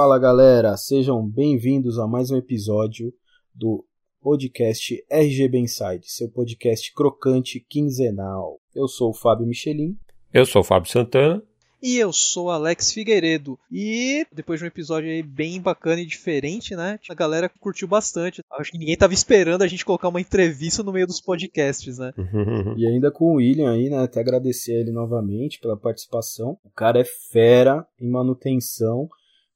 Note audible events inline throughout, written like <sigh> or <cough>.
Fala galera, sejam bem-vindos a mais um episódio do podcast RGB Inside, seu podcast crocante quinzenal. Eu sou o Fábio Michelin. Eu sou o Fábio Santana. E eu sou Alex Figueiredo. E depois de um episódio aí bem bacana e diferente, né? A galera curtiu bastante. Acho que ninguém tava esperando a gente colocar uma entrevista no meio dos podcasts, né? <laughs> e ainda com o William aí, né? Até agradecer ele novamente pela participação. O cara é fera em manutenção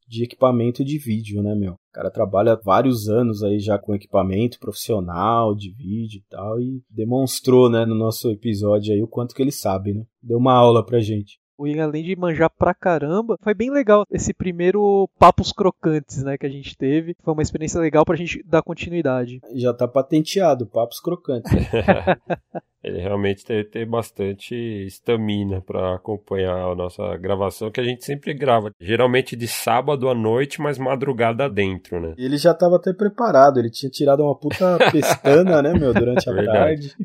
de equipamento de vídeo, né, meu? O cara trabalha vários anos aí já com equipamento profissional de vídeo e tal e demonstrou, né, no nosso episódio aí o quanto que ele sabe, né? Deu uma aula pra gente. O William, além de manjar pra caramba, foi bem legal esse primeiro Papos Crocantes, né, que a gente teve. Foi uma experiência legal pra gente dar continuidade. Já tá patenteado, Papos Crocantes. <laughs> <laughs> Ele realmente tem, tem bastante estamina para acompanhar a nossa gravação, que a gente sempre grava, geralmente de sábado à noite, mas madrugada dentro, né? Ele já estava até preparado, ele tinha tirado uma puta <laughs> pestana, né, meu, durante a Verdade. tarde.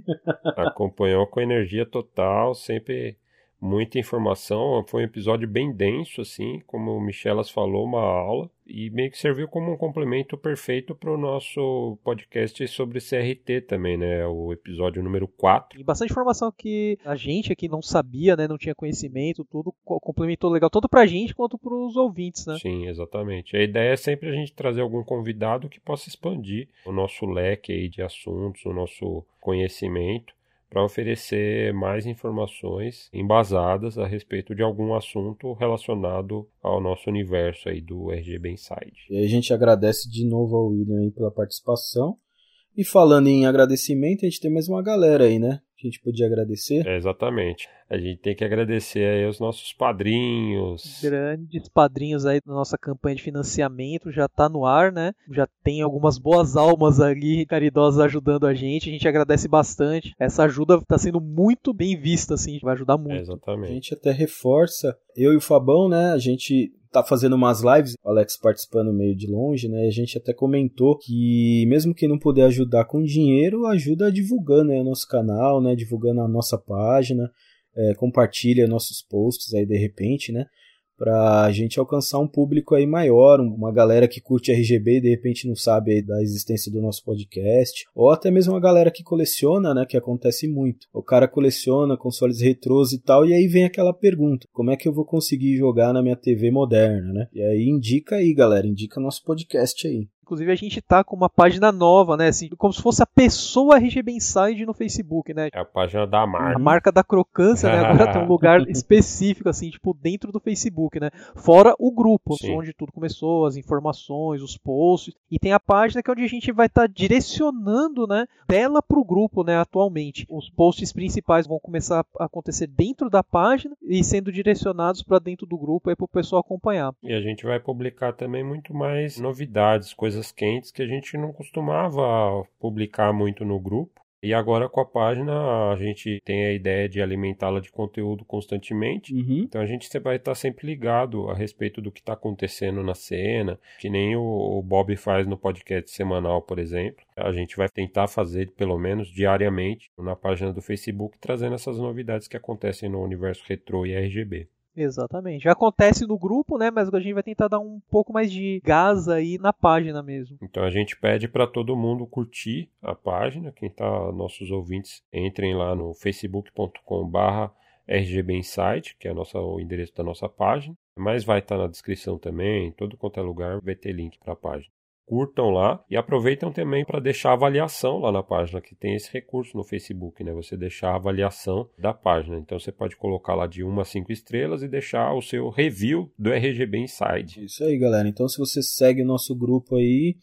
Acompanhou com energia total, sempre muita informação. Foi um episódio bem denso, assim, como o Michelas falou, uma aula. E meio que serviu como um complemento perfeito para o nosso podcast sobre CRT também, né? O episódio número 4. E bastante informação que a gente aqui não sabia, né? Não tinha conhecimento, tudo complementou legal, tanto para a gente quanto para os ouvintes, né? Sim, exatamente. A ideia é sempre a gente trazer algum convidado que possa expandir o nosso leque aí de assuntos, o nosso conhecimento para oferecer mais informações embasadas a respeito de algum assunto relacionado ao nosso universo aí do RGB Inside. E a gente agradece de novo ao William aí pela participação. E falando em agradecimento, a gente tem mais uma galera aí, né? Que a gente podia agradecer. É, exatamente. A gente tem que agradecer aí os nossos padrinhos. Grandes padrinhos aí da nossa campanha de financiamento, já tá no ar, né? Já tem algumas boas almas ali caridosas ajudando a gente. A gente agradece bastante. Essa ajuda tá sendo muito bem vista, assim, vai ajudar muito. É, exatamente. A gente até reforça, eu e o Fabão, né? A gente tá fazendo umas lives, o Alex participando meio de longe, né? A gente até comentou que mesmo quem não puder ajudar com dinheiro, ajuda divulgando né, o nosso canal, né? Divulgando a nossa página, é, compartilha nossos posts aí de repente, né? Para a gente alcançar um público aí maior, uma galera que curte RGB e de repente não sabe da existência do nosso podcast, ou até mesmo uma galera que coleciona, né, que acontece muito. O cara coleciona consoles retrôs e tal, e aí vem aquela pergunta: como é que eu vou conseguir jogar na minha TV moderna, né? E aí indica aí, galera, indica nosso podcast aí. Inclusive a gente tá com uma página nova, né? Assim, como se fosse a pessoa RGB Inside no Facebook, né? É a página da marca. A marca da crocância, né? Agora tem um <laughs> lugar específico, assim, tipo, dentro do Facebook, né? Fora o grupo, Sim. onde tudo começou, as informações, os posts. E tem a página que é onde a gente vai estar tá direcionando, né? Dela pro grupo, né? Atualmente. Os posts principais vão começar a acontecer dentro da página e sendo direcionados para dentro do grupo aí pro pessoal acompanhar. E a gente vai publicar também muito mais novidades, coisas coisas quentes que a gente não costumava publicar muito no grupo. E agora com a página a gente tem a ideia de alimentá-la de conteúdo constantemente. Uhum. Então a gente vai estar sempre ligado a respeito do que está acontecendo na cena, que nem o Bob faz no podcast semanal, por exemplo. A gente vai tentar fazer pelo menos diariamente na página do Facebook, trazendo essas novidades que acontecem no universo retrô e RGB. Exatamente. Já acontece no grupo, né? Mas a gente vai tentar dar um pouco mais de gás aí na página mesmo. Então a gente pede para todo mundo curtir a página. Quem tá, nossos ouvintes, entrem lá no facebook.com/barra RGB Insight, que é nossa, o endereço da nossa página. Mas vai estar tá na descrição também, em todo quanto é lugar vai ter link para a página curtam lá e aproveitam também para deixar avaliação lá na página, que tem esse recurso no Facebook, né? Você deixar a avaliação da página. Então você pode colocar lá de 1 a 5 estrelas e deixar o seu review do RGB Inside. Isso aí, galera. Então se você segue nosso grupo aí,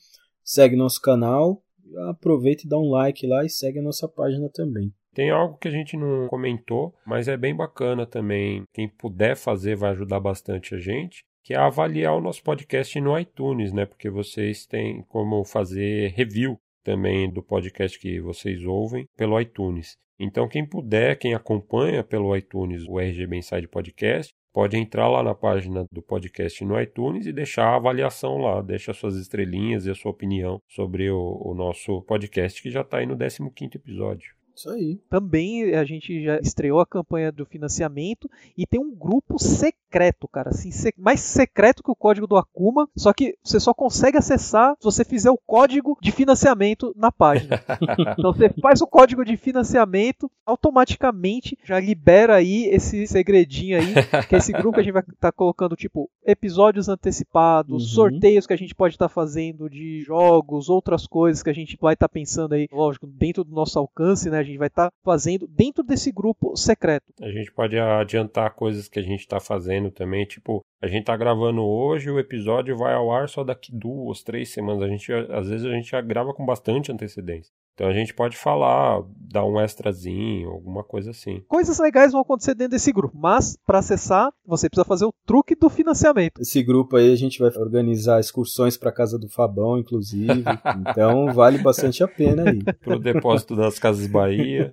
segue nosso canal, aproveita e dá um like lá e segue a nossa página também. Tem algo que a gente não comentou, mas é bem bacana também. Quem puder fazer vai ajudar bastante a gente que é avaliar o nosso podcast no iTunes, né? Porque vocês têm como fazer review também do podcast que vocês ouvem pelo iTunes. Então, quem puder, quem acompanha pelo iTunes o RGB Inside Podcast, pode entrar lá na página do podcast no iTunes e deixar a avaliação lá, deixa suas estrelinhas e a sua opinião sobre o, o nosso podcast que já está aí no 15 episódio. Isso aí. Também a gente já estreou a campanha do financiamento e tem um grupo secreto, cara, assim, mais secreto que o código do Akuma, só que você só consegue acessar se você fizer o código de financiamento na página. <laughs> então você faz o código de financiamento, automaticamente já libera aí esse segredinho aí, que é esse grupo que a gente vai estar tá colocando, tipo, episódios antecipados, uhum. sorteios que a gente pode estar tá fazendo de jogos, outras coisas que a gente vai estar tá pensando aí, lógico, dentro do nosso alcance, né? A gente vai estar tá fazendo dentro desse grupo secreto. A gente pode adiantar coisas que a gente está fazendo também, tipo, a gente tá gravando hoje, o episódio vai ao ar só daqui duas, três semanas. A gente, às vezes a gente já grava com bastante antecedência. Então a gente pode falar, dar um extrazinho, alguma coisa assim. Coisas legais vão acontecer dentro desse grupo, mas para acessar, você precisa fazer o truque do financiamento. Esse grupo aí a gente vai organizar excursões para casa do Fabão, inclusive. então vale bastante a pena aí. <laughs> Pro depósito das Casas Bahia.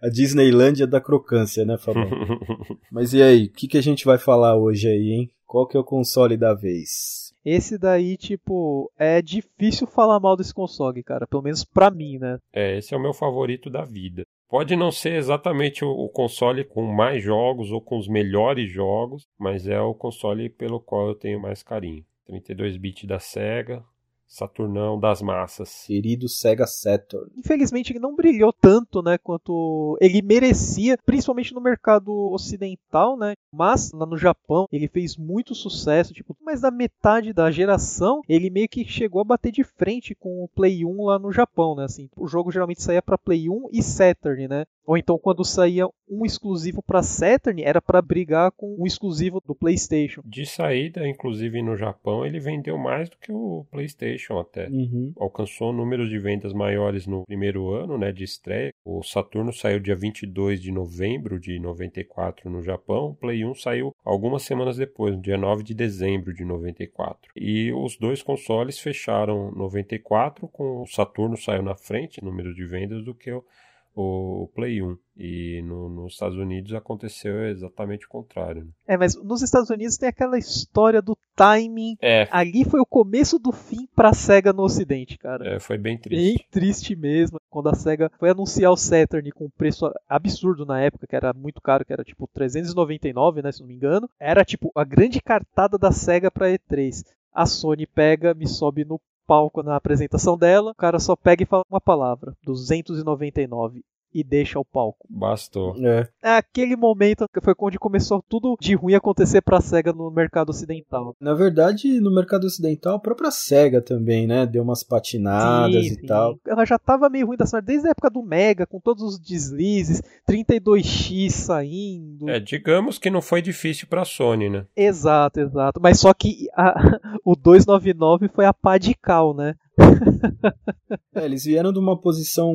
a Disneylândia da crocância, né, Fabão? <laughs> mas e aí, o que, que a gente vai falar hoje aí, hein? Qual que é o console da vez? Esse daí, tipo, é difícil falar mal desse console, cara. Pelo menos pra mim, né? É, esse é o meu favorito da vida. Pode não ser exatamente o, console com mais jogos ou com os melhores jogos, mas é o console pelo qual eu tenho mais carinho. 32 bits da Sega, Saturnão das massas. Querido Sega Saturn. Infelizmente ele não brilhou tanto, né, quanto ele merecia, principalmente no mercado ocidental, né? Mas lá no Japão ele fez muito sucesso, tipo, mais da metade da geração, ele meio que chegou a bater de frente com o Play 1 lá no Japão, né? Assim, o jogo geralmente saía para Play 1 e Saturn, né? Ou então quando saía um exclusivo para Saturn, era para brigar com o exclusivo do PlayStation. De saída, inclusive no Japão, ele vendeu mais do que o PlayStation até. Uhum. Alcançou números de vendas maiores no primeiro ano, né, de estreia. O Saturno saiu dia 22 de novembro de 94 no Japão. O Play 1 saiu algumas semanas depois, no dia 9 de dezembro de 94. E os dois consoles fecharam 94 com o Saturno saiu na frente, número de vendas do que o o Play 1. E no, nos Estados Unidos aconteceu exatamente o contrário. Né? É, mas nos Estados Unidos tem aquela história do timing. É. Ali foi o começo do fim pra SEGA no Ocidente, cara. É, foi bem triste. Bem triste mesmo. Quando a SEGA foi anunciar o Saturn com um preço absurdo na época, que era muito caro, que era tipo 399, né, se não me engano. Era tipo a grande cartada da SEGA pra E3 a Sony pega, me sobe no palco na apresentação dela, o cara só pega e fala uma palavra, 299 e deixa o palco. Bastou. É. é aquele momento que foi onde começou tudo de ruim acontecer pra SEGA no mercado ocidental. Na verdade, no mercado ocidental, a própria SEGA também, né? Deu umas patinadas sim, e sim. tal. Ela já tava meio ruim da Sony desde a época do Mega, com todos os deslizes, 32X saindo. É, digamos que não foi difícil pra Sony, né? Exato, exato. Mas só que a, <laughs> o 299 foi a pá de cal, né? <laughs> é, eles vieram de uma posição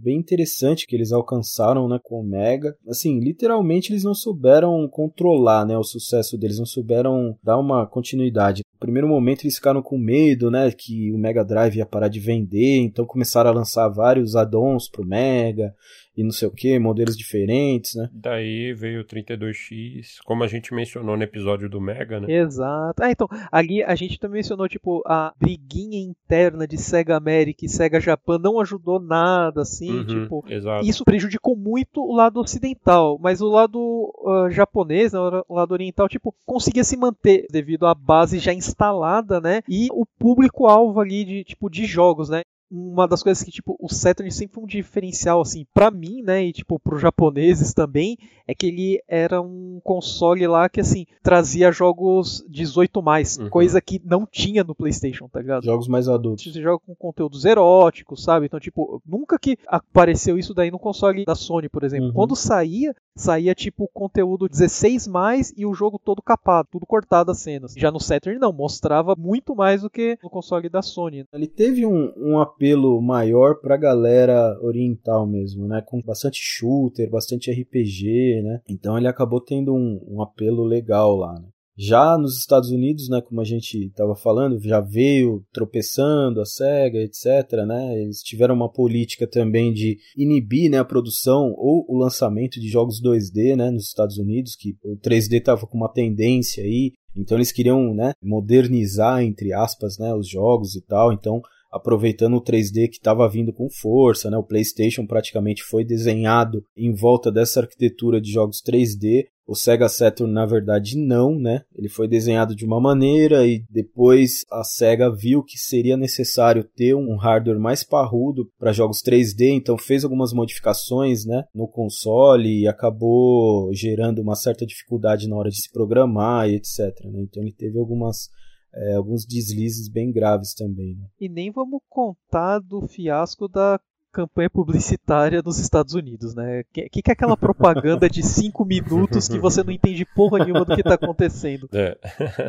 bem interessante que eles alcançaram, né, com o Mega. Assim, literalmente eles não souberam controlar, né, o sucesso deles, não souberam dar uma continuidade. No primeiro momento eles ficaram com medo, né, que o Mega Drive ia parar de vender, então começaram a lançar vários add-ons pro Mega e não sei o que, modelos diferentes, né? Daí veio o 32X, como a gente mencionou no episódio do Mega, né? Exato. Ah, então, ali a gente também mencionou, tipo, a briguinha interna de Sega América e Sega Japan não ajudou nada, assim, uhum, tipo, exato. isso prejudicou muito o lado ocidental, mas o lado uh, japonês, né, o lado oriental, tipo, conseguia se manter devido à base já instalada, né? E o público-alvo ali de, tipo, de jogos, né? Uma das coisas que, tipo, o Saturn sempre foi um diferencial, assim, para mim, né, e, tipo, pros japoneses também, é que ele era um console lá que, assim, trazia jogos 18+, mais, uhum. coisa que não tinha no Playstation, tá ligado? Jogos mais adultos. Você joga com conteúdos eróticos, sabe? Então, tipo, nunca que apareceu isso daí no console da Sony, por exemplo. Uhum. Quando saía, saía, tipo, conteúdo 16+, mais e o jogo todo capado, tudo cortado as cenas. Já no Saturn, não, mostrava muito mais do que no console da Sony. Ele teve um, um apelo maior pra galera oriental mesmo, né? Com bastante shooter, bastante RPG, né? Então ele acabou tendo um, um apelo legal lá, né? Já nos Estados Unidos, né, como a gente estava falando, já veio tropeçando a SEGA, etc. Né, eles tiveram uma política também de inibir né, a produção ou o lançamento de jogos 2D né, nos Estados Unidos, que o 3D estava com uma tendência aí, então eles queriam né, modernizar, entre aspas, né, os jogos e tal. Então aproveitando o 3D que estava vindo com força, né? O PlayStation praticamente foi desenhado em volta dessa arquitetura de jogos 3D. O Sega Saturn, na verdade, não, né? Ele foi desenhado de uma maneira e depois a Sega viu que seria necessário ter um hardware mais parrudo para jogos 3D, então fez algumas modificações, né, no console e acabou gerando uma certa dificuldade na hora de se programar e etc. Né? Então ele teve algumas é, alguns deslizes bem graves também. Né? E nem vamos contar do fiasco da campanha publicitária nos Estados Unidos, né? Que, que, que é aquela propaganda de cinco minutos que você não entende porra nenhuma do que está acontecendo? É.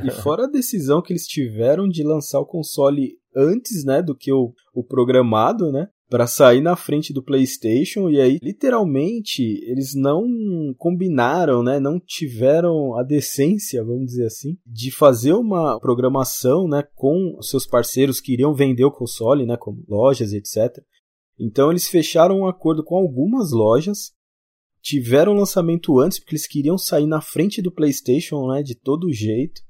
e fora a decisão que eles tiveram de lançar o console antes, né, do que o, o programado, né? Para sair na frente do PlayStation e aí literalmente eles não combinaram, né, não tiveram a decência, vamos dizer assim, de fazer uma programação, né, com seus parceiros que iriam vender o console, né, como lojas, etc. Então eles fecharam um acordo com algumas lojas, tiveram lançamento antes porque eles queriam sair na frente do PlayStation, né, de todo jeito.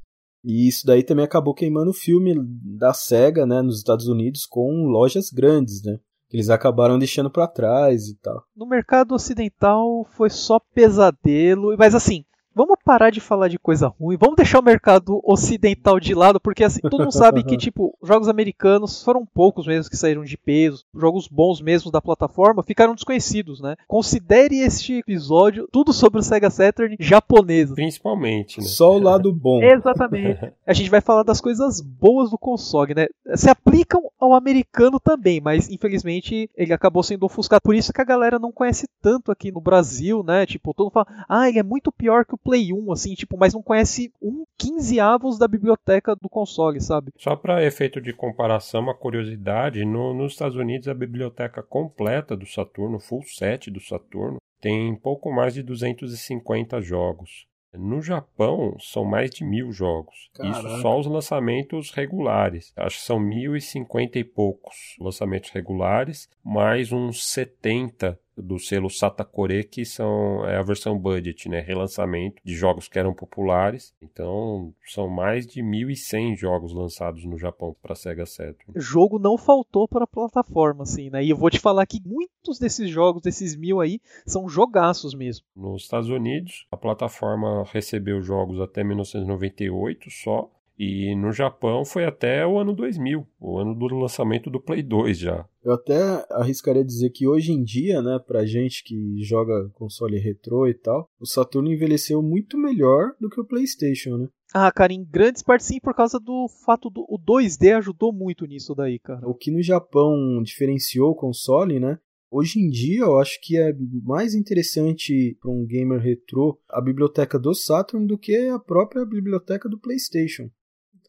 E isso daí também acabou queimando o filme da Sega, né, nos Estados Unidos com lojas grandes, né? Que eles acabaram deixando para trás e tal. No mercado ocidental foi só pesadelo, mas assim, Vamos parar de falar de coisa ruim, vamos deixar o mercado ocidental de lado, porque assim, todo mundo sabe que, <laughs> tipo, jogos americanos foram poucos mesmo que saíram de peso, jogos bons mesmo da plataforma ficaram desconhecidos, né? Considere este episódio tudo sobre o Sega Saturn japonês. Principalmente, né? Só o lado bom. <laughs> Exatamente. A gente vai falar das coisas boas do console, né? Se aplicam ao americano também, mas infelizmente ele acabou sendo ofuscado. Por isso que a galera não conhece tanto aqui no Brasil, né? Tipo, todo mundo fala, ah, ele é muito pior que o Play 1, assim, tipo, mas não conhece um quinzeavos da biblioteca do console, sabe? Só para efeito de comparação, uma curiosidade, no, nos Estados Unidos a biblioteca completa do Saturno, full set do Saturno, tem pouco mais de 250 jogos. No Japão, são mais de mil jogos. Caraca. Isso só os lançamentos regulares. Acho que são mil e cinquenta e poucos lançamentos regulares, mais uns 70 do selo Satakore, que são é a versão budget, né, relançamento de jogos que eram populares. Então, são mais de 1.100 jogos lançados no Japão para Sega Saturn. Jogo não faltou para a plataforma, assim, né? E eu vou te falar que muitos desses jogos, desses mil aí, são jogaços mesmo. Nos Estados Unidos, a plataforma recebeu jogos até 1998 só, e no Japão foi até o ano 2000, o ano do lançamento do Play 2 já. Eu até arriscaria dizer que hoje em dia, né, pra gente que joga console retrô e tal, o Saturno envelheceu muito melhor do que o PlayStation, né? Ah, cara, em grandes partes sim, por causa do fato do o 2D ajudou muito nisso daí, cara. O que no Japão diferenciou o console, né? Hoje em dia, eu acho que é mais interessante para um gamer retrô a biblioteca do Saturn do que a própria biblioteca do PlayStation.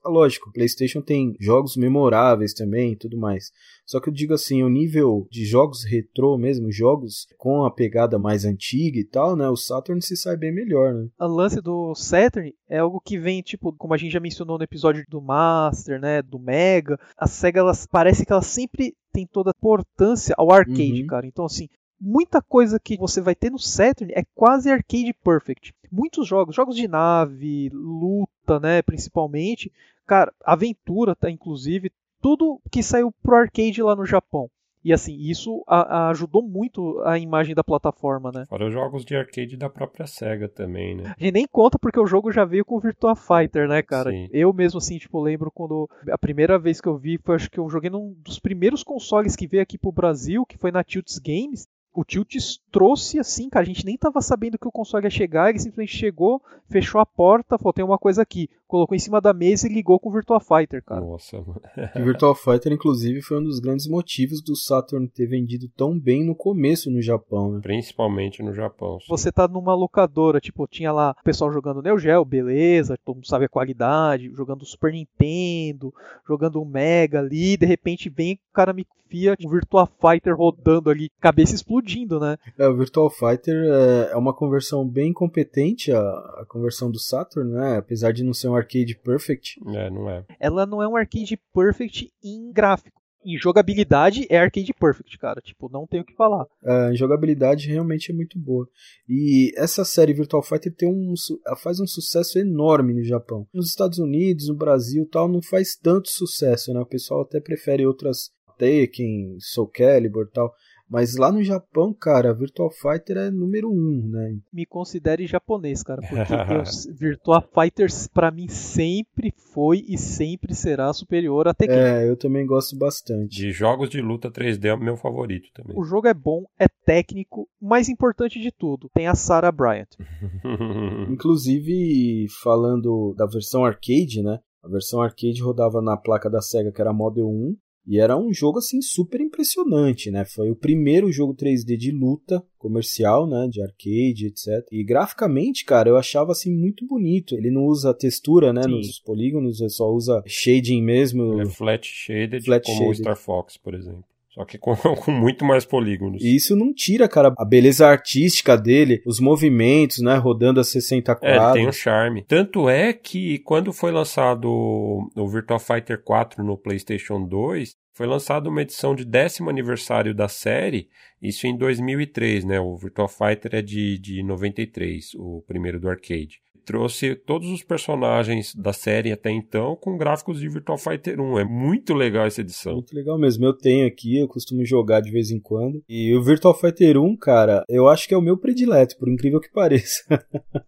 Lógico, o PlayStation tem jogos memoráveis também e tudo mais. Só que eu digo assim, o nível de jogos retrô mesmo, jogos com a pegada mais antiga e tal, né? O Saturn se sai bem melhor, né? O lance do Saturn é algo que vem, tipo, como a gente já mencionou no episódio do Master, né? Do Mega. A SEGA, ela, parece que ela sempre tem toda a importância ao arcade, uhum. cara. Então, assim, muita coisa que você vai ter no Saturn é quase arcade perfect. Muitos jogos, jogos de nave, luta, né, principalmente, cara, aventura, tá, inclusive, tudo que saiu pro arcade lá no Japão. E assim, isso a, a ajudou muito a imagem da plataforma, né? Fora os jogos de arcade da própria SEGA também, né? A gente nem conta porque o jogo já veio com o Virtua Fighter, né, cara? Sim. Eu mesmo, assim, tipo, lembro quando a primeira vez que eu vi foi, acho que eu joguei num dos primeiros consoles que veio aqui pro Brasil, que foi na Tilts Games o Tilts trouxe assim, cara, a gente nem tava sabendo que o console ia chegar, ele simplesmente chegou, fechou a porta, falou, tem uma coisa aqui, colocou em cima da mesa e ligou com o Virtua Fighter, cara. Nossa, mano. o Virtua Fighter, inclusive, foi um dos grandes motivos do Saturn ter vendido tão bem no começo no Japão, né? Principalmente no Japão. Sim. Você tá numa locadora, tipo, tinha lá o pessoal jogando Neo Geo, beleza, todo mundo sabe a qualidade, jogando Super Nintendo, jogando o Mega ali, de repente vem o cara me fia um Virtua Fighter rodando ali, cabeça explodindo, né? É, o Virtual Fighter é, é uma conversão bem competente, a, a conversão do Saturn, né? Apesar de não ser um arcade perfect. É, não é. Ela não é um arcade perfect em gráfico Em jogabilidade é Arcade Perfect, cara. Tipo, não tenho o que falar. É, a jogabilidade realmente é muito boa. E essa série Virtual Fighter tem um, faz um sucesso enorme no Japão. Nos Estados Unidos, no Brasil tal, não faz tanto sucesso, né? O pessoal até prefere outras Tekken, Soul Calibur tal. Mas lá no Japão, cara, Virtual Fighter é número um, né? Me considere japonês, cara, porque <laughs> Virtual Fighter para mim sempre foi e sempre será superior a Tekken. É, eu também gosto bastante. De jogos de luta 3D é o meu favorito também. O jogo é bom, é técnico, mais importante de tudo, tem a Sarah Bryant. <laughs> Inclusive, falando da versão arcade, né? A versão arcade rodava na placa da Sega, que era Model 1, e era um jogo assim super impressionante, né? Foi o primeiro jogo 3D de luta comercial, né, de arcade, etc. E graficamente, cara, eu achava assim muito bonito. Ele não usa textura, né, Sim. nos polígonos, ele só usa shading mesmo. Ele é flat shaded, flat como shaded. o Star Fox, por exemplo. Só que com, <laughs> com, muito mais polígonos. E isso não tira, cara, a beleza artística dele, os movimentos, né, rodando a 60 quadros. É, tem um charme. Tanto é que quando foi lançado o Virtua Fighter 4 no PlayStation 2, foi lançada uma edição de décimo aniversário da série, isso em 2003, né? O Virtua Fighter é de, de 93, o primeiro do arcade trouxe todos os personagens da série até então com gráficos de Virtua Fighter 1. É muito legal essa edição. Muito legal mesmo. Eu tenho aqui, eu costumo jogar de vez em quando. E o Virtua Fighter 1, cara, eu acho que é o meu predileto, por incrível que <laughs> pareça.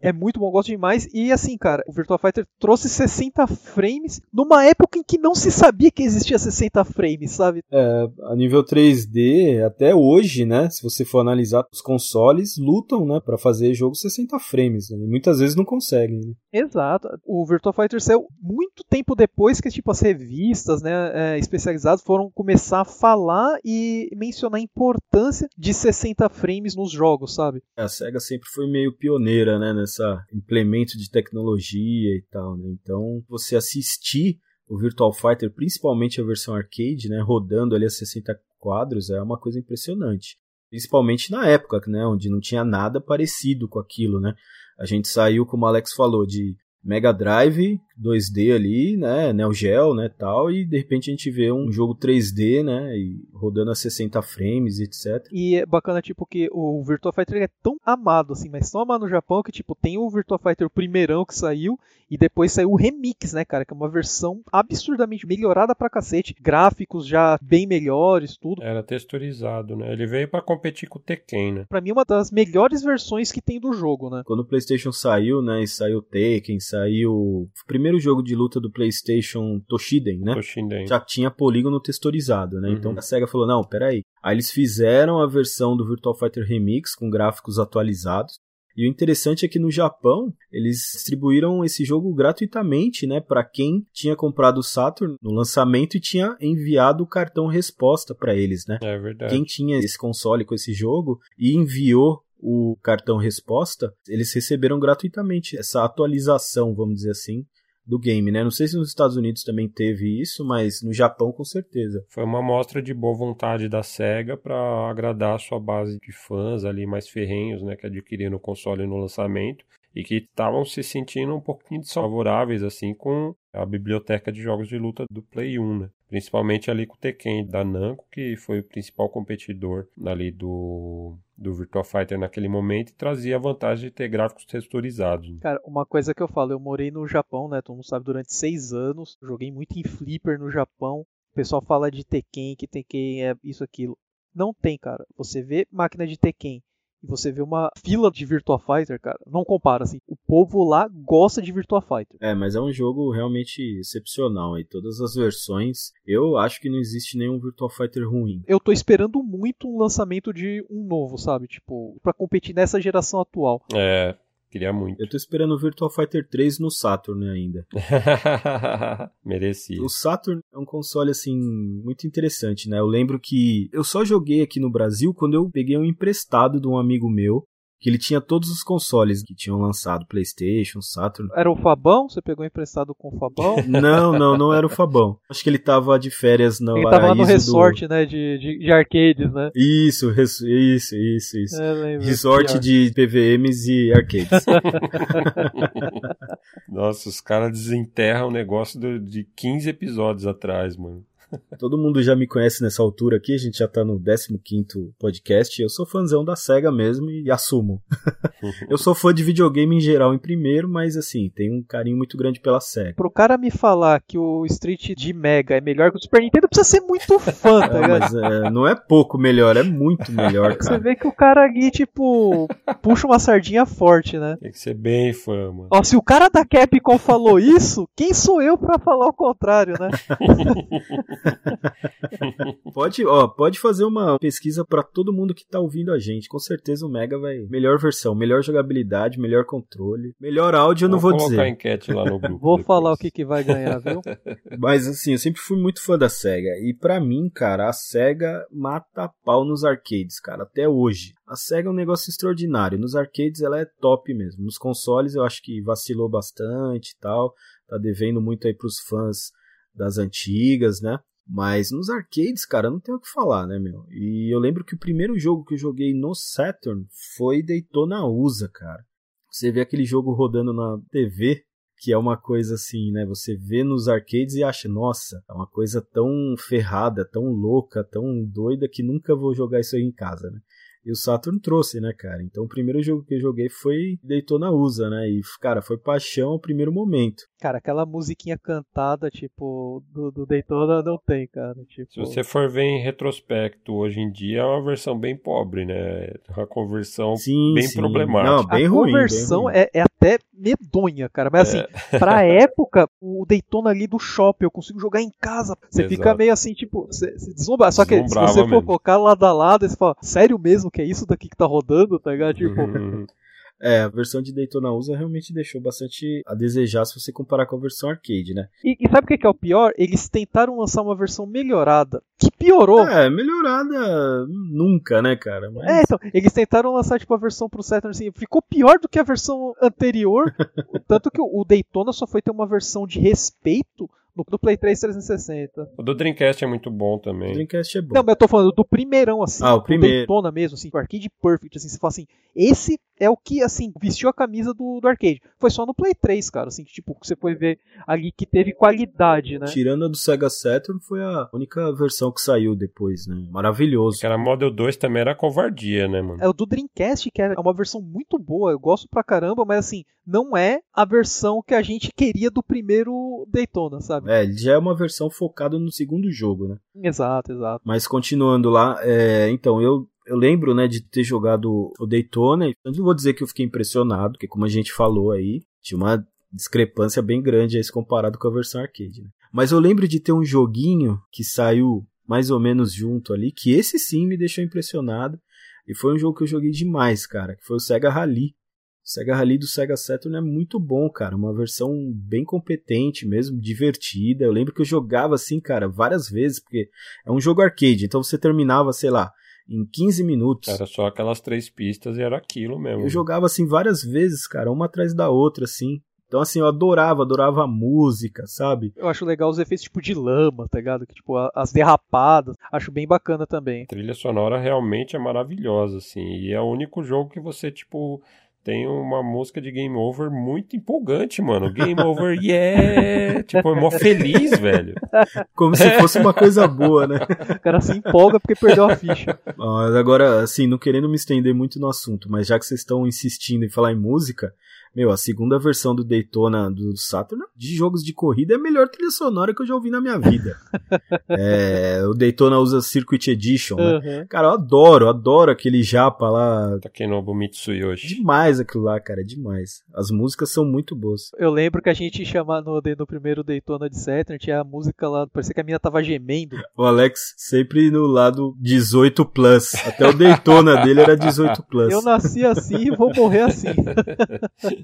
é muito bom, gosto demais. E assim, cara, o Virtua Fighter trouxe 60 frames numa época em que não se sabia que existia 60 frames, sabe? É, a nível 3D, até hoje, né? Se você for analisar, os consoles lutam, né, para fazer jogo 60 frames. Né? E muitas vezes não conseguem conseguem, né? Exato. O Virtua Fighter saiu muito tempo depois que tipo, as revistas né, é, especializadas foram começar a falar e mencionar a importância de 60 frames nos jogos, sabe? A SEGA sempre foi meio pioneira, né, nessa implemento de tecnologia e tal, né? Então, você assistir o Virtual Fighter, principalmente a versão arcade, né, rodando ali a 60 quadros, é uma coisa impressionante. Principalmente na época, né, onde não tinha nada parecido com aquilo, né? A gente saiu, como o Alex falou, de Mega Drive 2D ali, né, Neo Geo, né, tal, e de repente a gente vê um jogo 3D, né, e rodando a 60 frames, etc. E é bacana, tipo, que o Virtua Fighter é tão amado, assim, mas tão amado no Japão que, tipo, tem o Virtua Fighter primeirão que saiu, e depois saiu o Remix, né, cara, que é uma versão absurdamente melhorada pra cacete, gráficos já bem melhores, tudo. Era texturizado, né, ele veio para competir com o Tekken, né. Pra mim, uma das melhores versões que tem do jogo, né. Quando o Playstation saiu, né, e saiu o Tekken, saiu o primeiro jogo de luta do PlayStation Toshiden, né? Toshiden. Já tinha polígono texturizado, né? Então uhum. Então a SEGA falou: não, peraí. Aí eles fizeram a versão do Virtual Fighter Remix com gráficos atualizados. E o interessante é que no Japão eles distribuíram esse jogo gratuitamente, né, para quem tinha comprado o Saturn no lançamento e tinha enviado o cartão resposta para eles, né? É verdade. Quem tinha esse console com esse jogo e enviou o cartão resposta, eles receberam gratuitamente essa atualização, vamos dizer assim, do game, né? Não sei se nos Estados Unidos também teve isso, mas no Japão com certeza. Foi uma mostra de boa vontade da SEGA para agradar a sua base de fãs ali mais ferrenhos, né, que adquiriram o console no lançamento e que estavam se sentindo um pouquinho desfavoráveis assim com a biblioteca de jogos de luta do Play 1, né? Principalmente ali com o Tekken da Namco, que foi o principal competidor ali do, do Virtua Fighter naquele momento e trazia a vantagem de ter gráficos texturizados. Né? Cara, uma coisa que eu falo, eu morei no Japão, né? Todo mundo sabe, durante seis anos, joguei muito em Flipper no Japão. O pessoal fala de Tekken, que Tekken é isso, aquilo. Não tem, cara. Você vê máquina de Tekken e você vê uma fila de Virtua Fighter, cara, não compara, assim. O povo lá gosta de Virtua Fighter. É, mas é um jogo realmente excepcional e todas as versões, eu acho que não existe nenhum Virtua Fighter ruim. Eu tô esperando muito um lançamento de um novo, sabe? Tipo, para competir nessa geração atual. É, Queria muito. Eu tô esperando o Virtual Fighter 3 no Saturn ainda. <laughs> Merecia. O Saturn é um console, assim, muito interessante, né? Eu lembro que eu só joguei aqui no Brasil quando eu peguei um emprestado de um amigo meu que ele tinha todos os consoles que tinham lançado, PlayStation, Saturn. Era o Fabão? Você pegou emprestado com o Fabão? <laughs> não, não, não era o Fabão. Acho que ele tava de férias no Ele tava lá no resort, do... né, de, de, de, arcades, né? Isso, isso, isso, isso. É, resort de PVMs e arcades. <laughs> Nossa, os caras desenterram o negócio de 15 episódios atrás, mano. Todo mundo já me conhece nessa altura aqui, a gente já tá no 15 podcast. Eu sou fãzão da SEGA mesmo e assumo. <laughs> eu sou fã de videogame em geral em primeiro, mas assim, tenho um carinho muito grande pela SEGA. Pro cara me falar que o Street de Mega é melhor que o Super Nintendo, precisa ser muito fã, tá <laughs> ligado? mas é, não é pouco melhor, é muito melhor, cara. Você vê que o cara aqui, tipo, puxa uma sardinha forte, né? Tem que ser bem fã, mano. Ó, se o cara da Capcom falou isso, quem sou eu para falar o contrário, né? <laughs> pode, ó, pode fazer uma pesquisa para todo mundo que tá ouvindo a gente. Com certeza o Mega vai. Melhor versão, melhor jogabilidade, melhor controle, melhor áudio, eu não vou, vou dizer. Vou enquete lá no grupo. vou depois. falar o que, que vai ganhar, viu? <laughs> Mas assim, eu sempre fui muito fã da SEGA. E para mim, cara, a SEGA mata pau nos arcades, cara, até hoje. A SEGA é um negócio extraordinário. Nos arcades ela é top mesmo. Nos consoles eu acho que vacilou bastante e tal. Tá devendo muito aí pros fãs das antigas, né? Mas nos arcades, cara, não tem o que falar, né, meu? E eu lembro que o primeiro jogo que eu joguei no Saturn foi Daytona USA, cara. Você vê aquele jogo rodando na TV, que é uma coisa assim, né? Você vê nos arcades e acha, nossa, é uma coisa tão ferrada, tão louca, tão doida que nunca vou jogar isso aí em casa, né? E o Saturn trouxe, né, cara? Então o primeiro jogo que eu joguei foi Daytona USA, né? E, cara, foi paixão ao primeiro momento. Cara, aquela musiquinha cantada, tipo, do, do Daytona não tem, cara. Tipo... Se você for ver em retrospecto, hoje em dia é uma versão bem pobre, né? Uma conversão sim, bem sim. problemática. Não, bem a ruim. A conversão ruim. É, é, até medonha, cara. Mas assim, é. assim, pra <laughs> época, o Daytona ali do shopping, eu consigo jogar em casa. Você Exato. fica meio assim, tipo, você, você deslumbra. Só que se você for colocar lado a lado, você fala, sério mesmo que é isso daqui que tá rodando, tá ligado? Tipo. Uhum. É, a versão de Daytona USA realmente deixou bastante a desejar se você comparar com a versão arcade, né? E, e sabe o que é o pior? Eles tentaram lançar uma versão melhorada, que piorou. É, melhorada nunca, né, cara? Mas... É, então, eles tentaram lançar tipo a versão pro Saturn assim, ficou pior do que a versão anterior, <laughs> tanto que o Daytona só foi ter uma versão de respeito no, do Play 3 360. O do Dreamcast é muito bom também. O Dreamcast é bom. Não, mas eu tô falando do primeirão, assim. Ah, o primeiro. Daytona mesmo, assim, o Arcade Perfect, assim, você fala assim, esse é o que, assim, vestiu a camisa do, do arcade. Foi só no Play 3, cara, assim, que, tipo, você foi ver ali que teve qualidade, né? Tirando a do Sega Saturn, foi a única versão que saiu depois, né? Maravilhoso. Aquela Model 2 também era covardia, né, mano? É o do Dreamcast, que é uma versão muito boa, eu gosto pra caramba, mas assim, não é a versão que a gente queria do primeiro Daytona, sabe? É, ele já é uma versão focada no segundo jogo, né? Exato, exato. Mas continuando lá, é, então, eu eu lembro, né, de ter jogado o Daytona. Eu não vou dizer que eu fiquei impressionado, porque como a gente falou aí, tinha uma discrepância bem grande aí comparado com a versão arcade. Né? Mas eu lembro de ter um joguinho que saiu mais ou menos junto ali, que esse sim me deixou impressionado. E foi um jogo que eu joguei demais, cara, que foi o Sega Rally. O Sega Rally do Sega Saturn é muito bom, cara. Uma versão bem competente mesmo, divertida. Eu lembro que eu jogava assim, cara, várias vezes, porque é um jogo arcade. Então você terminava, sei lá, em 15 minutos. Era só aquelas três pistas e era aquilo mesmo. Eu jogava assim várias vezes, cara, uma atrás da outra, assim. Então, assim, eu adorava, adorava a música, sabe? Eu acho legal os efeitos tipo de lama, tá ligado? Que, tipo, as derrapadas. Acho bem bacana também. A trilha sonora realmente é maravilhosa, assim. E é o único jogo que você, tipo, tem uma música de Game Over muito empolgante, mano. Game Over, yeah! <laughs> tipo, é mó feliz, velho. Como se fosse uma coisa boa, né? O cara se empolga porque perdeu a ficha. Agora, assim, não querendo me estender muito no assunto, mas já que vocês estão insistindo em falar em música, meu, a segunda versão do Daytona do Saturn de jogos de corrida é a melhor trilha sonora que eu já ouvi na minha vida. <laughs> é, o Daytona usa Circuit Edition, né? Uhum. Cara, eu adoro, adoro aquele japa lá. Takenobu Mitsuyoshi. Demais aquilo lá, cara, demais. As músicas são muito boas. Eu lembro que a gente chamava no, no primeiro Daytona de Saturn, tinha a música lá, parecia que a minha tava gemendo. O Alex sempre no lado 18 plus. Até o Daytona dele era 18 plus. Eu nasci assim e vou morrer assim. <laughs>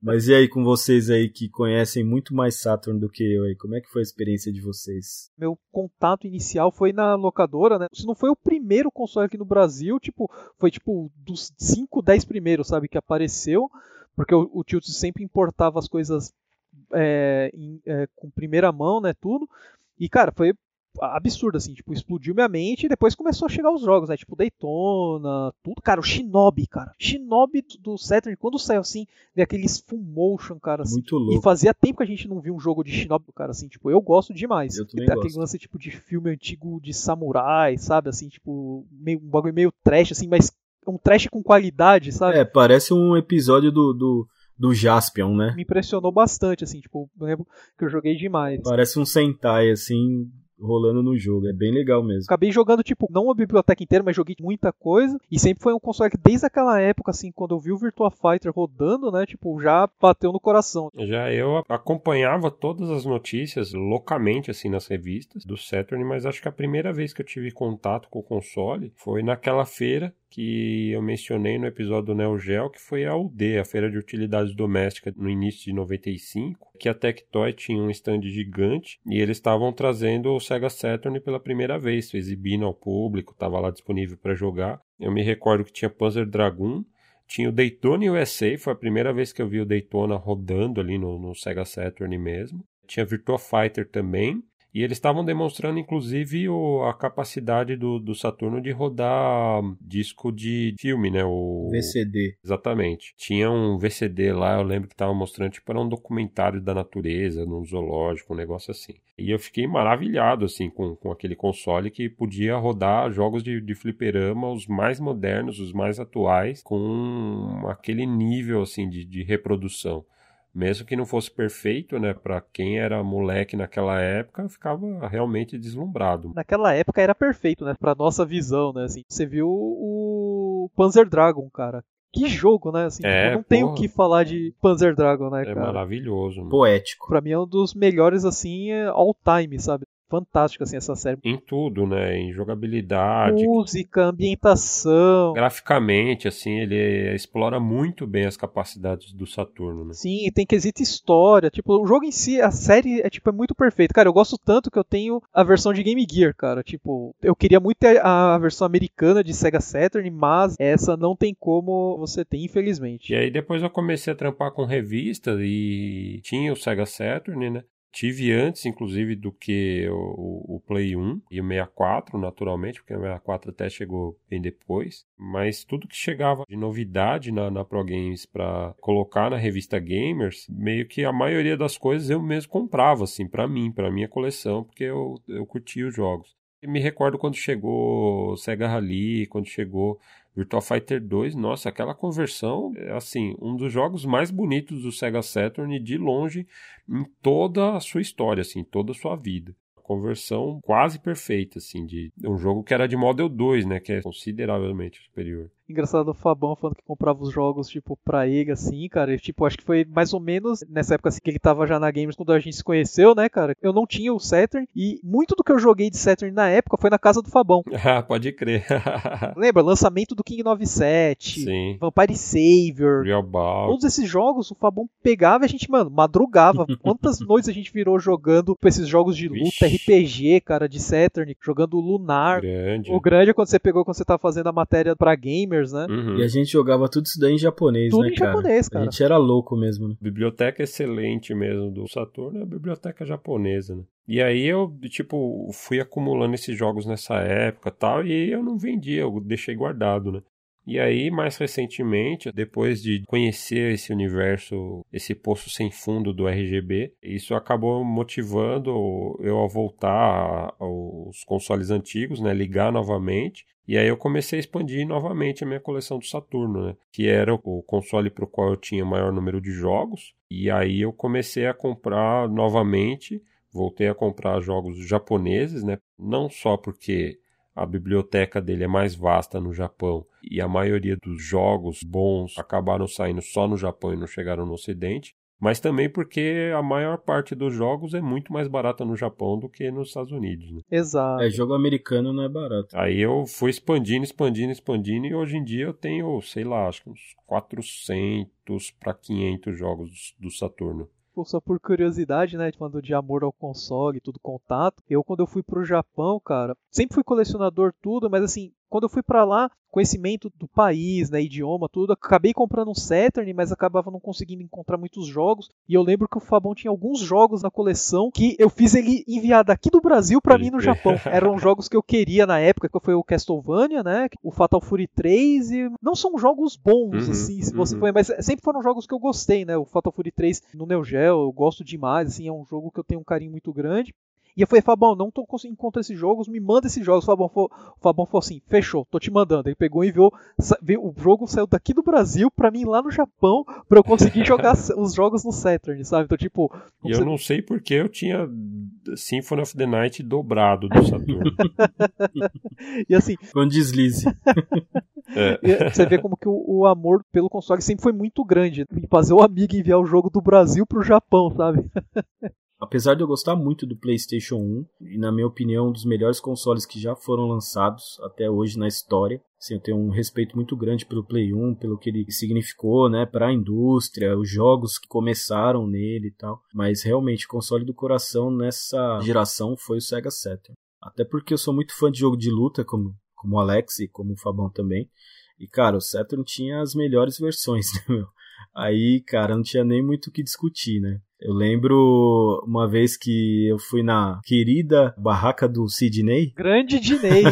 Mas e aí com vocês aí que conhecem muito mais Saturn do que eu aí, como é que foi a experiência de vocês? Meu contato inicial foi na locadora, né? Se não foi o primeiro console aqui no Brasil, tipo, foi tipo dos 5, 10 primeiros, sabe, que apareceu, porque o, o Tilt sempre importava as coisas é, em, é, com primeira mão, né, tudo. E cara, foi absurdo, assim, tipo, explodiu minha mente e depois começou a chegar os jogos, né? Tipo, Daytona, tudo. Cara, o Shinobi, cara. Shinobi do Saturn, quando saiu assim, veio aqueles full motion, cara, assim. Muito louco. E fazia tempo que a gente não viu um jogo de Shinobi, cara, assim, tipo, eu gosto demais. Eu também Tem gosto. Aquele lance, tipo, de filme antigo de samurai, sabe? Assim, tipo, meio, um bagulho meio trash, assim, mas um trash com qualidade, sabe? É, parece um episódio do, do, do Jaspion, né? Me impressionou bastante, assim, tipo, eu lembro que eu joguei demais. Parece um Sentai, assim, rolando no jogo. É bem legal mesmo. Acabei jogando, tipo, não a biblioteca inteira, mas joguei muita coisa. E sempre foi um console que, desde aquela época, assim, quando eu vi o Virtua Fighter rodando, né, tipo, já bateu no coração. Já eu acompanhava todas as notícias loucamente, assim, nas revistas do Saturn, mas acho que a primeira vez que eu tive contato com o console foi naquela feira que eu mencionei no episódio do Neo Geo, que foi a UD, a Feira de Utilidades Domésticas, no início de 95, que a Tectoy tinha um stand gigante e eles estavam trazendo o Sega Saturn pela primeira vez, exibindo ao público, estava lá disponível para jogar. Eu me recordo que tinha Panzer Dragoon, tinha o Daytona USA, foi a primeira vez que eu vi o Daytona rodando ali no, no Sega Saturn mesmo. Tinha Virtua Fighter também. E eles estavam demonstrando, inclusive, o, a capacidade do, do Saturno de rodar disco de filme, né? O VCD. Exatamente. Tinha um VCD lá, eu lembro que estava mostrando, tipo, era um documentário da natureza, num zoológico, um negócio assim. E eu fiquei maravilhado, assim, com, com aquele console que podia rodar jogos de, de fliperama, os mais modernos, os mais atuais, com aquele nível, assim, de, de reprodução mesmo que não fosse perfeito, né, para quem era moleque naquela época, ficava realmente deslumbrado. Naquela época era perfeito, né, para nossa visão, né, assim. Você viu o Panzer Dragon, cara. Que jogo, né? Assim, É, não tem o que falar de Panzer Dragon, né, É cara? maravilhoso. mano. Poético. Pra mim é um dos melhores, assim, é, all time, sabe? Fantástico, assim, essa série. Em tudo, né, em jogabilidade, Música, ambientação. graficamente, assim, ele explora muito bem as capacidades do Saturno, né? Sim, e tem quesito história. Tipo, o jogo em si, a série é tipo é muito perfeita. Cara, eu gosto tanto que eu tenho a versão de Game Gear, cara. Tipo, eu queria muito ter a versão americana de Sega Saturn, mas essa não tem como você ter, infelizmente. E aí depois eu comecei a trampar com revista e tinha o Sega Saturn, né? Tive antes, inclusive, do que o, o Play 1 e o 64, naturalmente, porque o 64 até chegou bem depois. Mas tudo que chegava de novidade na, na Pro Games para colocar na revista Gamers, meio que a maioria das coisas eu mesmo comprava, assim, para mim, para minha coleção, porque eu, eu curtia os jogos. E me recordo quando chegou Sega Rally, quando chegou Virtua Fighter 2, nossa, aquela conversão, é, assim, um dos jogos mais bonitos do Sega Saturn de longe em toda a sua história, assim, toda a sua vida. Conversão quase perfeita, assim, de um jogo que era de Model 2, né, que é consideravelmente superior. Engraçado o Fabão falando que comprava os jogos, tipo, pra EGA, assim, cara. E, tipo, acho que foi mais ou menos nessa época assim, que ele tava já na Gamers quando a gente se conheceu, né, cara? Eu não tinha o Saturn e muito do que eu joguei de Saturn na época foi na casa do Fabão. <laughs> Ah, pode crer. <laughs> Lembra? Lançamento do King 97, Sim. Vampire Savior. Real Ball. Todos esses jogos o Fabão pegava e a gente, mano, madrugava. <laughs> Quantas noites a gente virou jogando com esses jogos de luta, Vixe. RPG, cara, de Saturn, jogando Lunar. Grande. O grande é quando você pegou quando você tá fazendo a matéria pra né? Uhum. E a gente jogava tudo isso daí em japonês, Tudo né, em cara? japonês, cara. A gente era louco mesmo, né? biblioteca excelente mesmo do Saturno é a biblioteca japonesa, né? E aí eu, tipo, fui acumulando esses jogos nessa época e tal, e eu não vendia, eu deixei guardado, né? E aí, mais recentemente, depois de conhecer esse universo, esse poço sem fundo do RGB, isso acabou motivando eu a voltar aos consoles antigos, né? Ligar novamente. E aí eu comecei a expandir novamente a minha coleção do Saturno, né? Que era o console para o qual eu tinha maior número de jogos. E aí eu comecei a comprar novamente, voltei a comprar jogos japoneses, né? Não só porque a biblioteca dele é mais vasta no Japão e a maioria dos jogos bons acabaram saindo só no Japão e não chegaram no Ocidente, mas também porque a maior parte dos jogos é muito mais barata no Japão do que nos Estados Unidos. Né? Exato. É, jogo americano não é barato. Aí eu fui expandindo, expandindo, expandindo e hoje em dia eu tenho, sei lá, acho que uns 400 para 500 jogos do Saturno. Pô, Só por curiosidade, né? Falando de amor ao console, tudo contato. Eu, quando eu fui pro Japão, cara, sempre fui colecionador, tudo, mas assim, quando eu fui para lá, conhecimento do país, né, idioma, tudo, acabei comprando um Saturn, mas acabava não conseguindo encontrar muitos jogos. E eu lembro que o Fabão tinha alguns jogos na coleção que eu fiz ele enviar daqui do Brasil para mim no Japão. <laughs> Eram jogos que eu queria na época, que foi o Castlevania, né, o Fatal Fury 3 e não são jogos bons uhum, assim, se você uhum. for, mas sempre foram jogos que eu gostei, né? O Fatal Fury 3 no Neo Geo, eu gosto demais, assim, é um jogo que eu tenho um carinho muito grande. E eu falei, Fabão, não tô conseguindo encontrar esses jogos, me manda esses jogos. O Fabão, o Fabão falou assim, fechou, tô te mandando. Ele pegou e enviou, o jogo saiu daqui do Brasil pra mim lá no Japão, pra eu conseguir <laughs> jogar os jogos no Saturn, sabe? Então, tipo... E eu não sei porque eu tinha Symphony of the Night dobrado do Saturn. <laughs> e assim... Foi um deslize. <laughs> É. Você vê como que o, o, amor pelo console sempre foi muito grande. E fazer o amigo enviar o jogo do Brasil pro Japão, sabe? Apesar de eu gostar muito do PlayStation 1, e na minha opinião, um dos melhores consoles que já foram lançados até hoje na história, assim, eu tenho um respeito muito grande pelo Play 1, pelo que ele significou, né, para a indústria, os jogos que começaram nele e tal. Mas realmente, o console do coração nessa geração foi o Sega Saturn. Até porque eu sou muito fã de jogo de luta, como, como o Alex e como o Fabão também. E, cara, o Saturn tinha as melhores versões, <laughs> né, meu? Aí, cara, não tinha nem muito o que discutir, né? Eu lembro uma vez que eu fui na querida barraca do Sidney. Grande Diney.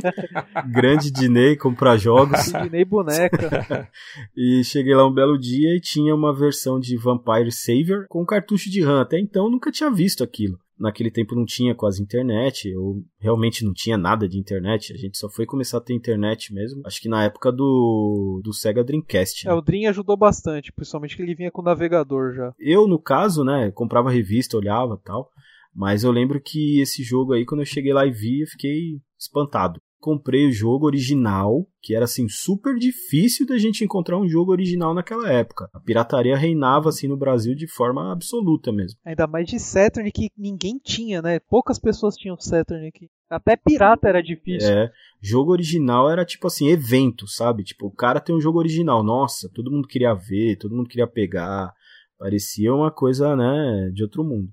<laughs> Grande Diney comprar jogos. Sidney boneca. <laughs> e cheguei lá um belo dia e tinha uma versão de Vampire Savior com cartucho de RAM. Até então nunca tinha visto aquilo naquele tempo não tinha quase internet, ou realmente não tinha nada de internet, a gente só foi começar a ter internet mesmo, acho que na época do, do Sega Dreamcast. Né? É, o Dream ajudou bastante, principalmente que ele vinha com o navegador já. Eu, no caso, né, comprava revista, olhava tal, mas eu lembro que esse jogo aí, quando eu cheguei lá e vi, eu fiquei espantado comprei o jogo original, que era assim super difícil da gente encontrar um jogo original naquela época. A pirataria reinava assim no Brasil de forma absoluta mesmo. Ainda mais de Saturn que ninguém tinha, né? Poucas pessoas tinham Saturn aqui. Até pirata era difícil. É, jogo original era tipo assim, evento, sabe? Tipo, o cara tem um jogo original, nossa, todo mundo queria ver, todo mundo queria pegar. Parecia uma coisa, né, de outro mundo.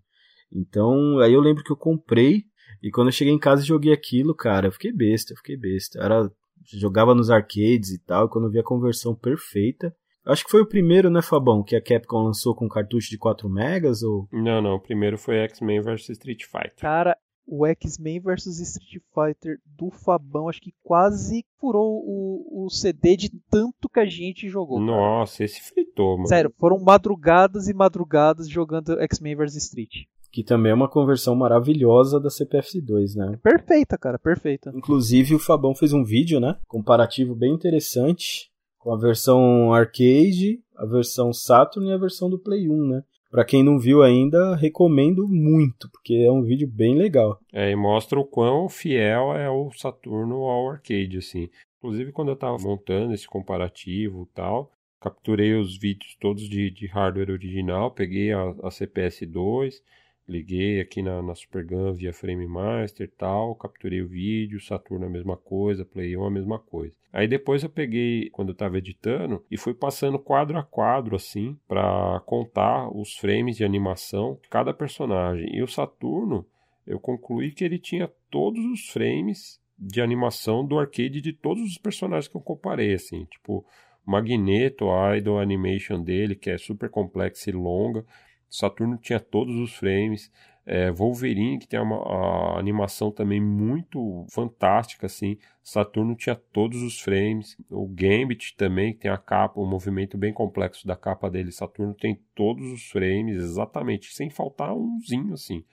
Então, aí eu lembro que eu comprei e quando eu cheguei em casa e joguei aquilo, cara, eu fiquei besta, eu fiquei besta. Era, jogava nos arcades e tal, e quando eu vi a conversão perfeita. Acho que foi o primeiro, né, Fabão, que a Capcom lançou com cartucho de 4 megas ou Não, não, o primeiro foi X-Men vs Street Fighter. Cara, o X-Men vs Street Fighter do Fabão, acho que quase furou o, o CD de tanto que a gente jogou. Nossa, cara. esse fritou, mano. Sério, foram madrugadas e madrugadas jogando X-Men vs Street. Que também é uma conversão maravilhosa da CPF2, né? Perfeita, cara, perfeita. Inclusive o Fabão fez um vídeo, né? Comparativo bem interessante com a versão arcade, a versão Saturn e a versão do Play 1, né? Pra quem não viu ainda, recomendo muito, porque é um vídeo bem legal. É, e mostra o quão fiel é o Saturno ao arcade, assim. Inclusive, quando eu tava montando esse comparativo e tal, capturei os vídeos todos de, de hardware original, peguei a, a CPS 2, Liguei aqui na, na Supergun via Frame Master tal, capturei o vídeo, Saturno a mesma coisa, Play 1 a mesma coisa. Aí depois eu peguei, quando eu estava editando, e fui passando quadro a quadro assim, para contar os frames de animação de cada personagem. E o Saturno, eu concluí que ele tinha todos os frames de animação do arcade de todos os personagens que eu comparei, assim, tipo Magneto, a Idol Animation dele, que é super complexa e longa, Saturno tinha todos os frames. É, Wolverine, que tem uma animação também muito fantástica, assim. Saturno tinha todos os frames. O Gambit também, que tem a capa, o um movimento bem complexo da capa dele. Saturno tem todos os frames, exatamente, sem faltar umzinho, assim.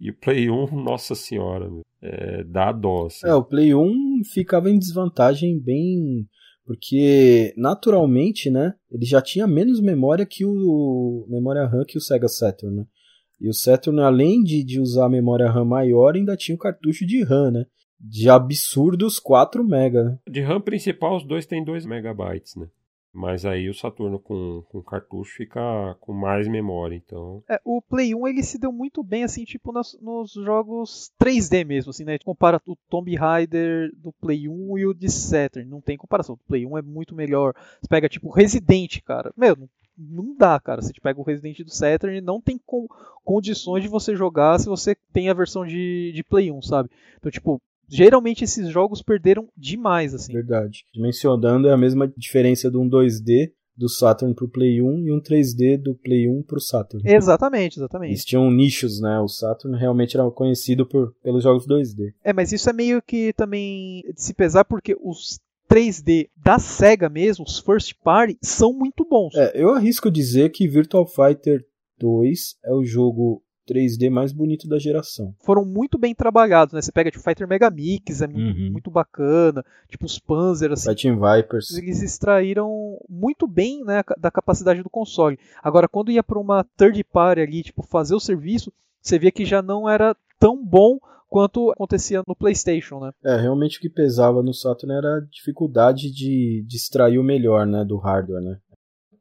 E o Play 1, <laughs> nossa senhora, é, dá dó. Assim. É, o Play 1 ficava em desvantagem bem porque naturalmente, né, ele já tinha menos memória que o memória RAM que o Sega Saturn, né? E o Saturn, além de, de usar a memória RAM maior, ainda tinha o cartucho de RAM, né? De absurdos 4 MB. Né? De RAM principal, os dois têm 2 MB, né? Mas aí o Saturno com, com cartucho fica com mais memória, então. É, o Play 1 ele se deu muito bem, assim, tipo, nos, nos jogos 3D mesmo, assim, né? Compara o Tomb Raider do Play 1 e o de Saturn. Não tem comparação. O Play 1 é muito melhor. Você pega, tipo, Resident, cara. Meu, não dá, cara. Você pega o Resident do Saturn, não tem condições de você jogar se você tem a versão de, de Play 1, sabe? Então, tipo, geralmente esses jogos perderam demais, assim. Verdade. Mencionando é a mesma diferença de um 2D do Saturn pro Play 1 e um 3D do Play 1 pro Saturn. Exatamente, exatamente. Eles tinham nichos, né? O Saturn realmente era conhecido por, pelos jogos 2D. É, mas isso é meio que também de se pesar porque os 3D da SEGA mesmo, os first party, são muito bons. É, eu arrisco dizer que Virtual Fighter 2 é o jogo 3D mais bonito da geração. Foram muito bem trabalhados, né? Você pega tipo Fighter Megamix, é muito, uhum. muito bacana, tipo os Panzer, assim. Fighting Vipers. Eles extraíram muito bem, né, da capacidade do console. Agora, quando ia para uma third party ali, tipo, fazer o serviço, você via que já não era tão bom quanto acontecia no PlayStation, né? É, realmente o que pesava no Saturn era a dificuldade de, de extrair o melhor, né, do hardware, né?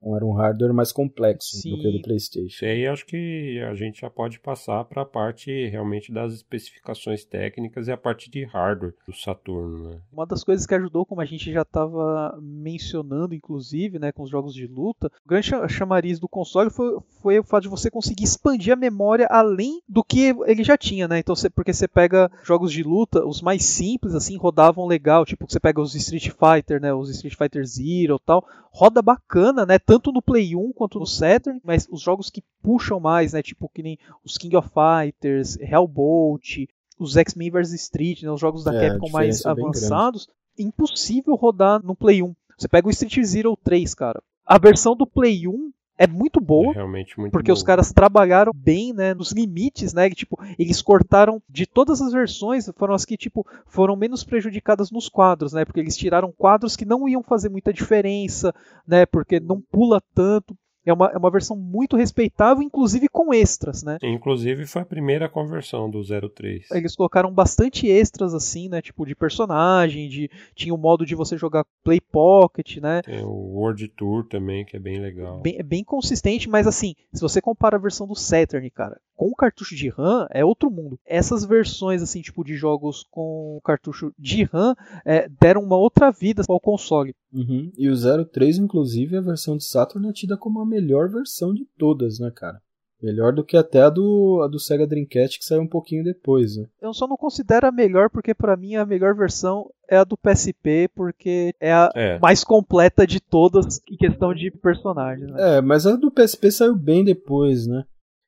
Era um hardware mais complexo Sim. do que o do PlayStation. E aí acho que a gente já pode passar para a parte realmente das especificações técnicas e a parte de hardware do Saturno. Né? Uma das coisas que ajudou, como a gente já estava mencionando, inclusive, né, com os jogos de luta, o grande chamariz do console foi, foi o fato de você conseguir expandir a memória além do que ele já tinha, né? Então, você, porque você pega jogos de luta, os mais simples, assim, rodavam legal, tipo, você pega os Street Fighter, né, os Street Fighter Zero tal, roda bacana, né? Tanto no Play 1 quanto no Saturn, mas os jogos que puxam mais, né? Tipo que nem os King of Fighters, Hellbolt, os X-Men vs Street, né? Os jogos da é, Capcom mais é avançados, impossível rodar no Play 1. Você pega o Street Zero 3, cara. A versão do Play 1 é muito boa. É realmente muito Porque boa. os caras trabalharam bem, né, nos limites, né, que, tipo, eles cortaram de todas as versões, foram as que, tipo, foram menos prejudicadas nos quadros, né, porque eles tiraram quadros que não iam fazer muita diferença, né, porque não pula tanto. É uma, é uma versão muito respeitável, inclusive com extras, né? Inclusive foi a primeira conversão do 03. Eles colocaram bastante extras, assim, né? Tipo, de personagem, de tinha o modo de você jogar Play Pocket, né? Tem o World Tour também, que é bem legal. Bem, é bem consistente, mas assim, se você compara a versão do Saturn, cara, com o cartucho de RAM, é outro mundo. Essas versões, assim, tipo, de jogos com cartucho de RAM, é, deram uma outra vida ao console. Uhum. E o 03, inclusive, a versão de Saturn é tida como a melhor versão de todas, né, cara? Melhor do que até a do, a do Sega Dreamcast, que saiu um pouquinho depois, né? Eu só não considero a melhor, porque para mim a melhor versão é a do PSP, porque é a é. mais completa de todas em questão de personagens. Né? É, mas a do PSP saiu bem depois, né?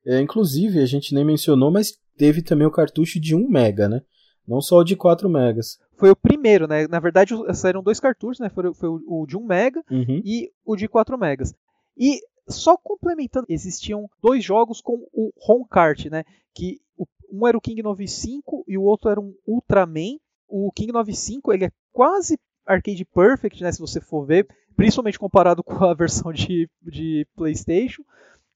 É, inclusive, a gente nem mencionou, mas teve também o cartucho de 1 mega, né? Não só o de 4 megas foi o primeiro, né? Na verdade, saíram dois cartuchos, né? Foi, foi o de 1 mega uhum. e o de 4 megas. E só complementando, existiam dois jogos com o home kart, né? Que um era o King 95 e o outro era um Ultraman. O King 95 ele é quase arcade perfect, né? Se você for ver, principalmente comparado <laughs> com a versão de, de PlayStation.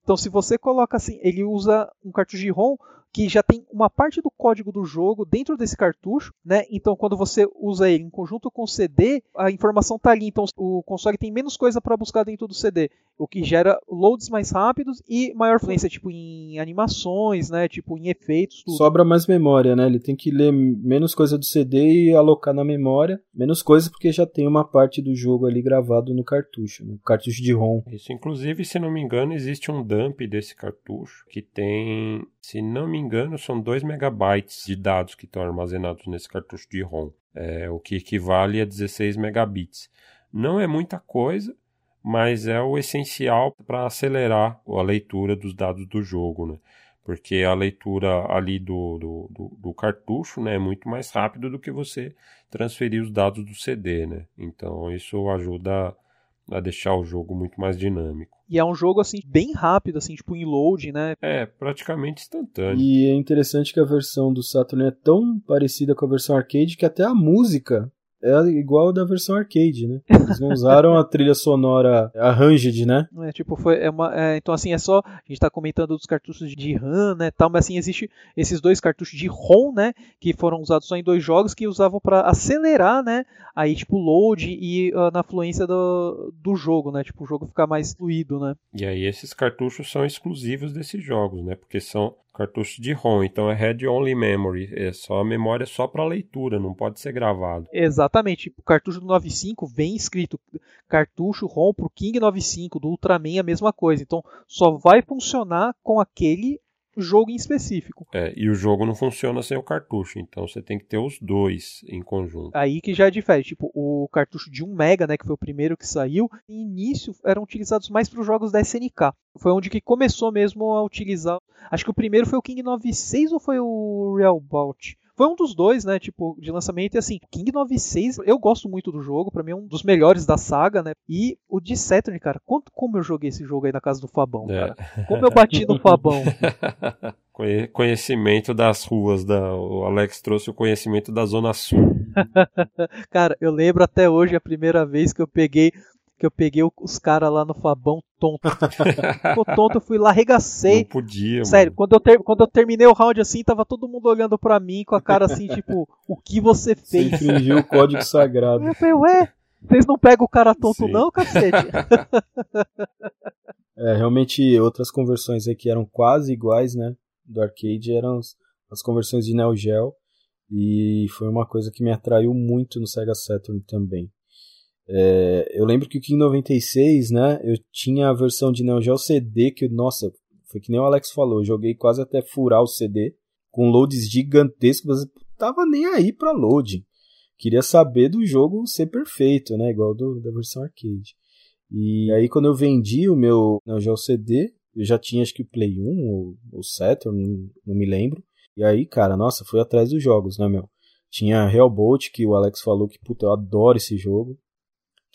Então, se você coloca assim, ele usa um cartucho de ROM que já tem uma parte do código do jogo dentro desse cartucho, né? Então, quando você usa ele em conjunto com o CD, a informação está ali. Então, o console tem menos coisa para buscar dentro do CD, o que gera loads mais rápidos e maior fluência, tipo em animações, né? Tipo em efeitos. Tudo. Sobra mais memória, né? Ele tem que ler menos coisa do CD e alocar na memória, menos coisa porque já tem uma parte do jogo ali gravado no cartucho, no cartucho de ROM. Isso, inclusive, se não me engano, existe um dump desse cartucho que tem, se não me engano, são 2 megabytes de dados que estão armazenados nesse cartucho de ROM, é, o que equivale a 16 megabits. Não é muita coisa, mas é o essencial para acelerar a leitura dos dados do jogo, né? Porque a leitura ali do, do, do, do cartucho né, é muito mais rápido do que você transferir os dados do CD, né? Então isso ajuda a deixar o jogo muito mais dinâmico. E é um jogo assim bem rápido, assim, tipo em load, né? É, praticamente instantâneo. E é interessante que a versão do Saturn é tão parecida com a versão arcade que até a música é igual da versão arcade, né? Eles não usaram a trilha sonora arranged, né? É, tipo, foi é uma, é, então assim, é só a gente tá comentando dos cartuchos de RAM, né, tal, mas assim existe esses dois cartuchos de ROM, né, que foram usados só em dois jogos que usavam para acelerar, né, aí tipo load e uh, na fluência do, do jogo, né, tipo o jogo ficar mais fluido, né? E aí esses cartuchos são exclusivos desses jogos, né? Porque são cartucho de ROM, então é Head Only Memory, é só a memória só para leitura, não pode ser gravado. Exatamente, o cartucho do 95 vem escrito cartucho ROM pro King 95, do Ultraman a mesma coisa, então só vai funcionar com aquele jogo em específico. É, e o jogo não funciona sem o cartucho, então você tem que ter os dois em conjunto. Aí que já é diferente. Tipo, o cartucho de 1 mega, né, que foi o primeiro que saiu, no início eram utilizados mais para os jogos da SNK. Foi onde que começou mesmo a utilizar. Acho que o primeiro foi o King 96 ou foi o Real Bout? Foi um dos dois, né, tipo, de lançamento. E assim, King 96, eu gosto muito do jogo, para mim é um dos melhores da saga, né? E o de Saturn, cara, quanto como eu joguei esse jogo aí na casa do Fabão, é. cara. Como eu bati no Fabão. <laughs> conhecimento das ruas da o Alex trouxe o conhecimento da zona sul. <laughs> cara, eu lembro até hoje a primeira vez que eu peguei que eu peguei os caras lá no Fabão tonto. <laughs> Ficou tonto, eu fui lá, arregacei. Não podia, Sério, quando eu, ter, quando eu terminei o round assim, tava todo mundo olhando pra mim com a cara assim, <laughs> tipo, o que você fez? Você infringiu o código <laughs> sagrado. Eu falei, ué, vocês não pegam o cara tonto Sim. não, cacete? é, realmente, outras conversões aí que eram quase iguais, né, do arcade, eram as, as conversões de Neo Geo. E foi uma coisa que me atraiu muito no Sega Saturn também. É, eu lembro que o King 96, né, eu tinha a versão de Neo Geo CD que, nossa, foi que nem o Alex falou, eu joguei quase até furar o CD, com loads gigantescos, mas tava nem aí pra loading. Queria saber do jogo ser perfeito, né, igual do, da versão arcade. E aí quando eu vendi o meu Neo Geo CD, eu já tinha acho que o Play 1 ou o Saturn, não, não me lembro. E aí, cara, nossa, fui atrás dos jogos, né, meu? Tinha Hellbolt, que o Alex falou que, puta, eu adoro esse jogo.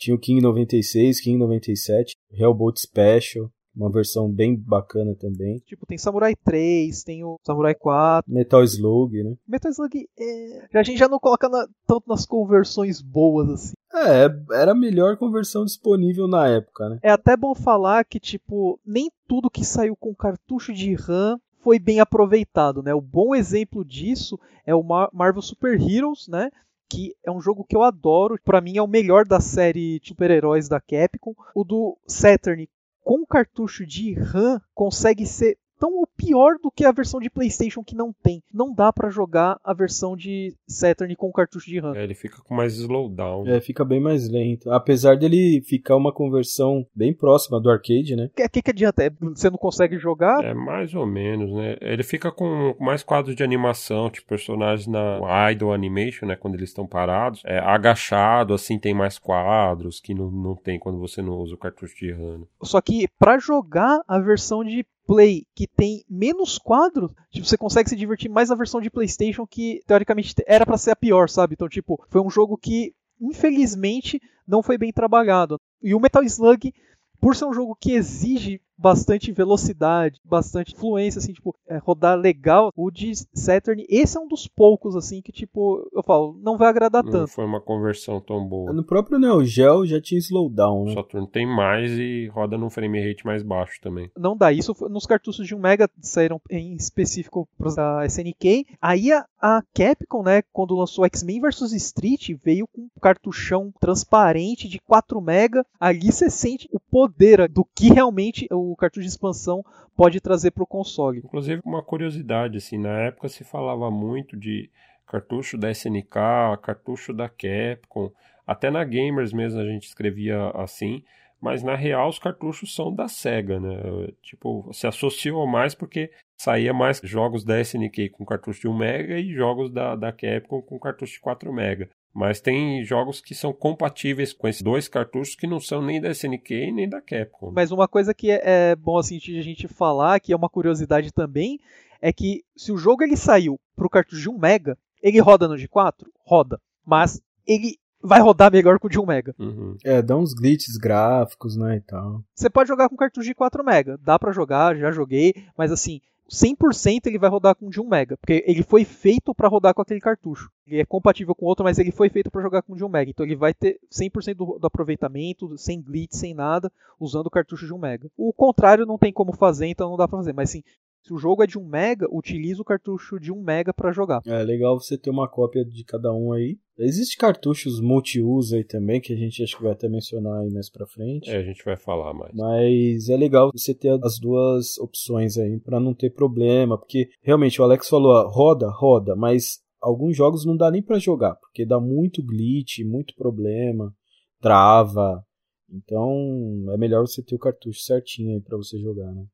Tinha o King 96, King 97, Hellbolt Special, uma versão bem bacana também. Tipo, tem Samurai 3, tem o Samurai 4. Metal Slug, né? Metal Slug é... A gente já não coloca na... tanto nas conversões boas assim. É, era a melhor conversão disponível na época, né? É até bom falar que, tipo, nem tudo que saiu com cartucho de RAM foi bem aproveitado, né? O bom exemplo disso é o Marvel Super Heroes, né? Que é um jogo que eu adoro. Para mim é o melhor da série super-heróis da Capcom. O do Saturn com cartucho de RAM consegue ser tão ou pior do que a versão de PlayStation que não tem. Não dá para jogar a versão de Saturn com cartucho de RAM. É, ele fica com mais slowdown. É, fica bem mais lento. Apesar dele ficar uma conversão bem próxima do arcade, né? O que, que, que adianta? É, você não consegue jogar? É mais ou menos, né? Ele fica com mais quadros de animação, tipo personagens na idle animation, né? Quando eles estão parados. É, agachado, assim, tem mais quadros que não, não tem quando você não usa o cartucho de RAM. Né? Só que para jogar a versão de Play que tem menos quadros, tipo, você consegue se divertir mais na versão de PlayStation que teoricamente era para ser a pior, sabe? Então, tipo, foi um jogo que infelizmente não foi bem trabalhado. E o Metal Slug, por ser um jogo que exige bastante velocidade, bastante fluência, assim, tipo, é, rodar legal. O de Saturn, esse é um dos poucos, assim, que, tipo, eu falo, não vai agradar não tanto. Não foi uma conversão tão boa. No próprio Neo Geo já tinha slowdown, né? Saturn tem mais e roda num frame rate mais baixo também. Não dá, isso nos cartuchos de 1 mega saíram em específico para SNK. Aí a, a, Capcom, né, quando lançou X-Men vs Street, veio com um cartuchão transparente de 4 mega. Ali você sente o poder do que realmente o o cartucho de expansão pode trazer para o console. Inclusive, uma curiosidade, assim, na época se falava muito de cartucho da SNK, cartucho da Capcom, até na Gamers mesmo a gente escrevia assim, mas na real os cartuchos são da Sega, né? Tipo, se associou mais porque saía mais jogos da SNK com cartucho de 1 mega e jogos da, da Capcom com cartucho de 4 mega. Mas tem jogos que são compatíveis com esses dois cartuchos que não são nem da SNK nem da Capcom. Mas uma coisa que é, é bom assim de a gente falar, que é uma curiosidade também, é que se o jogo ele saiu para o cartucho de 1 mega, ele roda no G4? Roda. Mas ele vai rodar melhor com o de 1 mega. Uhum. É, dá uns glitches gráficos, né, e tal. Você pode jogar com cartucho de 4 mega. Dá para jogar, já joguei, mas assim, 100% ele vai rodar com de 1 mega, porque ele foi feito para rodar com aquele cartucho. Ele é compatível com outro, mas ele foi feito para jogar com de 1 mega. Então ele vai ter 100% do, do aproveitamento, sem glitch, sem nada, usando o cartucho de 1 mega. O contrário não tem como fazer, então não dá para fazer, mas sim, se o jogo é de 1 mega, utiliza o cartucho de 1 mega para jogar. É legal você ter uma cópia de cada um aí. Existem cartuchos multi-uso aí também, que a gente acho que vai até mencionar aí mais pra frente. É, a gente vai falar mais. Mas é legal você ter as duas opções aí para não ter problema, porque realmente o Alex falou, roda, roda, mas alguns jogos não dá nem para jogar, porque dá muito glitch, muito problema, trava. Então é melhor você ter o cartucho certinho aí para você jogar, né?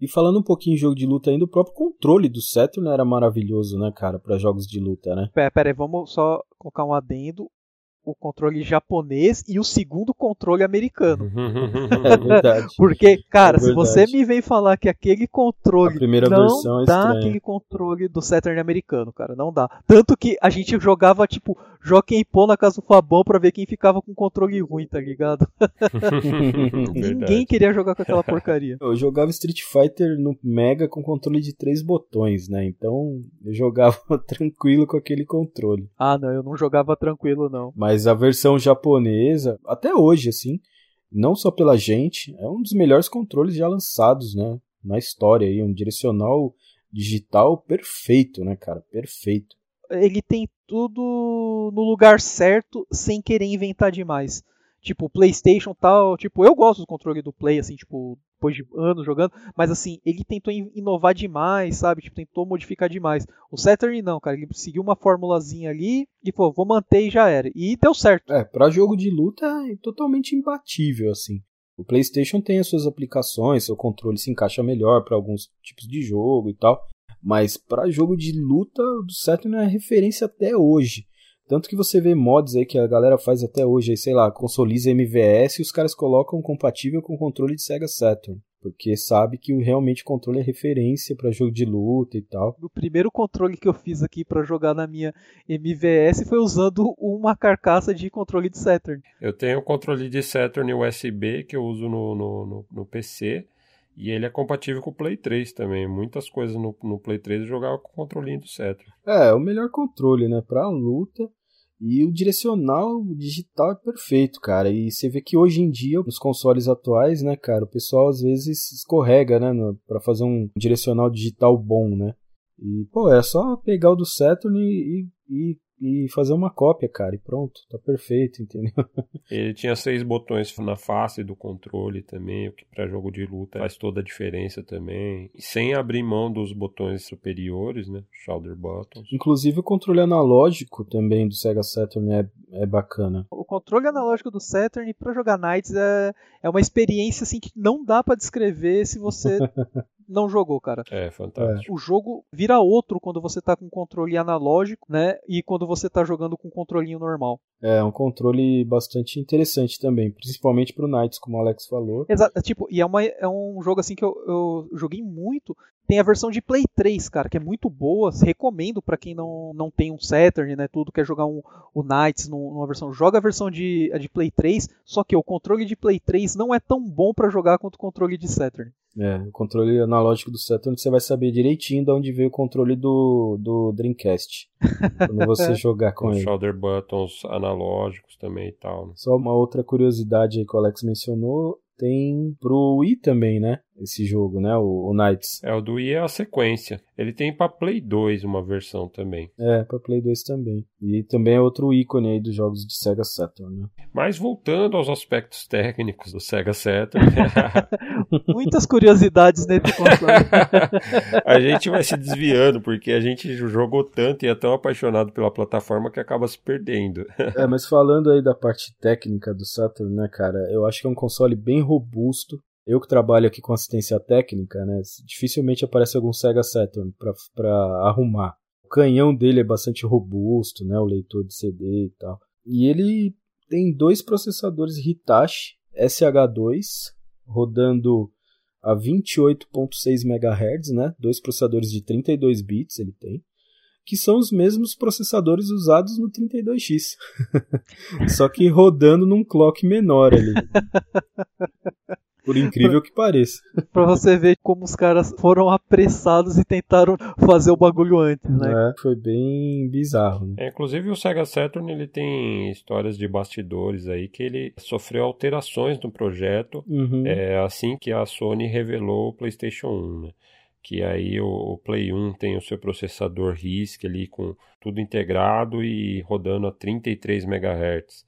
E falando um pouquinho em jogo de luta ainda, o próprio controle do Saturn era maravilhoso, né, cara, para jogos de luta, né? Pera, pera aí, vamos só colocar um adendo o controle japonês e o segundo controle americano. <laughs> é verdade. Porque, cara, é se você me vem falar que aquele controle não é dá aquele controle do Saturn americano, cara, não dá. Tanto que a gente jogava tipo Joaquim Pô na casa do Fabão pra ver quem ficava com controle ruim, tá ligado? <laughs> Ninguém queria jogar com aquela porcaria. Eu jogava Street Fighter no Mega com controle de três botões, né? Então eu jogava <laughs> tranquilo com aquele controle. Ah, não, eu não jogava tranquilo, não. Mas a versão japonesa, até hoje, assim, não só pela gente, é um dos melhores controles já lançados, né? Na história aí, um direcional digital perfeito, né, cara? Perfeito ele tem tudo no lugar certo sem querer inventar demais. Tipo, PlayStation tal, tipo, eu gosto do controle do Play, assim, tipo, depois de anos jogando, mas assim, ele tentou inovar demais, sabe? Tipo, tentou modificar demais. O Saturn não, cara, ele seguiu uma formulazinha ali e falou, vou manter e já era. E deu certo. É, para jogo de luta é totalmente imbatível, assim. O PlayStation tem as suas aplicações, seu controle se encaixa melhor para alguns tipos de jogo e tal. Mas para jogo de luta, o do Saturn é referência até hoje. Tanto que você vê mods aí que a galera faz até hoje, aí, sei lá, consoliza MVS e os caras colocam compatível com o controle de Sega Saturn. Porque sabe que realmente o controle é referência para jogo de luta e tal. O primeiro controle que eu fiz aqui para jogar na minha MVS foi usando uma carcaça de controle de Saturn. Eu tenho o controle de Saturn USB que eu uso no, no, no, no PC. E ele é compatível com o Play 3 também. Muitas coisas no, no Play 3 eu jogava com o controlinho do Cetro. É, o melhor controle, né? Pra luta. E o direcional digital é perfeito, cara. E você vê que hoje em dia, nos consoles atuais, né, cara, o pessoal às vezes escorrega, né, para fazer um direcional digital bom, né? E, pô, é só pegar o do Saturn e, e, e fazer uma cópia, cara, e pronto, tá perfeito, <laughs> entendeu? Ele tinha seis botões na face do controle também, o que para jogo de luta faz toda a diferença também. E sem abrir mão dos botões superiores, né? Shoulder buttons. Inclusive o controle analógico também do Sega Saturn é, é bacana. O controle analógico do Saturn para jogar Knights é, é uma experiência assim que não dá para descrever se você <laughs> não jogou, cara. É, fantástico. O jogo vira outro quando você tá com controle analógico, né? E quando você tá jogando com controlinho normal. É, um controle bastante interessante também, principalmente pro Knights, como o Alex falou. Exato, tipo, e é, uma, é um jogo assim que eu, eu joguei muito. Tem a versão de Play 3, cara, que é muito boa. Recomendo para quem não, não tem um Saturn, né? Tudo quer jogar um, o Knights numa versão. Joga a versão de, a de Play 3, só que o controle de Play 3 não é tão bom para jogar quanto o controle de Saturn. É, o controle analógico do Saturn você vai saber direitinho de onde veio o controle do, do Dreamcast. quando você <laughs> jogar com, com ele. Shoulder buttons analógicos também e tal. Né? Só uma outra curiosidade aí que o Alex mencionou tem pro Wii também, né? Esse jogo, né? O, o Knights. É, o do Wii é a sequência. Ele tem pra Play 2 uma versão também. É, pra Play 2 também. E também é outro ícone aí dos jogos de Sega Saturn, né? Mas voltando aos aspectos técnicos do Sega Saturn. <laughs> Muitas curiosidades nesse console. <laughs> a gente vai se desviando, porque a gente jogou tanto e é tão apaixonado pela plataforma que acaba se perdendo. é, mas falando aí da parte técnica do Saturn, né, cara? Eu acho que é um console bem robusto eu que trabalho aqui com assistência técnica, né, dificilmente aparece algum Sega Saturn para arrumar. O canhão dele é bastante robusto, né, o leitor de CD e tal. E ele tem dois processadores Hitachi SH2 rodando a 28.6 MHz, né, dois processadores de 32 bits ele tem, que são os mesmos processadores usados no 32X. <laughs> Só que rodando num clock menor ali. <laughs> Por incrível que pareça. pra você ver como os caras foram apressados e tentaram fazer o bagulho antes, né? É, foi bem bizarro. Né? É, inclusive o Sega Saturn ele tem histórias de bastidores aí que ele sofreu alterações no projeto uhum. é, assim que a Sony revelou o PlayStation 1, né? que aí o, o, Play 1 tem o seu processador RISC ali com tudo integrado e rodando a 33 MHz.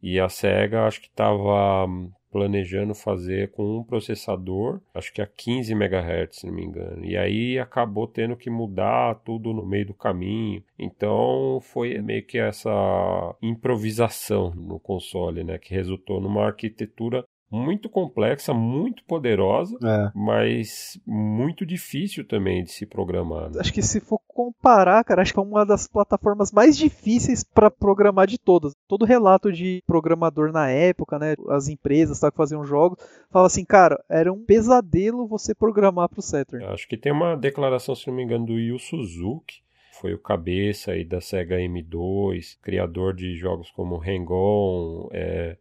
E a Sega acho que estava planejando fazer com um processador, acho que a 15 MHz, se não me engano. E aí acabou tendo que mudar tudo no meio do caminho. Então foi meio que essa improvisação no console, né, que resultou numa arquitetura muito complexa, muito poderosa, é. mas muito difícil também de se programar. Né? Acho que se for comparar, cara, acho que é uma das plataformas mais difíceis para programar de todas. Todo relato de programador na época, né, as empresas tá, que faziam jogos, fala assim, cara, era um pesadelo você programar para o Saturn. Acho que tem uma declaração, se não me engano, do Yu Suzuki, foi o cabeça aí da Sega M2, criador de jogos como Hang-On, é,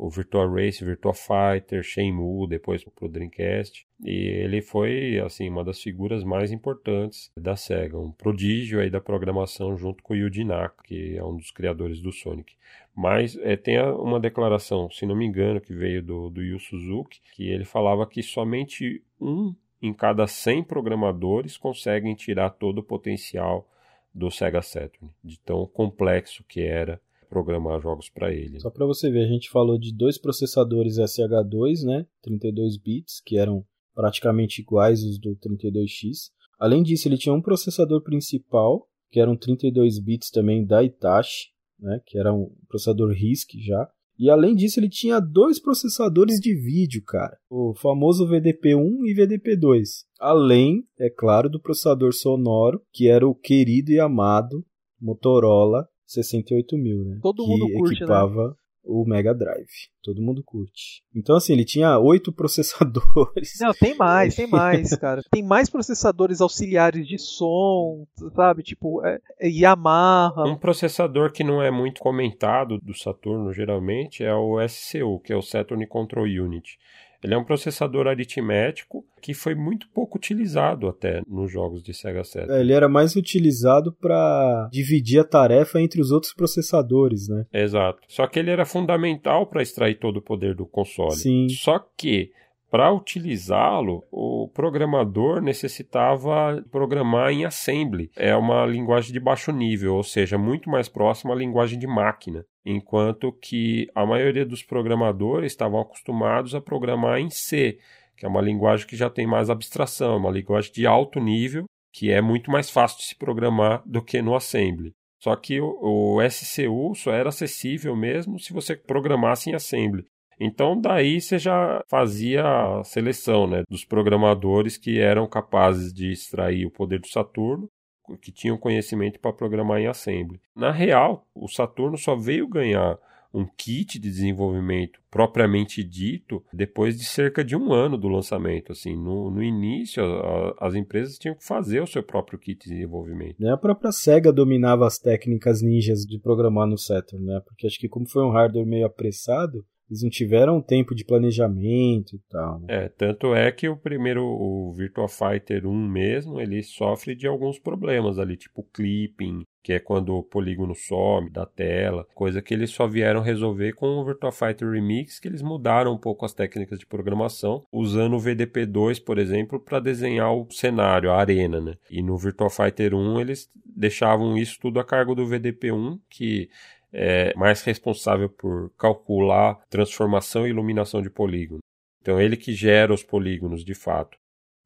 o Virtua Race, Virtua Fighter, Shenmue, depois pro Dreamcast. E ele foi, assim, uma das figuras mais importantes da SEGA, um prodígio aí da programação junto com o Yuji Naka, que é um dos criadores do Sonic. Mas é, tem uma declaração, se não me engano, que veio do, do Yu Suzuki, que ele falava que somente um em cada 100 programadores conseguem tirar todo o potencial do Sega Saturn, de tão complexo que era programar jogos para ele. Só para você ver, a gente falou de dois processadores SH2, né, 32 bits, que eram praticamente iguais os do 32X. Além disso, ele tinha um processador principal, que era um 32 bits também da Itachi, né, que era um processador RISC já. E além disso, ele tinha dois processadores de vídeo, cara. O famoso VDP1 e VDP2. Além, é claro, do processador sonoro, que era o querido e amado Motorola 68 mil, né? Todo que mundo curte, né? equipava né? o Mega Drive. Todo mundo curte. Então, assim, ele tinha oito <laughs> processadores. Não, tem mais, tem <laughs> mais, cara. Tem mais processadores auxiliares de som, sabe? Tipo, é, é Yamaha. Um processador que não é muito comentado do Saturno, geralmente, é o SCU, que é o Saturn Control Unit. Ele é um processador aritmético que foi muito pouco utilizado até nos jogos de Sega Saturn. É, ele era mais utilizado para dividir a tarefa entre os outros processadores, né? Exato. Só que ele era fundamental para extrair todo o poder do console. Sim. Só que para utilizá-lo, o programador necessitava programar em assembly. É uma linguagem de baixo nível, ou seja, muito mais próxima à linguagem de máquina. Enquanto que a maioria dos programadores estavam acostumados a programar em C, que é uma linguagem que já tem mais abstração, uma linguagem de alto nível, que é muito mais fácil de se programar do que no assembly. Só que o, o SCU só era acessível mesmo se você programasse em assembly. Então daí você já fazia a seleção né, dos programadores que eram capazes de extrair o poder do Saturno, que tinham conhecimento para programar em assembly. Na real, o Saturno só veio ganhar um kit de desenvolvimento propriamente dito depois de cerca de um ano do lançamento. Assim, no, no início, a, as empresas tinham que fazer o seu próprio kit de desenvolvimento. A própria Sega dominava as técnicas ninjas de programar no Saturn, né? Porque acho que como foi um hardware meio apressado, eles não tiveram tempo de planejamento e tal. Né? É, tanto é que o primeiro, o Virtua Fighter 1 mesmo, ele sofre de alguns problemas ali, tipo clipping, que é quando o polígono some da tela, coisa que eles só vieram resolver com o Virtua Fighter Remix, que eles mudaram um pouco as técnicas de programação, usando o VDP2, por exemplo, para desenhar o cenário, a arena, né? E no Virtua Fighter 1 eles deixavam isso tudo a cargo do VDP1, que é mais responsável por calcular transformação e iluminação de polígono. Então ele que gera os polígonos de fato.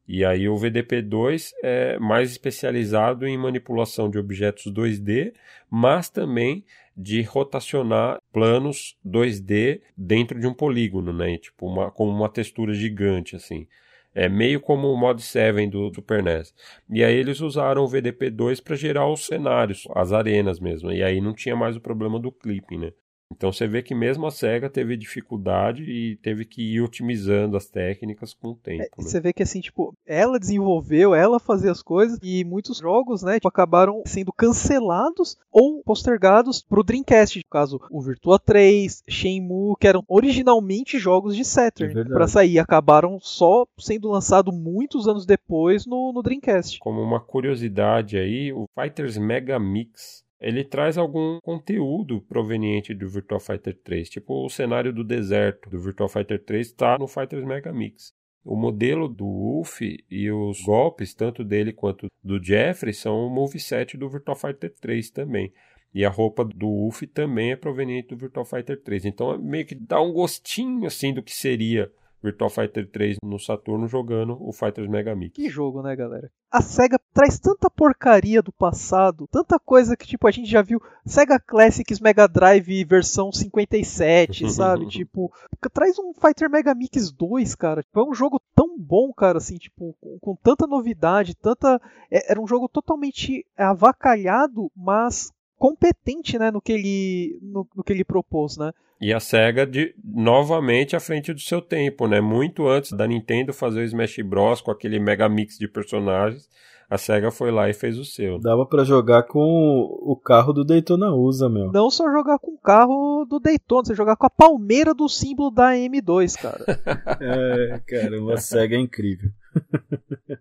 E aí o VDP2 é mais especializado em manipulação de objetos 2D, mas também de rotacionar planos 2D dentro de um polígono, né? Tipo uma, como uma textura gigante assim. É meio como o Mod 7 do Super NES. E aí eles usaram o VDP2 para gerar os cenários, as arenas mesmo. E aí não tinha mais o problema do clipping, né? Então você vê que mesmo a SEGA teve dificuldade e teve que ir otimizando as técnicas com o tempo. É, né? Você vê que assim, tipo, ela desenvolveu, ela fazia as coisas e muitos jogos, né, tipo, acabaram sendo cancelados ou postergados pro Dreamcast. No caso, o Virtua 3, Shenmue, que eram originalmente jogos de Saturn é para sair, acabaram só sendo lançados muitos anos depois no, no Dreamcast. Como uma curiosidade aí, o Fighters Mega Mix ele traz algum conteúdo proveniente do Virtua Fighter 3, tipo o cenário do deserto do Virtua Fighter 3 está no Fighters Mega Mix. O modelo do Wolf e os golpes, tanto dele quanto do Jeffrey, são o moveset do Virtua Fighter 3 também. E a roupa do Wolf também é proveniente do Virtua Fighter 3. Então meio que dá um gostinho assim do que seria Virtual Fighter 3 no Saturno jogando o Fighters Mega Mix. Que jogo, né, galera? A SEGA traz tanta porcaria do passado, tanta coisa que, tipo, a gente já viu SEGA Classics Mega Drive versão 57, <laughs> sabe? tipo, traz um Fighter Mega Mix 2, cara. Foi um jogo tão bom, cara, assim, tipo, com, com tanta novidade, tanta. É, era um jogo totalmente avacalhado, mas competente, né, no que ele, no, no que ele propôs, né? E a SEGA de, novamente à frente do seu tempo, né? Muito antes da Nintendo fazer o Smash Bros com aquele mega mix de personagens, a SEGA foi lá e fez o seu. Dava para jogar com o carro do Daytona USA, meu. Não só jogar com o carro do Daytona, você jogar com a palmeira do símbolo da M2, cara. <laughs> é, cara, uma SEGA é incrível. <laughs>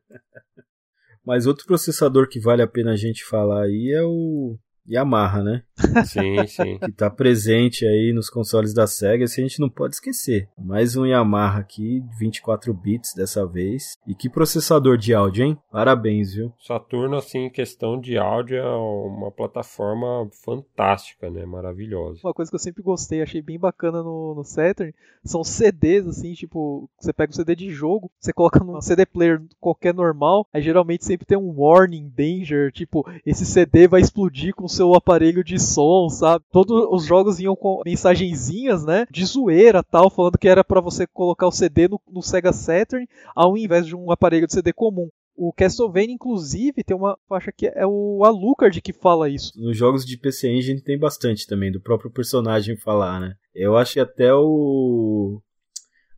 Mas outro processador que vale a pena a gente falar aí é o Yamaha, né? Sim, sim. que tá presente aí nos consoles da Sega, isso a gente não pode esquecer. Mais um Yamaha aqui, 24 bits dessa vez. E que processador de áudio, hein? Parabéns, viu? Saturno, assim, em questão de áudio, é uma plataforma fantástica, né? Maravilhosa. Uma coisa que eu sempre gostei, achei bem bacana no, no Saturn, são CDs, assim, tipo, você pega um CD de jogo, você coloca num CD player qualquer normal, aí geralmente sempre tem um warning, danger, tipo, esse CD vai explodir com seu aparelho de som, sabe? Todos os jogos vinham com mensagenzinhas, né? De zoeira tal, falando que era para você colocar o CD no, no Sega Saturn ao invés de um aparelho de CD comum. O Castlevania, inclusive, tem uma faixa que é o Alucard que fala isso. Nos jogos de PC Engine tem bastante também, do próprio personagem falar, né? Eu acho que até o.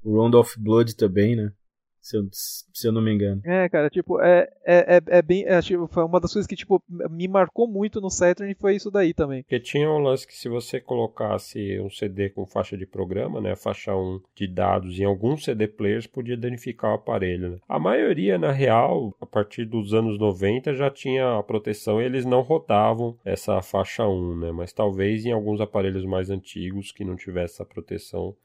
O Round of Blood também, né? Se eu, se eu não me engano. É, cara, tipo, é, é, é, é bem. É, tipo, foi uma das coisas que, tipo, me marcou muito no Saturn foi isso daí também. Porque tinha um lance que se você colocasse um CD com faixa de programa, né? Faixa 1 de dados em alguns CD players, podia danificar o aparelho. Né? A maioria, na real, a partir dos anos 90 já tinha a proteção e eles não rodavam essa faixa 1, né? Mas talvez em alguns aparelhos mais antigos que não tivesse essa proteção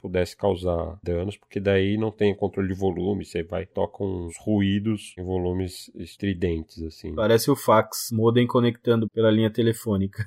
pudesse causar danos, porque daí não tem controle de volume, você vai toca uns ruídos em volumes estridentes assim. Parece o fax, modem conectando pela linha telefônica.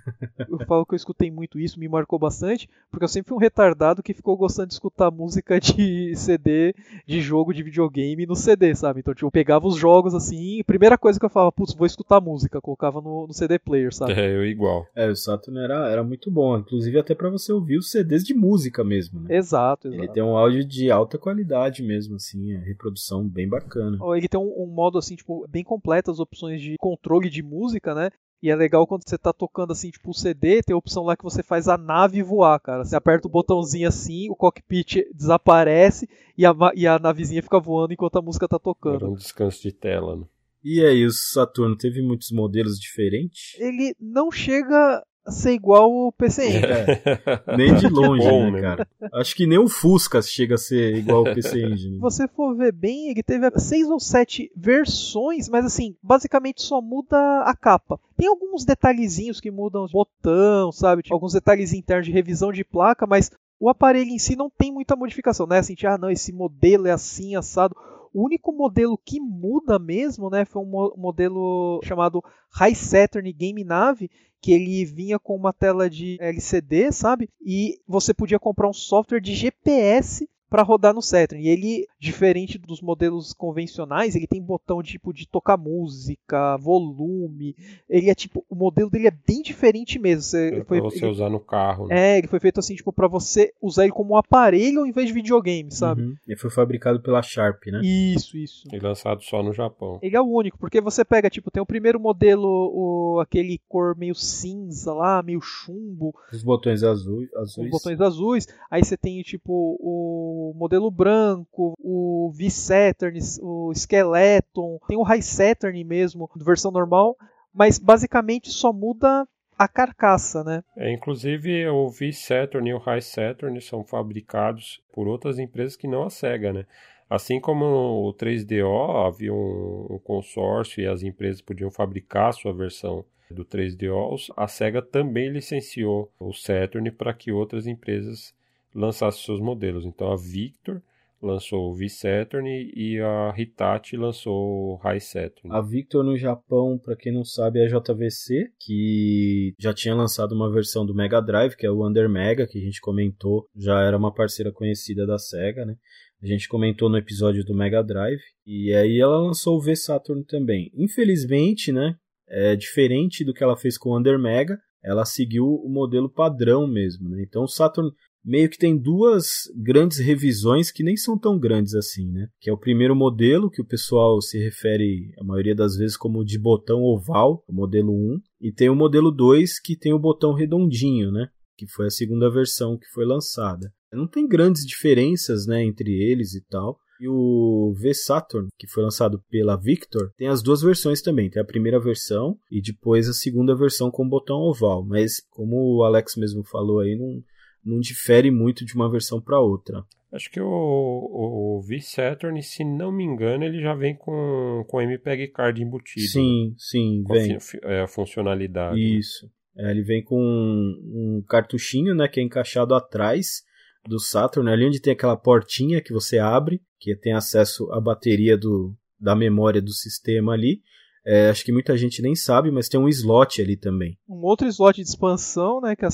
eu falo que eu escutei muito isso, me marcou bastante, porque eu sempre fui um retardado que ficou gostando de escutar música de CD, de jogo de videogame no CD, sabe? Então, tipo, eu pegava os jogos assim, primeira coisa que eu falava, putz, vou escutar música, colocava no, no CD player, sabe? É, eu igual. É, o Saturn era, era muito bom, inclusive até para você ouvir os CDs de música mesmo, né? Exato. Exato, exato. Ele tem um áudio de alta qualidade mesmo, assim, reprodução bem bacana. Ele tem um, um modo, assim, tipo, bem completo as opções de controle de música, né? E é legal quando você tá tocando assim, tipo o CD, tem a opção lá que você faz a nave voar, cara. Você aperta o botãozinho assim, o cockpit desaparece e a, e a navezinha fica voando enquanto a música tá tocando. Era um descanso de tela, né? E aí, o Saturno teve muitos modelos diferentes? Ele não chega ser igual o PC Engine. É, <laughs> nem de longe, bom, né, né, cara? Acho que nem o Fusca chega a ser igual ao PC Engine. <laughs> Se você for ver bem, ele teve seis ou sete versões, mas assim, basicamente só muda a capa. Tem alguns detalhezinhos que mudam o botão, sabe? Tipo, alguns detalhes internos de revisão de placa, mas o aparelho em si não tem muita modificação, né? Assim, ah, não, esse modelo é assim, assado. O único modelo que muda mesmo, né, foi um modelo chamado High Saturn Game Nav, que ele vinha com uma tela de LCD, sabe? E você podia comprar um software de GPS para rodar no Saturn. E ele, diferente dos modelos convencionais, ele tem botão tipo de tocar música, volume. Ele é tipo, o modelo dele é bem diferente mesmo. Você, é foi, você ele, usar no carro. Né? É, ele foi feito assim, tipo, para você usar ele como um aparelho ao invés de videogame, sabe? Uhum. Ele foi fabricado pela Sharp, né? Isso, isso. E lançado só no Japão. Ele é o único, porque você pega, tipo, tem o primeiro modelo, o, aquele cor meio cinza lá, meio chumbo. Os botões azuis. Os botões azuis. Aí você tem, tipo, o o modelo branco, o V-Saturn, o Skeleton, tem o High Saturn mesmo, versão normal, mas basicamente só muda a carcaça, né? É, inclusive o V-Saturn e o High Saturn são fabricados por outras empresas que não a Sega, né? Assim como o 3DO havia um, um consórcio e as empresas podiam fabricar a sua versão do 3DO, a Sega também licenciou o Saturn para que outras empresas lançasse seus modelos. Então a Victor lançou o V-Saturn e a Hitachi lançou o High Saturn. A Victor no Japão, para quem não sabe, é a JVC, que já tinha lançado uma versão do Mega Drive, que é o Under Mega, que a gente comentou, já era uma parceira conhecida da Sega, né? A gente comentou no episódio do Mega Drive. E aí ela lançou o V-Saturn também. Infelizmente, né? É diferente do que ela fez com o Under Mega. Ela seguiu o modelo padrão mesmo, né? Então o Saturn meio que tem duas grandes revisões que nem são tão grandes assim, né? Que é o primeiro modelo, que o pessoal se refere a maioria das vezes como de botão oval, o modelo 1, e tem o modelo 2 que tem o botão redondinho, né? Que foi a segunda versão que foi lançada. Não tem grandes diferenças, né, entre eles e tal. E o V-Saturn, que foi lançado pela Victor, tem as duas versões também. Tem a primeira versão e depois a segunda versão com botão oval. Mas, como o Alex mesmo falou aí, não, não difere muito de uma versão para outra. Acho que o, o V-Saturn, se não me engano, ele já vem com, com MPEG Card embutido. Sim, né? sim, vem. A, é, a funcionalidade. Né? Isso. Né? É, ele vem com um, um, cartuchinho, né, que é encaixado atrás do Saturn, ali onde tem aquela portinha que você abre, que tem acesso à bateria do, da memória do sistema ali. É, acho que muita gente nem sabe, mas tem um slot ali também. Um outro slot de expansão, né, que a,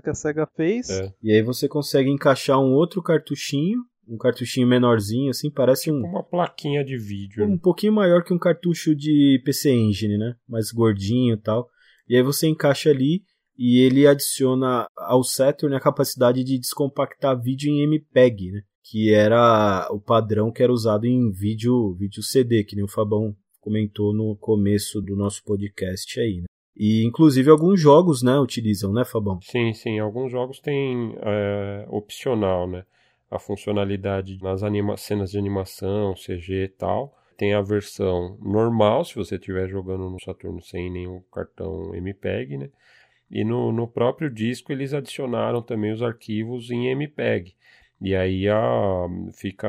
que a Sega fez. É. E aí você consegue encaixar um outro cartuchinho, um cartuchinho menorzinho, assim, parece tipo um... uma plaquinha de vídeo. Um né? pouquinho maior que um cartucho de PC Engine, né, mais gordinho e tal. E aí você encaixa ali e ele adiciona ao Saturn a capacidade de descompactar vídeo em MPEG, né? Que era o padrão que era usado em vídeo, vídeo CD, que nem o Fabão comentou no começo do nosso podcast aí, né? E inclusive alguns jogos, né, utilizam, né, Fabão? Sim, sim. Alguns jogos têm é, opcional, né? A funcionalidade nas anima cenas de animação, CG e tal. Tem a versão normal, se você estiver jogando no Saturno sem nenhum cartão MPEG, né? E no, no próprio disco eles adicionaram também os arquivos em MPEG. E aí a, fica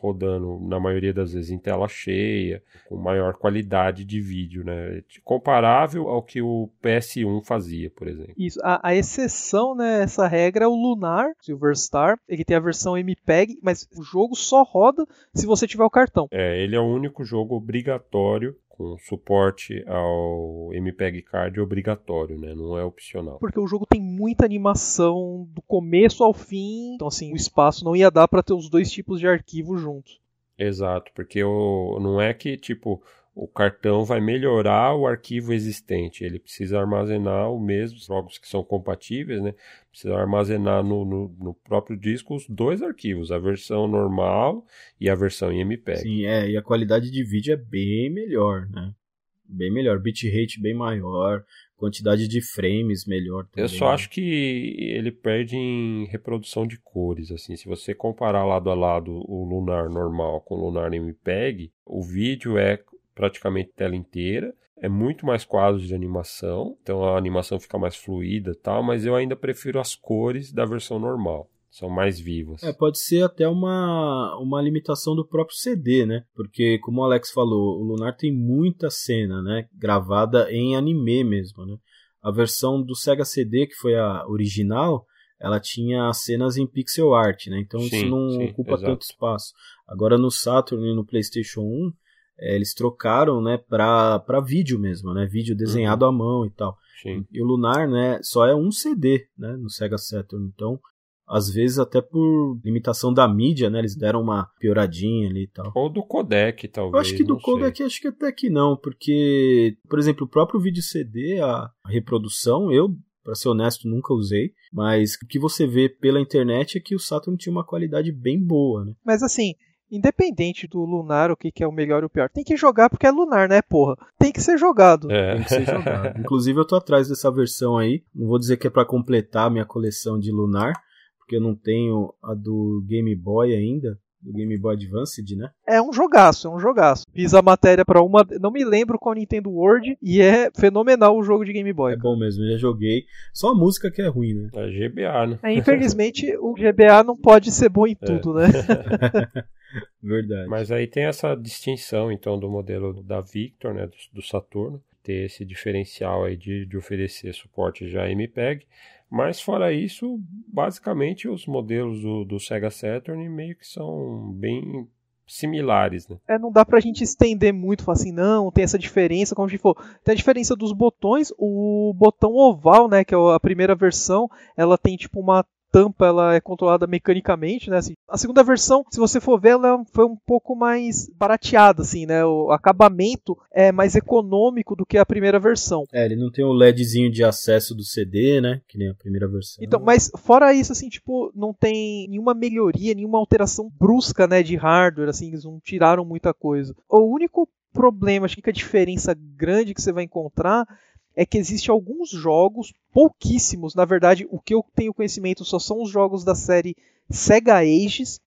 rodando, na maioria das vezes, em tela cheia, com maior qualidade de vídeo, né? Comparável ao que o PS1 fazia, por exemplo. Isso. A, a exceção, né, essa regra é o Lunar, Silver Star. Ele tem a versão MPEG, mas o jogo só roda se você tiver o cartão. É, ele é o único jogo obrigatório com suporte ao MPEG Card obrigatório, né? Não é opcional. Porque o jogo tem muita animação do começo ao fim, então assim, o espaço não ia dar para ter os dois tipos de arquivo juntos. Exato, porque o, não é que tipo o cartão vai melhorar o arquivo existente. Ele precisa armazenar o mesmo, jogos que são compatíveis, né? Precisa armazenar no, no, no, próprio disco os dois arquivos, a versão normal e a versão em MPEG. Sim, é, e a qualidade de vídeo é bem melhor, né? Bem melhor, bitrate bem maior, quantidade de frames melhor também. Eu só acho que ele perde em reprodução de cores, assim, se você comparar lado a lado o Lunar normal com o Lunar MPEG, o vídeo é praticamente tela inteira. É muito mais quadros de animação, então a animação fica mais fluida tal, mas eu ainda prefiro as cores da versão normal. São mais vivas. É, pode ser até uma, uma limitação do próprio CD, né? Porque, como o Alex falou, o Lunar tem muita cena, né? Gravada em anime mesmo, né? A versão do Sega CD, que foi a original, ela tinha cenas em pixel art, né? Então sim, isso não sim, ocupa exato. tanto espaço. Agora no Saturn e no PlayStation 1, é, eles trocaram, né, para vídeo mesmo, né, vídeo desenhado uhum. à mão e tal. Sim. E o Lunar, né, só é um CD, né, no Sega Saturn. Então, às vezes até por limitação da mídia, né, eles deram uma pioradinha ali e tal. Ou do codec, talvez. Eu acho que do codec sei. acho que até que não, porque, por exemplo, o próprio vídeo CD, a reprodução, eu para ser honesto, nunca usei, mas o que você vê pela internet é que o Saturn tinha uma qualidade bem boa, né? Mas assim, independente do Lunar, o que, que é o melhor e o pior. Tem que jogar porque é Lunar, né, porra? Tem que ser jogado. É. Tem que ser jogado. <laughs> Inclusive, eu tô atrás dessa versão aí. Não vou dizer que é para completar a minha coleção de Lunar, porque eu não tenho a do Game Boy ainda. Do Game Boy Advanced, né? É um jogaço, é um jogaço. Fiz a matéria para uma. Não me lembro qual Nintendo World e é fenomenal o jogo de Game Boy. É bom mesmo, já joguei. Só a música que é ruim, né? É GBA, né? É, infelizmente, o GBA não pode ser bom em é. tudo, né? <laughs> Verdade. Mas aí tem essa distinção, então, do modelo da Victor, né, do, do Saturno, ter esse diferencial aí de, de oferecer suporte já MPEG. Mas fora isso, basicamente os modelos do, do Sega Saturn meio que são bem similares, né? É, não dá pra gente estender muito, falar assim, não, tem essa diferença, como a gente for. Tem a diferença dos botões, o botão oval, né, que é a primeira versão, ela tem tipo uma tampa ela é controlada mecanicamente, né? Assim, a segunda versão, se você for ver, ela foi um pouco mais barateada, assim, né? O acabamento é mais econômico do que a primeira versão. É, ele não tem o LEDzinho de acesso do CD, né? Que nem a primeira versão. Então, mas fora isso, assim, tipo, não tem nenhuma melhoria, nenhuma alteração brusca, né, de hardware, assim, eles não tiraram muita coisa. O único problema, acho que a diferença grande que você vai encontrar é que existe alguns jogos, pouquíssimos, na verdade, o que eu tenho conhecimento só são os jogos da série Sega Ages,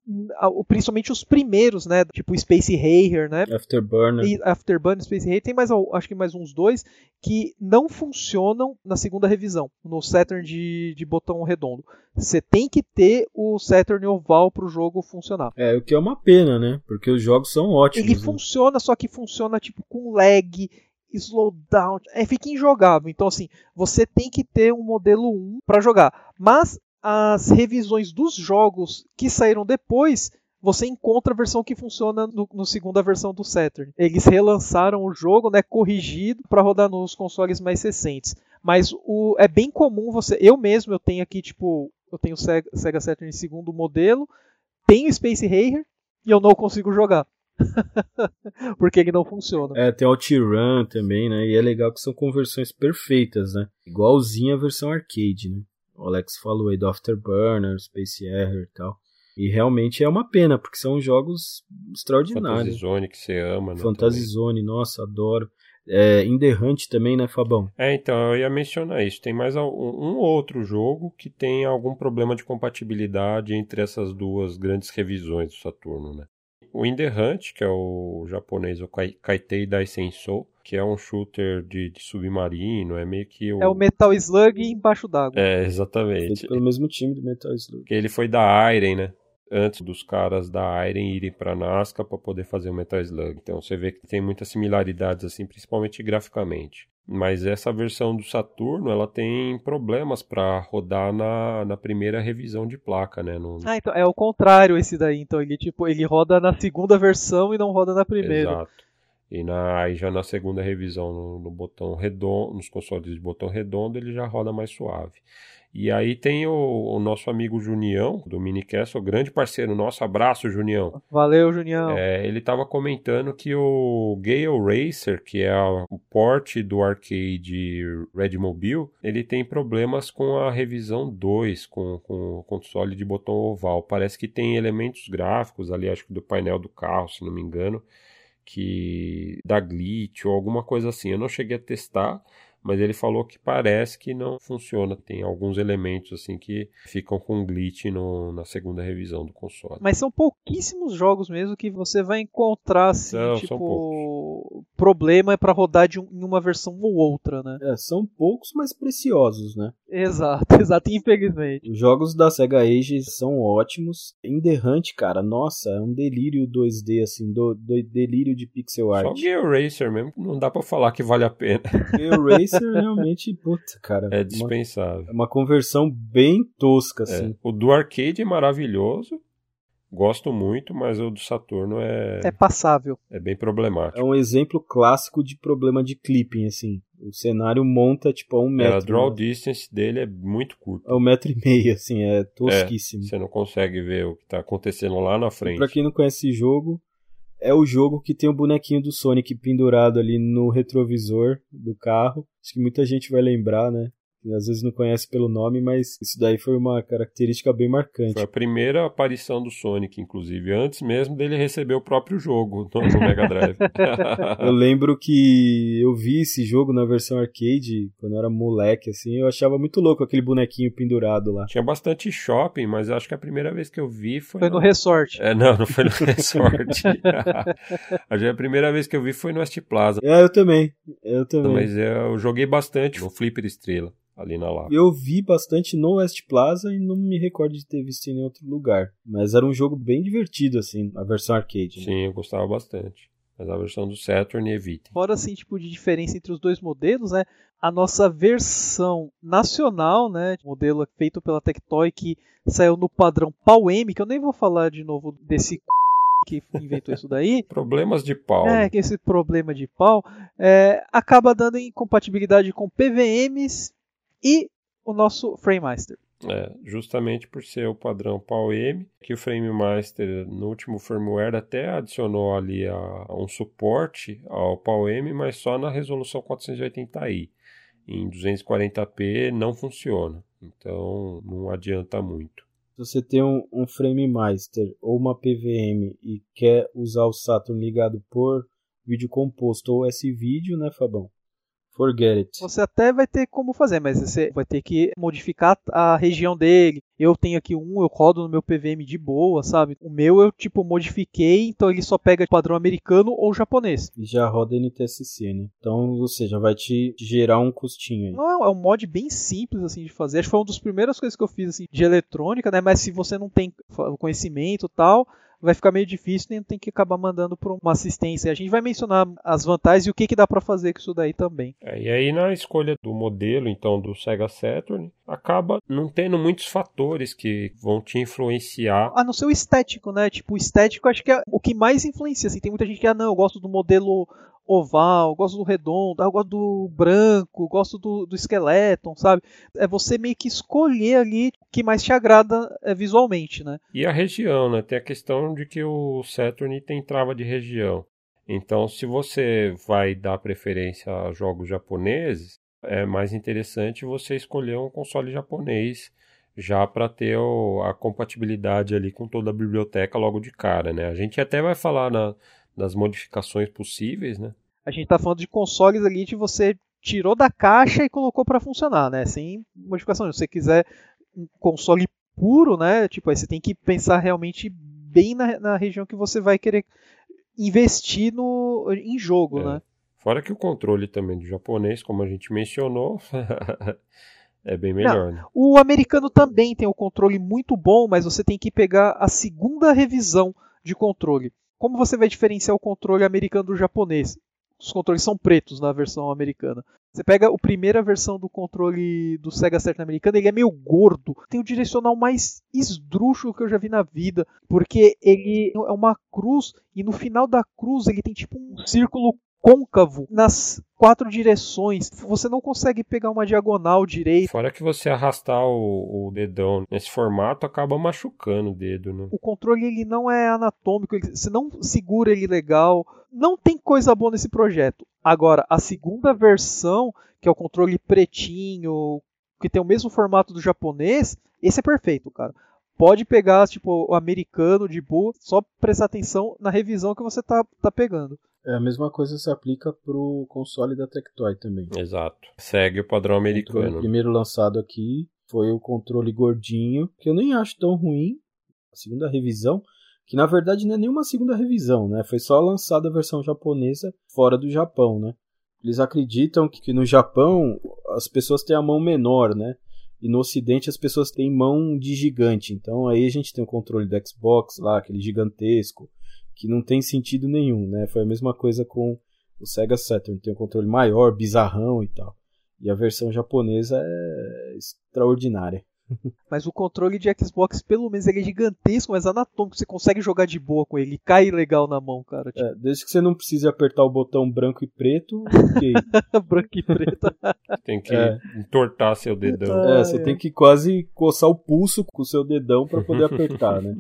principalmente os primeiros, né, tipo Space Harrier, né? Afterburner. E Afterburner, Space Harrier, tem mais acho que mais uns dois que não funcionam na segunda revisão, no Saturn de, de botão redondo. Você tem que ter o Saturn oval para o jogo funcionar. É, o que é uma pena, né? Porque os jogos são ótimos. Ele né? funciona, só que funciona tipo com lag, slowdown, é, fica injogável. Então, assim, você tem que ter um modelo 1 para jogar. Mas as revisões dos jogos que saíram depois, você encontra a versão que funciona no, no segunda versão do Saturn. Eles relançaram o jogo, né, corrigido para rodar nos consoles mais recentes. Mas o, é bem comum você, eu mesmo eu tenho aqui tipo, eu tenho o Sega, Sega Saturn em segundo modelo, tenho Space Harrier e eu não consigo jogar. <laughs> Porque ele não funciona. É, tem o T-Run também, né? E é legal que são conversões perfeitas, né? Igualzinha a versão arcade, né? O Alex falou aí do Afterburner, Space Error e tal. E realmente é uma pena, porque são jogos extraordinários. Fantasy Zone que você ama, né? Fantasy nossa, adoro. É, In The Hunt também, né, Fabão? É, então, eu ia mencionar isso. Tem mais um, um outro jogo que tem algum problema de compatibilidade entre essas duas grandes revisões do Saturno, né? O In The Hunt, que é o japonês, o Kaitei Daisensou, que é um shooter de, de, submarino, é meio que o... É o Metal Slug embaixo d'água. É, exatamente. Feito pelo mesmo time do Metal Slug. Que ele foi da Iron, né? Antes dos caras da Iron irem pra Nazca para poder fazer o Metal Slug. Então você vê que tem muitas similaridades, assim, principalmente graficamente. Mas essa versão do Saturno, ela tem problemas para rodar na, na primeira revisão de placa, né? No... Ah, então é o contrário esse daí. Então ele tipo, ele roda na segunda versão e não roda na primeira. Exato. E na, aí já na segunda revisão no, no botão redondo, nos consoles de botão redondo, ele já roda mais suave. E aí tem o, o, nosso amigo Junião, do Minicast, o grande parceiro nosso. Abraço, Junião. Valeu, Junião. É, ele estava comentando que o Gale Racer, que é o porte do arcade Red Mobile, ele tem problemas com a revisão 2, com, com o console de botão oval. Parece que tem elementos gráficos ali, acho que do painel do carro, se não me engano, que dá glitch ou alguma coisa assim. Eu não cheguei a testar, mas ele falou que parece que não funciona. Tem alguns elementos assim que ficam com glitch no, na segunda revisão do console. Mas são pouquíssimos jogos mesmo que você vai encontrar assim, não, tipo, problema é para rodar de um, em uma versão ou outra, né? É, são poucos, mas preciosos, né? Exato, <laughs> exato, infelizmente. Os jogos da Sega Age são ótimos. In The Hunt, cara, nossa, é um delírio 2D, assim, do, do delírio de pixel art. Só Gear Racer mesmo, não dá para falar que vale a pena. Gear Racer realmente, puta, cara. É dispensável. Uma, uma conversão bem tosca, assim. É. O do arcade é maravilhoso. Gosto muito, mas o do Saturno é. É passável. É bem problemático. É um exemplo clássico de problema de clipping, assim. O cenário monta tipo a um metro. É, a draw né? distance dele é muito curto. É um metro e meio, assim, é tosquíssimo. É, você não consegue ver o que tá acontecendo lá na frente. E pra quem não conhece esse jogo, é o jogo que tem o bonequinho do Sonic pendurado ali no retrovisor do carro. Acho que muita gente vai lembrar, né? Às vezes não conhece pelo nome, mas isso daí foi uma característica bem marcante. Foi a primeira aparição do Sonic, inclusive, antes mesmo dele receber o próprio jogo no, Mega Drive. <laughs> eu lembro que eu vi esse jogo na versão arcade quando eu era moleque, assim, eu achava muito louco aquele bonequinho pendurado lá. Tinha bastante shopping, mas acho que a primeira vez que eu vi foi. Foi no, no Resort. É, não, não foi no <laughs> Resort. <laughs> a primeira vez que eu vi foi no West Plaza. É, eu também. Eu também. Mas eu joguei bastante no Flipper Estrela ali na Lapa. Eu vi bastante no West Plaza e não me recordo de ter visto em outro lugar. Mas era um jogo bem divertido, assim, a versão arcade. Né? Sim, eu gostava bastante. Mas a versão do Saturn evite. Fora assim, tipo, de diferença entre os dois modelos, né? A nossa versão nacional, né? Modelo feito pela Tectoy que saiu no padrão Pau-M, que eu nem vou falar de novo desse que inventou isso daí. <laughs> Problemas de pau. É, que esse problema de pau é, acaba dando incompatibilidade com PVMs e o nosso FrameMaster. É, justamente por ser o padrão PAL-M, que o Frame Master no último firmware até adicionou ali a, um suporte ao PAL-M, mas só na resolução 480i. Em 240p não funciona, então não adianta muito. Se você tem um, um Frame Master ou uma PVM e quer usar o Saturn ligado por vídeo composto ou S-Vídeo, né, Fabão? Forget it. Você até vai ter como fazer, mas você vai ter que modificar a região dele. Eu tenho aqui um, eu rodo no meu PVM de boa, sabe? O meu eu tipo modifiquei, então ele só pega padrão americano ou japonês. E já roda NTSC, né? Então, ou seja, vai te gerar um custinho aí. Não, é um mod bem simples assim de fazer. Acho que foi uma das primeiras coisas que eu fiz assim de eletrônica, né? Mas se você não tem conhecimento tal, vai ficar meio difícil e tem que acabar mandando para uma assistência. A gente vai mencionar as vantagens e o que, que dá para fazer com isso daí também. É, e aí na escolha do modelo, então, do Sega Saturn, acaba não tendo muitos fatores que vão te influenciar. A não ser o estético, né? Tipo, o estético acho que é o que mais influencia. Assim, tem muita gente que, ah, não, eu gosto do modelo oval, gosto do redondo, eu gosto do branco, gosto do, do esqueleto, sabe? É você meio que escolher ali o que mais te agrada é, visualmente, né? E a região, né? Tem a questão de que o Saturn tem trava de região. Então, se você vai dar preferência a jogos japoneses, é mais interessante você escolher um console japonês já para ter o, a compatibilidade ali com toda a biblioteca logo de cara, né? A gente até vai falar na, das modificações possíveis, né? A gente está falando de consoles ali que você tirou da caixa e colocou para funcionar, né? Sem modificação. Se você quiser um console puro, né? Tipo, aí você tem que pensar realmente bem na, na região que você vai querer investir no, em jogo, é. né? Fora que o controle também do japonês, como a gente mencionou, <laughs> é bem melhor. Não, né? O americano também tem o controle muito bom, mas você tem que pegar a segunda revisão de controle. Como você vai diferenciar o controle americano do japonês? Os controles são pretos na versão americana. Você pega a primeira versão do controle do Sega Saturn americano, ele é meio gordo. Tem o direcional mais esdrúxulo que eu já vi na vida, porque ele é uma cruz e no final da cruz ele tem tipo um círculo côncavo nas quatro direções. Você não consegue pegar uma diagonal direita. Fora que você arrastar o, o dedão nesse formato acaba machucando o dedo, né? O controle ele não é anatômico, você não segura ele legal. Não tem coisa boa nesse projeto. Agora, a segunda versão, que é o controle pretinho, que tem o mesmo formato do japonês, esse é perfeito, cara pode pegar tipo o americano de boa, só prestar atenção na revisão que você tá, tá pegando. É, a mesma coisa se aplica pro console da Tectoy também. Exato. Segue o padrão americano. O primeiro lançado aqui foi o controle gordinho, que eu nem acho tão ruim. A segunda revisão, que na verdade não é nenhuma segunda revisão, né? Foi só lançada a versão japonesa fora do Japão, né? Eles acreditam que no Japão as pessoas têm a mão menor, né? E no ocidente as pessoas têm mão de gigante. Então aí a gente tem o controle do Xbox lá, aquele gigantesco que não tem sentido nenhum, né? Foi a mesma coisa com o Sega Saturn, tem um controle maior, bizarrão e tal. E a versão japonesa é extraordinária. <laughs> Mas o controle de Xbox, pelo menos, ele é gigantesco, mas anatômico. Você consegue jogar de boa com ele. Cai legal na mão, cara. Tipo... É, desde que você não precise apertar o botão branco e preto, ok. <laughs> branco e preto. tem que é. entortar seu dedão. É, você tem que quase coçar o pulso com o seu dedão para poder apertar, né?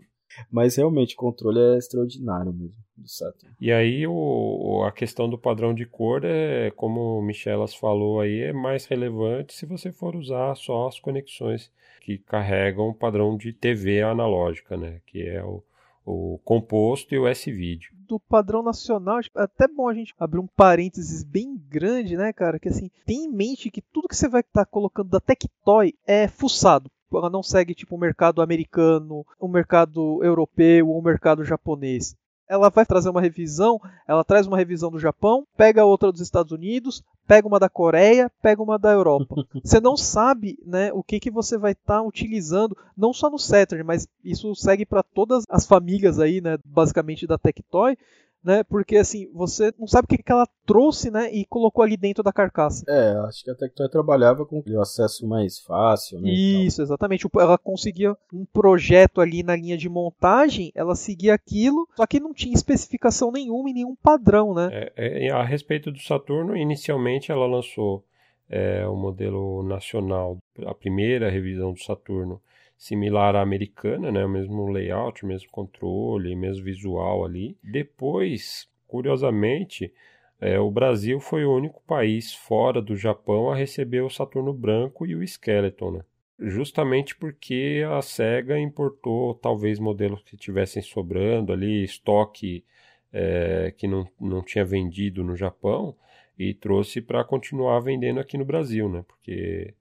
Mas realmente o controle é extraordinário mesmo do Saturn. E aí o, a questão do padrão de cor é, como o Michelas falou aí, é mais relevante se você for usar só as conexões que carregam o padrão de TV analógica, né? Que é o, o composto e o S-Vídeo. Do padrão nacional, é até bom a gente abrir um parênteses bem grande, né, cara? Que assim, tem em mente que tudo que você vai estar tá colocando da Tectoy é fuçado ela não segue tipo o mercado americano, o mercado europeu ou o mercado japonês. Ela vai trazer uma revisão, ela traz uma revisão do Japão, pega outra dos Estados Unidos, pega uma da Coreia, pega uma da Europa. <laughs> Você não sabe, né, o que que você vai estar tá utilizando, não só no Saturn, mas isso segue para todas as famílias aí, né, basicamente da Tectoy né? Porque assim, você não sabe o que, que ela trouxe, né? E colocou ali dentro da carcaça. É, acho que a Tectoy trabalhava com o acesso mais fácil, né? Isso, exatamente. Ela conseguia um projeto ali na linha de montagem, ela seguia aquilo, só que não tinha especificação nenhuma e nenhum padrão, né? É, é, a respeito do Saturno, inicialmente ela lançou é o modelo nacional, a primeira revisão do Saturno, similar à americana, né? O mesmo layout, o mesmo controle, o mesmo visual ali. Depois, curiosamente, é, o Brasil foi o único país fora do Japão a receber o Saturno branco e o Skeleton, né? Justamente porque a SEGA importou talvez modelos que tivessem sobrando ali, estoque é, que não, não tinha vendido no Japão e trouxe para continuar vendendo aqui no Brasil, né? Porque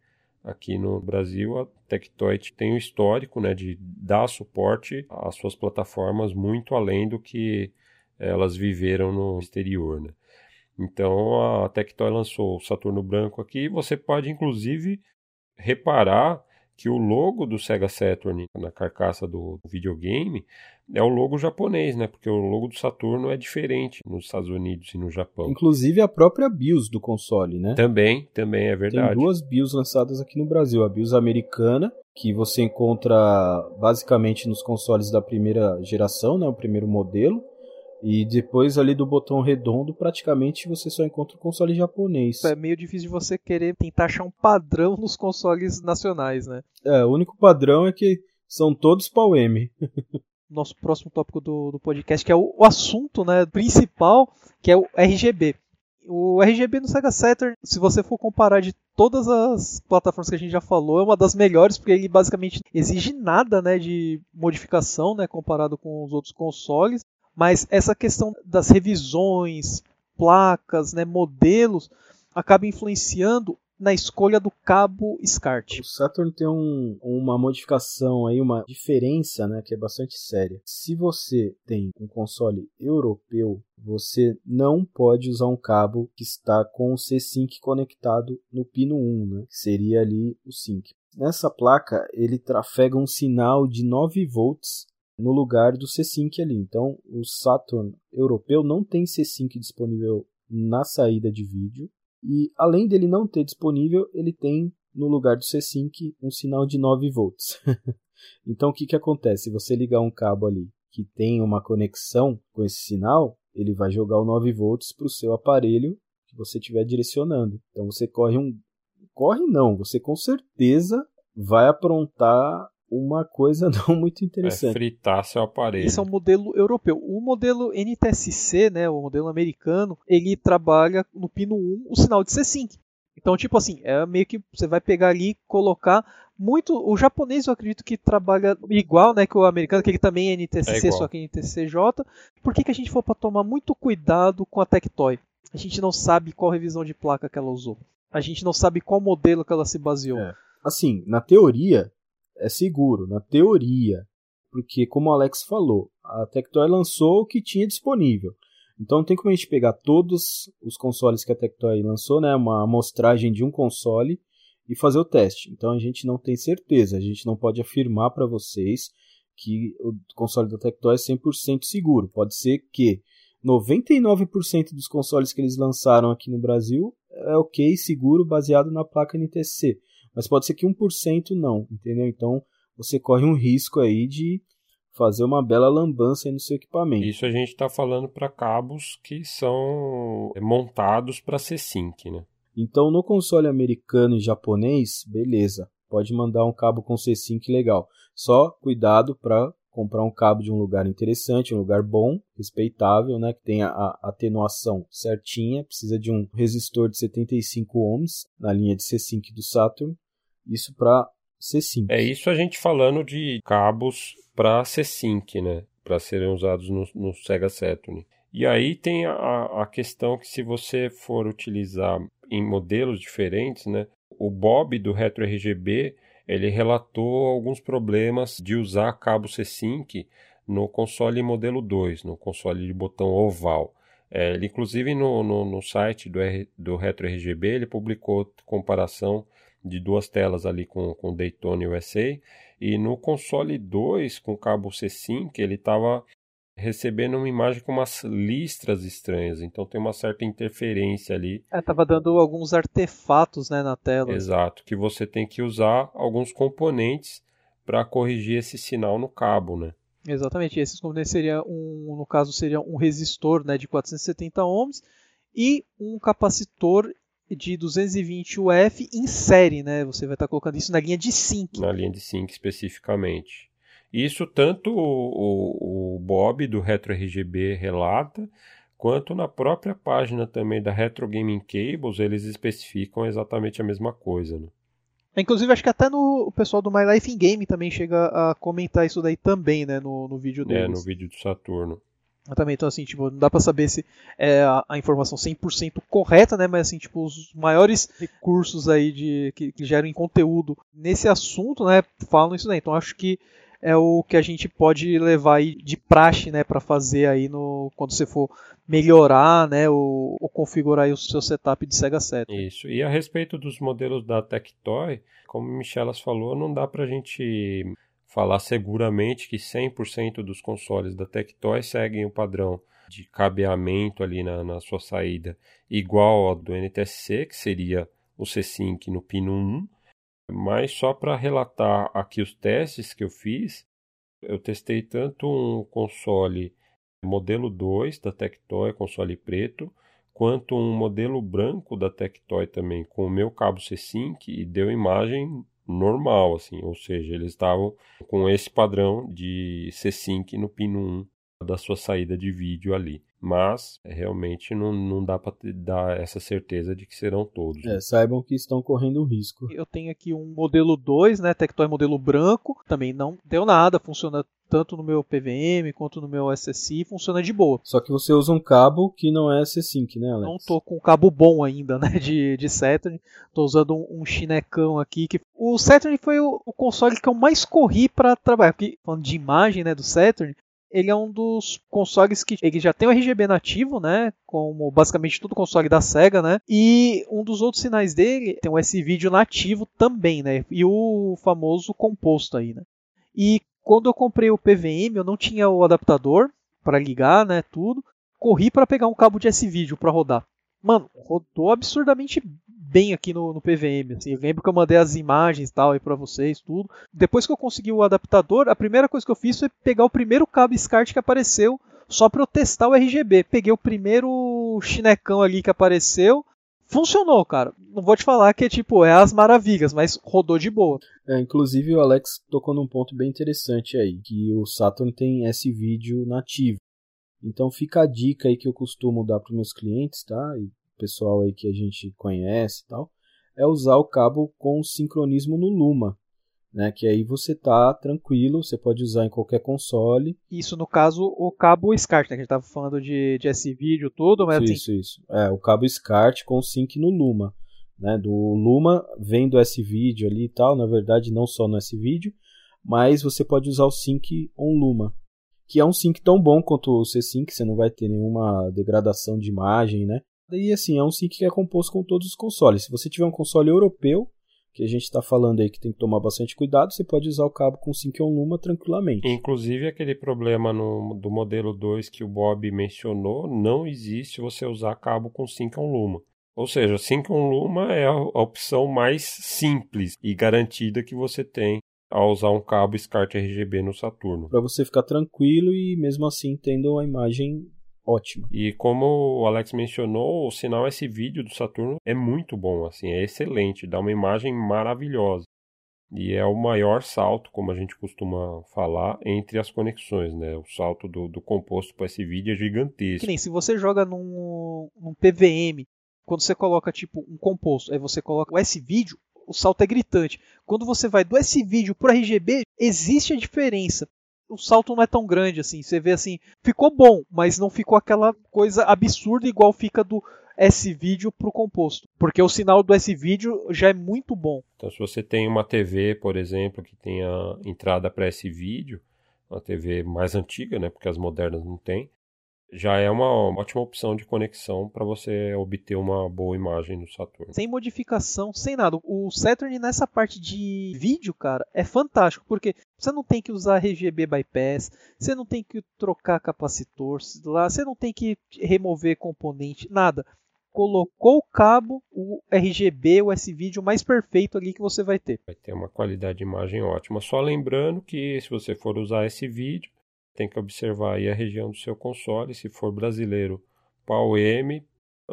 aqui no Brasil a Tectoy tem um histórico né, de dar suporte às suas plataformas muito além do que elas viveram no exterior. Né? Então a Tectoy lançou o Saturno Branco aqui. Você pode inclusive reparar que o logo do Sega Saturn na carcaça do videogame é o logo japonês, né? Porque o logo do Saturno é diferente nos Estados Unidos e no Japão. Inclusive a própria BIOS do console, né? Também, também é verdade. Tem duas BIOS lançadas aqui no Brasil. A BIOS americana, que você encontra basicamente nos consoles da primeira geração, né? O primeiro modelo. E depois ali do botão redondo, praticamente você só encontra o console japonês. É meio difícil de você querer tentar achar um padrão nos consoles nacionais, né? É, o único padrão é que são todos PAL-M. <laughs> Nosso próximo tópico do, do podcast, que é o, o assunto né, principal, que é o RGB. O RGB no Sega Saturn, se você for comparar de todas as plataformas que a gente já falou, é uma das melhores, porque ele basicamente exige nada né, de modificação né, comparado com os outros consoles. Mas essa questão das revisões, placas, né, modelos, acaba influenciando na escolha do cabo SCART. O Saturn tem um, uma modificação aí, uma diferença, né, que é bastante séria. Se você tem um console europeu, você não pode usar um cabo que está com o C-Sync conectado no pino 1, né, que seria ali o sync. Nessa placa, ele trafega um sinal de 9 volts no lugar do C-Sync ali. Então, o Saturn europeu não tem C-Sync disponível na saída de vídeo. E além dele não ter disponível, ele tem no lugar do C-Sync um sinal de 9 volts. <laughs> então o que, que acontece? Se você ligar um cabo ali que tem uma conexão com esse sinal, ele vai jogar o 9 volts para o seu aparelho que você estiver direcionando. Então você corre um. Corre não, você com certeza vai aprontar uma coisa <laughs> não muito interessante. É fritar seu aparelho. Esse é um modelo europeu. O modelo NTSC, né, o modelo americano, ele trabalha no pino 1 o sinal de C-Sync. Então, tipo assim, é meio que você vai pegar ali e colocar muito. O japonês eu acredito que trabalha igual né, que o americano, que ele também é NTSC, é só que é NTCJ. Por que, que a gente for para tomar muito cuidado com a Tectoy? A gente não sabe qual revisão de placa que ela usou. A gente não sabe qual modelo que ela se baseou. É. Assim, na teoria, é seguro, na teoria. Porque, como o Alex falou, a Tectoy lançou o que tinha disponível. Então não tem como a gente pegar todos os consoles que a Tectoy lançou, né, uma amostragem de um console e fazer o teste. Então a gente não tem certeza, a gente não pode afirmar para vocês que o console da Tectoy é 100% seguro. Pode ser que 99% dos consoles que eles lançaram aqui no Brasil é ok, seguro, baseado na placa NTC mas pode ser que 1% não, entendeu? Então você corre um risco aí de fazer uma bela lambança no seu equipamento. Isso a gente está falando para cabos que são montados para ser sync, né? Então no console americano e japonês, beleza, pode mandar um cabo com C-Sync legal. Só cuidado para comprar um cabo de um lugar interessante, um lugar bom, respeitável, né, que tenha a atenuação certinha, precisa de um resistor de 75 ohms na linha de C-Sync do Saturn isso para C-Sync. É isso a gente falando de cabos para C-Sync, né? Para serem usados no, no, Sega Saturn. E aí tem a, a questão que se você for utilizar em modelos diferentes, né? O Bob do Retro RGB ele relatou alguns problemas de usar cabo C-Sync no console modelo 2, no console de botão oval. É, ele, inclusive, no, no, no site do, R, do Retro RGB, ele publicou comparação de duas telas ali com, com Daytona USA. E no console 2, com cabo C5, ele estava recebendo uma imagem com umas listras estranhas, então tem uma certa interferência ali. É, tava dando alguns artefatos, né, na tela. Exato, que você tem que usar alguns componentes para corrigir esse sinal no cabo, né? Exatamente, esses componentes seria um, no caso seria um resistor, né, de 470 ohms e um capacitor de 220 UF em série, né? Você vai estar colocando isso na linha de sync. Na linha de sync especificamente. Isso tanto o, o, o Bob do RetroRGB relata, quanto na própria página também da Retro Gaming Cables, eles especificam exatamente a mesma coisa. Né? Inclusive, acho que até no o pessoal do My Life in Game também chega a comentar isso daí também, né, no, no vídeo deles. É, no vídeo do Saturno. Exatamente, então assim, tipo, não dá para saber se é a, a, informação 100% correta, né, mas assim, tipo, os maiores recursos aí de que, que geram conteúdo nesse assunto, né, falam isso daí. Então acho que é o que a gente pode levar aí de praxe, né, para fazer aí no quando você for melhorar, né, ou, ou configurar o seu setup de Sega Saturn. Isso. E a respeito dos modelos da Tectoy, como Michelas falou, não dá para a gente falar seguramente que 100% dos consoles da Tectoy seguem o padrão de cabeamento ali na, na sua saída igual ao do NTSC, que seria o C-Sync no pino 1. Mas só para relatar aqui os testes que eu fiz, eu testei tanto um console modelo 2 da Tectoy, console preto, quanto um modelo branco da Tectoy também, com o meu cabo C-Sync e deu imagem normal, assim, ou seja, eles estavam com esse padrão de C-Sync no pino 1 da sua saída de vídeo ali. Mas realmente não, não dá para dar essa certeza de que serão todos. É, saibam que estão correndo risco. Eu tenho aqui um modelo 2, né, Tectoy modelo branco, também não deu nada, funciona tanto no meu PVM quanto no meu SSI, funciona de boa. Só que você usa um cabo que não é S-Sync, né, Alex? Não tô com um cabo bom ainda, <laughs> né, de, de Saturn. Tô usando um, um chinecão aqui. que O Saturn foi o, o console que eu mais corri para trabalhar. Porque, falando de imagem, né, do Saturn, ele é um dos consoles que ele já tem o RGB nativo, né? Como basicamente todo console da Sega, né? E um dos outros sinais dele tem o S-Video nativo também, né? E o famoso composto aí, né? E quando eu comprei o PVM, eu não tinha o adaptador para ligar, né? Tudo. Corri para pegar um cabo de S-Video para rodar. Mano, rodou absurdamente bem aqui no, no PVM. Assim. Eu lembro que eu mandei as imagens tal aí para vocês, tudo. Depois que eu consegui o adaptador, a primeira coisa que eu fiz foi pegar o primeiro cabo SCART que apareceu só para eu testar o RGB. Peguei o primeiro chinecão ali que apareceu. Funcionou, cara. Não vou te falar que é tipo, é as maravilhas, mas rodou de boa. É, inclusive o Alex tocou num ponto bem interessante aí, que o Saturn tem esse vídeo nativo. Então fica a dica aí que eu costumo dar para meus clientes, tá? E pessoal aí que a gente conhece e tal, é usar o cabo com sincronismo no Luma. Né, que aí você tá tranquilo, você pode usar em qualquer console. Isso no caso o cabo SCART, né, que a gente tava falando de, de S-Video tudo, mas Isso, assim... isso. É, o cabo SCART com sync no Luma, né, do Luma vem do S-Video ali e tal, na verdade não só no S-Video, mas você pode usar o sync on Luma, que é um sync tão bom quanto o C-Sync, você não vai ter nenhuma degradação de imagem, né? E assim, é um sync que é composto com todos os consoles. Se você tiver um console europeu, que a gente está falando aí que tem que tomar bastante cuidado, você pode usar o cabo com Sync on Luma tranquilamente. Inclusive aquele problema no, do modelo 2 que o Bob mencionou, não existe você usar cabo com Sync on Luma. Ou seja, Sync on Luma é a, a opção mais simples e garantida que você tem ao usar um cabo SCART RGB no Saturno. Para você ficar tranquilo e mesmo assim tendo a imagem ótima. E como o Alex mencionou, o sinal esse vídeo do Saturno é muito bom, assim, é excelente, dá uma imagem maravilhosa. E é o maior salto, como a gente costuma falar, entre as conexões, né? O salto do, do composto para esse vídeo é gigantesco. Que nem se você joga num, num PVM, quando você coloca tipo um composto, aí você coloca o S-Vídeo, o salto é gritante. Quando você vai do S-Vídeo para RGB, existe a diferença o salto não é tão grande assim. Você vê assim, ficou bom, mas não ficou aquela coisa absurda igual fica do S-Vídeo para o composto. Porque o sinal do S-Vídeo já é muito bom. Então, se você tem uma TV, por exemplo, que tenha entrada para S-Vídeo, uma TV mais antiga, né, porque as modernas não têm, já é uma ótima opção de conexão para você obter uma boa imagem no Saturn. Sem modificação, sem nada. O Saturn nessa parte de vídeo, cara, é fantástico, porque você não tem que usar RGB bypass, você não tem que trocar capacitor lá, você não tem que remover componente, nada. Colocou o cabo, o RGB, o S-Video mais perfeito ali que você vai ter. Vai ter uma qualidade de imagem ótima. Só lembrando que se você for usar esse vídeo, tem que observar aí a região do seu console. Se for brasileiro, PAL-M,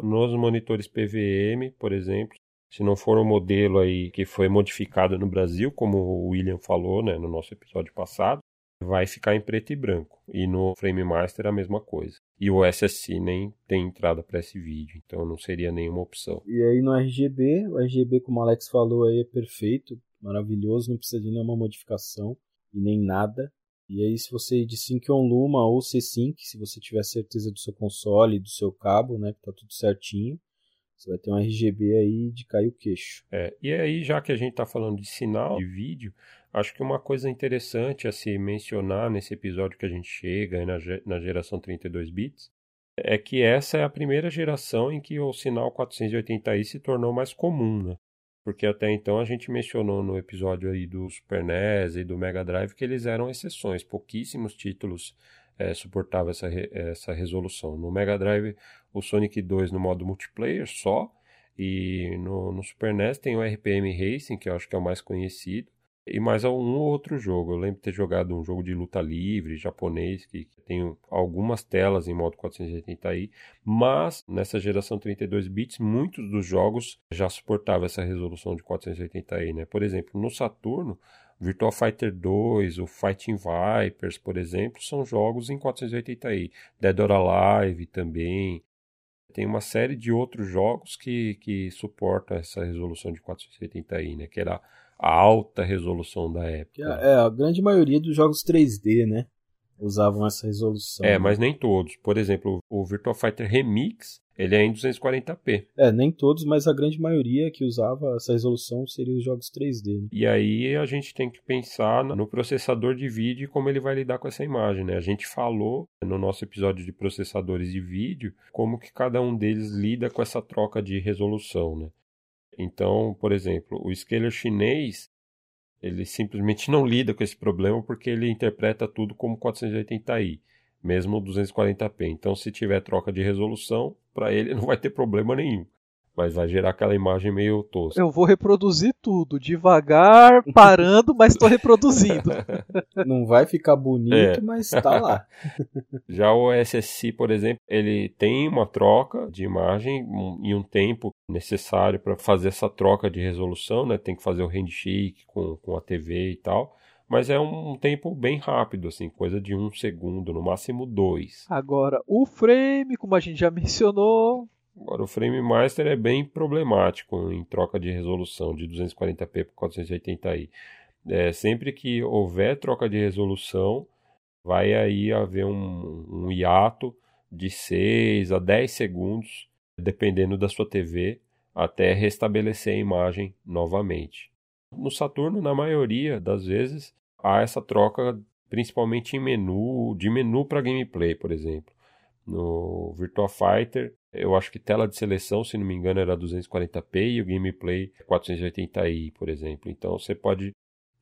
nos monitores PVM, por exemplo, se não for um modelo aí que foi modificado no Brasil, como o William falou né, no nosso episódio passado, vai ficar em preto e branco. E no Frame Master a mesma coisa. E o SSC nem tem entrada para esse vídeo, então não seria nenhuma opção. E aí no RGB, o RGB, como o Alex falou aí, é perfeito, maravilhoso, não precisa de nenhuma modificação e nem nada. E aí, se você de Sync on Luma ou C-Sync, se você tiver certeza do seu console, do seu cabo, né, que tá tudo certinho, você vai ter um RGB aí de cair o queixo. É, e aí, já que a gente está falando de sinal de vídeo, acho que uma coisa interessante a se mencionar nesse episódio que a gente chega na, na geração 32 bits é que essa é a primeira geração em que o sinal 480i se tornou mais comum, né? Porque até então a gente mencionou no episódio aí do Super NES e do Mega Drive que eles eram exceções, pouquíssimos títulos é, suportava essa, essa resolução. No Mega Drive, o Sonic 2 no modo multiplayer só, e no, no Super NES tem o RPM Racing, que eu acho que é o mais conhecido, e mais um outro jogo. Eu lembro de ter jogado um jogo de luta livre japonês que tem algumas telas em modo 480i, mas nessa geração 32 bits muitos dos jogos já suportavam essa resolução de 480i, né? Por exemplo, no Saturno Virtua Fighter 2, o Fighting Vipers, por exemplo, são jogos em 480i. Dead or Alive também. Tem uma série de outros jogos que, que suportam essa resolução de 480i, né? Que era a alta resolução da época. É, a grande maioria dos jogos 3D, né? Usavam essa resolução. É, mas nem todos. Por exemplo, o Virtua Fighter Remix ele é em 240p. É, nem todos, mas a grande maioria que usava essa resolução seriam os jogos 3D. Né? E aí a gente tem que pensar no processador de vídeo e como ele vai lidar com essa imagem, né? A gente falou no nosso episódio de processadores de vídeo como que cada um deles lida com essa troca de resolução, né? Então, por exemplo, o scaler chinês ele simplesmente não lida com esse problema porque ele interpreta tudo como 480i mesmo 240p. Então, se tiver troca de resolução, para ele <laughs> não vai ter problema nenhum. Mas vai gerar aquela imagem meio tosca. Eu vou reproduzir tudo, devagar, <laughs> parando, mas estou reproduzindo. <laughs> Não vai ficar bonito, é. mas está lá. <laughs> Já o SSC, por exemplo, ele tem uma troca de imagem e um tempo necessário para fazer essa troca de resolução, né? Tem que fazer o handshake com, com a TV e tal mas é um tempo bem rápido, assim, coisa de um segundo, no máximo dois. Agora, o frame, como a gente já mencionou. Agora, o frame master é bem problemático em troca de resolução de 240p para 480i. É, sempre que houver troca de resolução, vai aí haver um, um hiato de 6 a 10 segundos, dependendo da sua TV, até restabelecer a imagem novamente. No Saturno, na maioria das vezes, há essa troca principalmente em menu, de menu para gameplay, por exemplo. No Virtua Fighter, eu acho que tela de seleção, se não me engano, era 240p e o gameplay 480i, por exemplo. Então você pode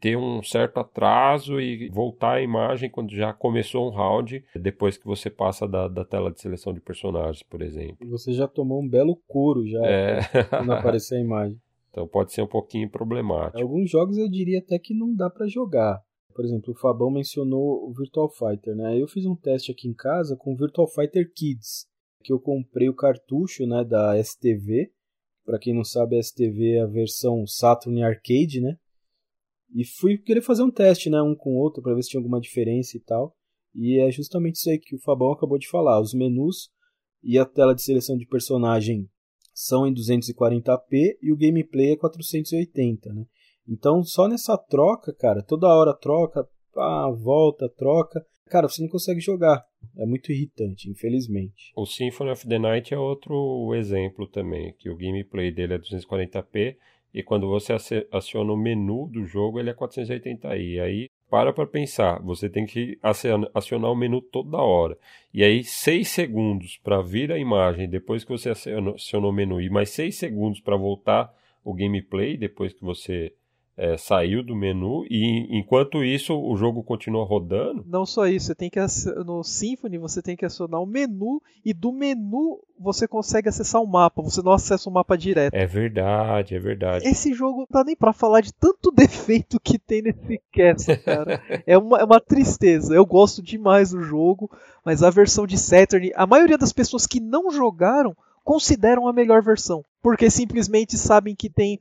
ter um certo atraso e voltar a imagem quando já começou um round, depois que você passa da, da tela de seleção de personagens, por exemplo. Você já tomou um belo couro já é. quando aparecer a imagem. <laughs> Então pode ser um pouquinho problemático. Alguns jogos eu diria até que não dá para jogar. Por exemplo, o Fabão mencionou o Virtual Fighter, né? Eu fiz um teste aqui em casa com o Virtual Fighter Kids, que eu comprei o cartucho, né, da STV. Para quem não sabe, a STV é a versão Saturn Arcade, né? E fui querer fazer um teste, né, um com o outro para ver se tinha alguma diferença e tal. E é justamente isso aí que o Fabão acabou de falar. Os menus e a tela de seleção de personagem são em 240p e o gameplay é 480, né? Então, só nessa troca, cara, toda hora troca, ah, volta, troca. Cara, você não consegue jogar. É muito irritante, infelizmente. O Symphony of the Night é outro exemplo também, que o gameplay dele é 240p e quando você aciona o menu do jogo, ele é 480i. Aí para para pensar, você tem que acionar o menu toda hora. E aí, 6 segundos para vir a imagem depois que você acionou o menu, e mais 6 segundos para voltar o gameplay depois que você é, saiu do menu e enquanto isso o jogo continua rodando. Não só isso, você tem que no Symfony você tem que acionar o menu e do menu você consegue acessar o mapa, você não acessa o mapa direto. É verdade, é verdade. Esse jogo não dá nem para falar de tanto <laughs> defeito que tem nesse Castle, cara. é, uma, é uma tristeza. Eu gosto demais do jogo, mas a versão de Saturn, a maioria das pessoas que não jogaram consideram a melhor versão, porque simplesmente sabem que tem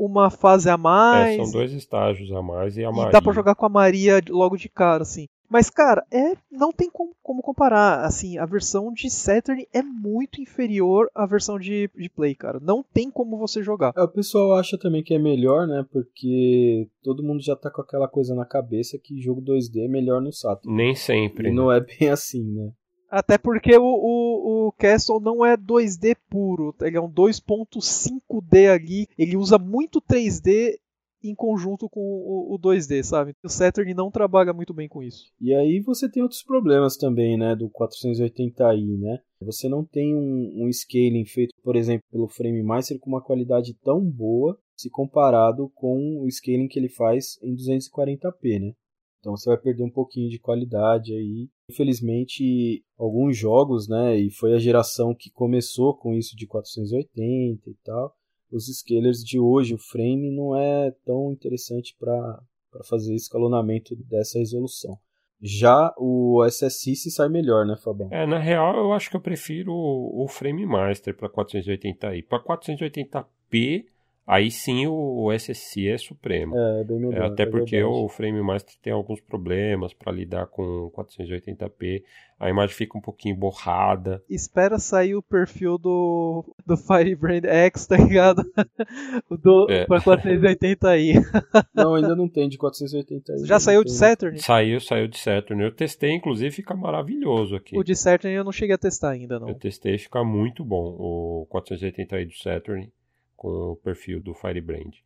uma fase a mais. É, são dois estágios a mais e a Maria. E dá pra jogar com a Maria logo de cara, assim. Mas, cara, é, não tem como, como, comparar. Assim, a versão de Saturn é muito inferior à versão de, de Play, cara. Não tem como você jogar. É, o pessoal acha também que é melhor, né? Porque todo mundo já tá com aquela coisa na cabeça que jogo 2D é melhor no Saturn. Nem sempre. E né? não é bem <laughs> assim, né? Até porque o, o, o Castle não é 2D puro, ele é um 2.5D ali, ele usa muito 3D em conjunto com o, o 2D, sabe? O Saturn não trabalha muito bem com isso. E aí você tem outros problemas também, né, do 480i, né? Você não tem um, um scaling feito, por exemplo, pelo Frame Master com uma qualidade tão boa se comparado com o scaling que ele faz em 240p, né? Então você vai perder um pouquinho de qualidade aí. Infelizmente, alguns jogos, né, e foi a geração que começou com isso de 480 e tal, os scalers de hoje, o frame não é tão interessante para fazer escalonamento dessa resolução. Já o SSI se sai melhor, né, Fabão? É, na real, eu acho que eu prefiro o, o Frame Master para 480i. Para 480p, Aí sim o SSI é supremo. É, é bem melhor. É, até é porque verdade. o Frame Master tem alguns problemas para lidar com 480p. A imagem fica um pouquinho borrada. Espera sair o perfil do, do Firebrand X, tá ligado? <laughs> do, é. Pra 480i. <laughs> não, ainda não tem de 480i. Já saiu de Saturn? Saiu, saiu de Saturn. Eu testei, inclusive, fica maravilhoso aqui. O de Saturn eu não cheguei a testar ainda, não. Eu testei, fica muito bom. O 480i do Saturn com o perfil do Firebrand.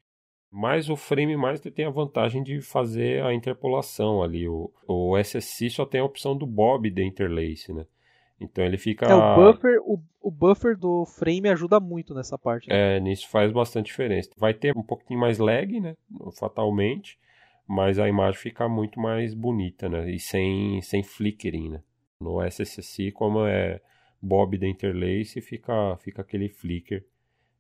Mas o Frame Master tem a vantagem de fazer a interpolação ali. O, o SSC só tem a opção do Bob de interlace, né? Então ele fica. É, o buffer, o, o buffer do frame ajuda muito nessa parte. Né? É, nisso faz bastante diferença. Vai ter um pouquinho mais lag, né? Fatalmente. Mas a imagem fica muito mais bonita, né? E sem, sem flickering, né? No SSC, como é Bob de interlace, fica, fica aquele flicker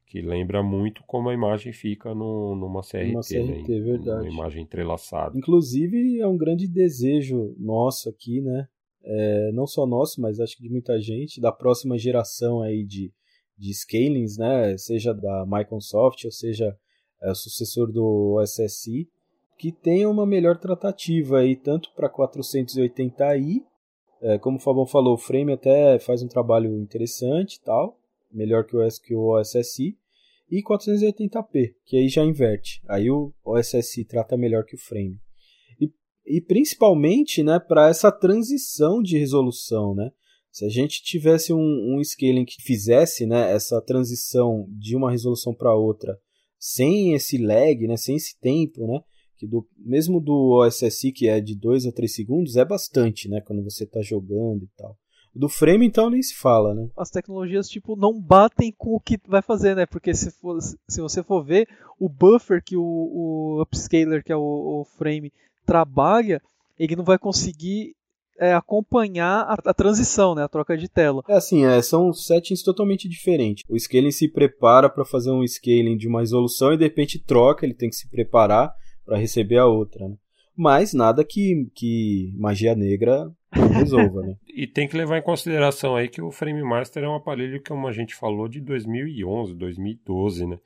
que lembra muito como a imagem fica no, numa CRT, uma CRT né? verdade. Uma imagem entrelaçada. Inclusive, é um grande desejo nosso aqui, né? É, não só nosso, mas acho que de muita gente, da próxima geração aí de, de scalings, né? Seja da Microsoft ou seja é, o sucessor do OSSI, que tenha uma melhor tratativa aí, tanto para 480i, é, como o Fabão falou, o Frame até faz um trabalho interessante tal, melhor que o, que o OSSI, e 480p, que aí já inverte. Aí o OSSI trata melhor que o frame. E, e principalmente né, para essa transição de resolução. Né? Se a gente tivesse um, um scaling que fizesse né, essa transição de uma resolução para outra sem esse lag, né, sem esse tempo, né, que do, mesmo do OSSI que é de 2 a 3 segundos, é bastante né, quando você está jogando e tal. Do frame, então, nem se fala, né? As tecnologias, tipo, não batem com o que vai fazer, né? Porque se, for, se você for ver, o buffer que o, o upscaler, que é o, o frame, trabalha, ele não vai conseguir é, acompanhar a, a, transição, né, a troca de tela. É assim, é, são settings totalmente diferentes. O scaling se prepara para fazer um scaling de uma resolução e de repente troca, ele tem que se preparar para receber a outra. Né? Mas nada que, que magia negra resolva, né? <laughs> e tem que levar em consideração aí que o Frame Master é um aparelho que, como a gente falou, de 2011, 2012, né?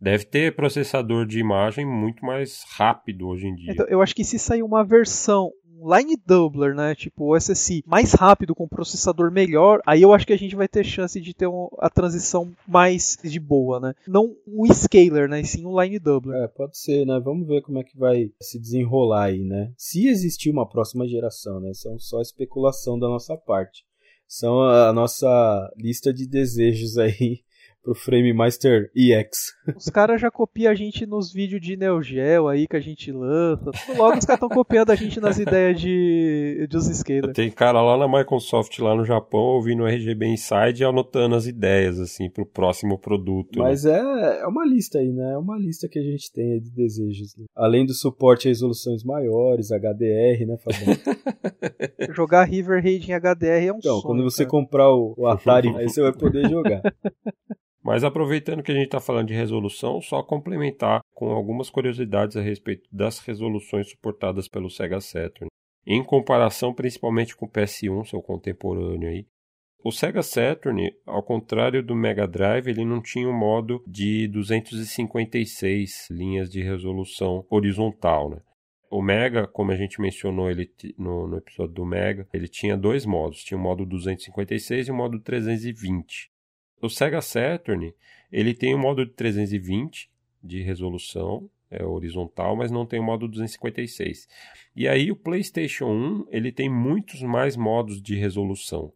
Deve ter processador de imagem muito mais rápido hoje em dia. Então, eu acho que se sair uma versão line doubler, né, tipo o SSI, mais rápido com processador melhor, aí eu acho que a gente vai ter chance de ter um, a transição mais de boa, né? Não um scaler, né, e sim um line doubler. É, pode ser, né? Vamos ver como é que vai se desenrolar aí, né? Se existir uma próxima geração, né? São só especulação da nossa parte. São a nossa lista de desejos aí pro Frame Master EX. Os caras já copiam a gente nos vídeos de Neo Geo aí que a gente lança. Logo os caras estão copiando a gente nas ideias de, de os skaters. Tem cara lá na Microsoft, lá no Japão, ouvindo o RGB Inside e anotando as ideias, assim, pro próximo produto. Né? Mas né? é, é uma lista aí, né? É uma lista que a gente tem de desejos. Né? Além do suporte a resoluções maiores, HDR, né, Fabão? <laughs> Jogar River Raid em HDR é um então, sonho. quando você cara. comprar o, o Atari, aí você vai poder jogar. <laughs> Mas aproveitando que a gente está falando de resolução, só complementar com algumas curiosidades a respeito das resoluções suportadas pelo Sega Saturn. Em comparação principalmente com o PS1, seu contemporâneo aí, O Sega Saturn, ao contrário do Mega Drive, ele não tinha um modo de 256 linhas de resolução horizontal, né? O Mega, como a gente mencionou ele no, no, episódio do Mega, ele tinha dois modos. Tinha o modo 256 e o modo 320. O Sega Saturn, ele tem o modo de 320 de resolução é, horizontal, mas não tem o modo 256. E aí o PlayStation 1, ele tem muitos mais modos de resolução.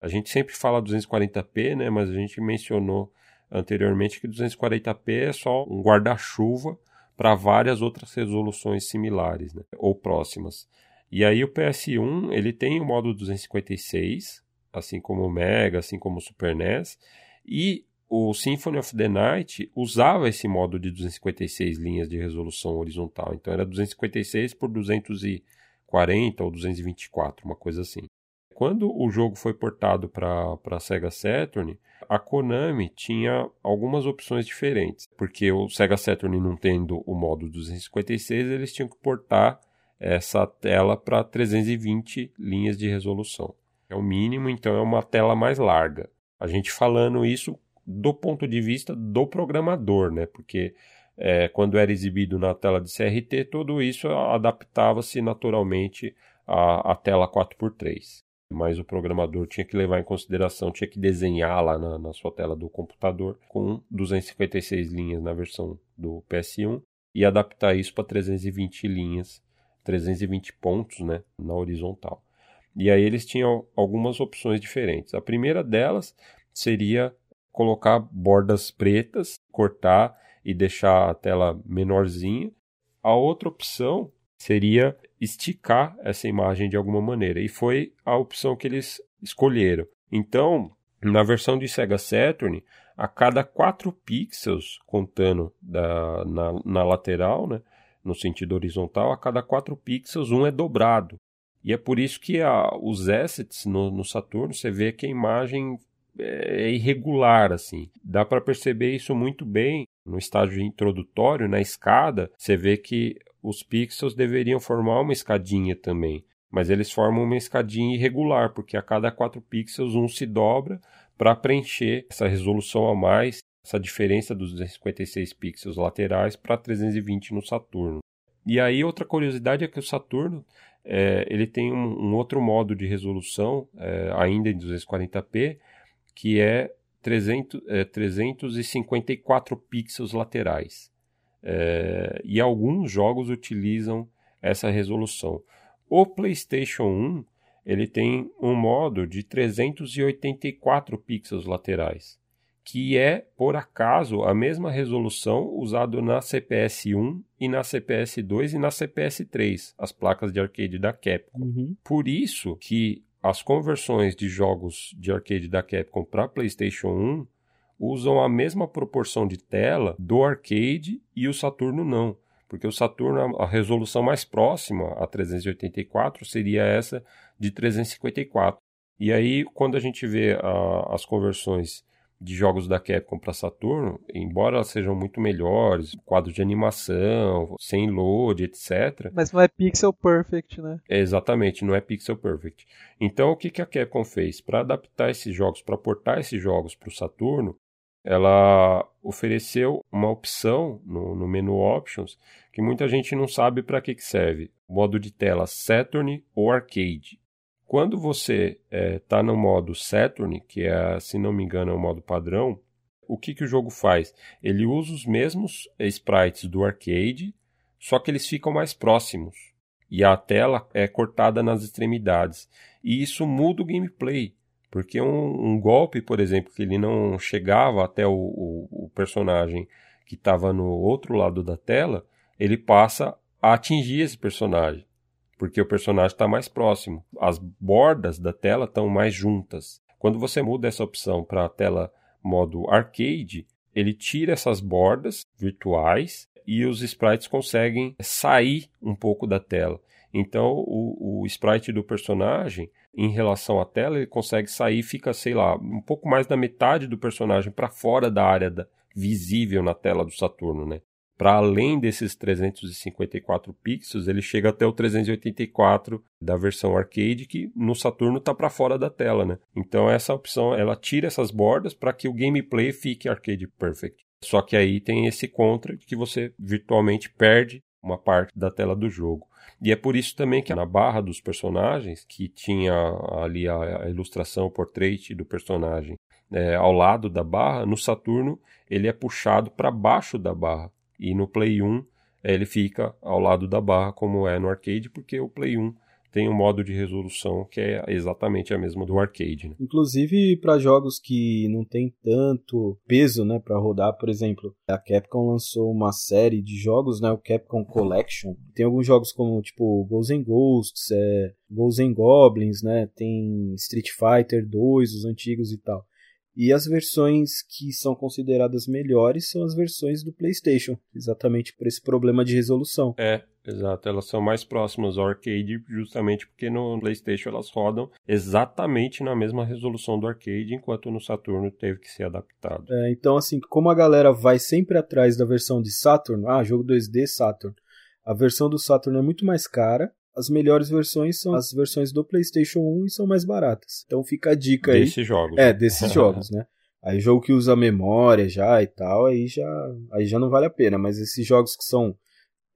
A gente sempre fala 240p, né? Mas a gente mencionou anteriormente que 240p é só um guarda-chuva para várias outras resoluções similares, né? Ou próximas. E aí o PS1 ele tem o modo 256, assim como o Mega, assim como o Super NES, e o Symphony of the Night usava esse modo de 256 linhas de resolução horizontal. Então era 256 por 240 ou 224, uma coisa assim. Quando o jogo foi portado para a Sega Saturn, a Konami tinha algumas opções diferentes, porque o Sega Saturn não tendo o modo 256, eles tinham que portar essa tela para 320 linhas de resolução. É o mínimo, então é uma tela mais larga. A gente falando isso do ponto de vista do programador, né? Porque é, quando era exibido na tela de CRT, tudo isso adaptava-se naturalmente à, à tela 4x3 mas o programador tinha que levar em consideração, tinha que desenhar lá na, na, sua tela do computador com 256 linhas na versão do PS1 e adaptar isso para 320 linhas, 320 pontos né, na horizontal. E aí eles tinham algumas opções diferentes. A primeira delas seria colocar bordas pretas, cortar e deixar a tela menorzinha. A outra opção seria esticar essa imagem de alguma maneira. E foi a opção que eles escolheram. Então, na versão de Sega Saturn, a cada 4 pixels, contando da, na, na lateral, né, no sentido horizontal, a cada 4 pixels um é dobrado. E é por isso que a, os assets no, no Saturno, você vê que a imagem é, é irregular, assim. Dá para perceber isso muito bem no estágio introdutório, na escada, você vê que os pixels deveriam formar uma escadinha também, mas eles formam uma escadinha irregular, porque a cada 4 pixels um se dobra para preencher essa resolução a mais, essa diferença dos 256 pixels laterais para 320 no Saturno. E aí outra curiosidade é que o Saturno é, ele tem um, um, outro modo de resolução, é, ainda em 240p, que é, 300, é 354 pixels laterais. É, e alguns jogos utilizam essa resolução. O PlayStation 1 ele tem um modo de 384 pixels laterais, que é, por acaso, a mesma resolução usada na CPS 1 e na CPS 2 e na CPS 3, as placas de arcade da Capcom. Uhum. Por isso que as conversões de jogos de arcade da Capcom para PlayStation 1 usam a mesma proporção de tela do arcade e o Saturno não. Porque o Saturno, a resolução mais próxima a 384 seria essa de 354. E aí, quando a gente vê a, as conversões de jogos da Capcom para Saturno, embora elas sejam muito melhores, quadro de animação, sem load, etc. Mas não é pixel perfect, né? É, exatamente, não é pixel perfect. Então, o que, que a Capcom fez? Para adaptar esses jogos, para portar esses jogos para o Saturno, ela ofereceu uma opção no, no menu Options que muita gente não sabe para que, que serve. Modo de tela Saturn ou Arcade. Quando você está é, tá no modo Saturn, que é, se não me engano, é o modo padrão, o que, que o jogo faz? Ele usa os mesmos sprites do arcade, só que eles ficam mais próximos. E a tela é cortada nas extremidades. E isso muda o gameplay. Porque um, um, golpe, por exemplo, que ele não chegava até o, o, o personagem que estava no outro lado da tela, ele passa a atingir esse personagem. Porque o personagem está mais próximo. As bordas da tela estão mais juntas. Quando você muda essa opção para a tela modo arcade, ele tira essas bordas virtuais e os sprites conseguem sair um pouco da tela. Então o, o sprite do personagem em relação à tela, ele consegue sair, fica, sei lá, um pouco mais da metade do personagem para fora da área da, visível na tela do Saturno, né? Para além desses 354 pixels, ele chega até o 384 da versão arcade, que no Saturno está para fora da tela, né? Então essa opção, ela tira essas bordas para que o gameplay fique arcade perfect. Só que aí tem esse contra que você virtualmente perde uma parte da tela do jogo. E é por isso também que na barra dos personagens, que tinha ali a, ilustração, o portrait do personagem é, ao lado da barra, no Saturno ele é puxado para baixo da barra. E no Play 1 ele fica ao lado da barra, como é no arcade, porque o Play 1 tem um modo de resolução que é exatamente a mesma do arcade. Né? Inclusive para jogos que não tem tanto peso, né, para rodar, por exemplo, a Capcom lançou uma série de jogos, né, o Capcom Collection. Tem alguns jogos como tipo Ghosts and Ghosts, é, Ghosts and Goblins, né, tem Street Fighter 2, os antigos e tal. E as versões que são consideradas melhores são as versões do PlayStation, exatamente por esse problema de resolução. É, exato. Elas são mais próximas ao arcade, justamente porque no PlayStation elas rodam exatamente na mesma resolução do arcade, enquanto no Saturno teve que ser adaptado. É, então, assim, como a galera vai sempre atrás da versão de Saturn, ah, jogo 2D Saturn, a versão do Saturn é muito mais cara as melhores versões são as versões do PlayStation 1 e são mais baratas. Então fica a dica aí. Desses jogos. É, desses <laughs> jogos, né? Aí jogo que usa memória já e tal, aí já, aí já não vale a pena. Mas esses jogos que são,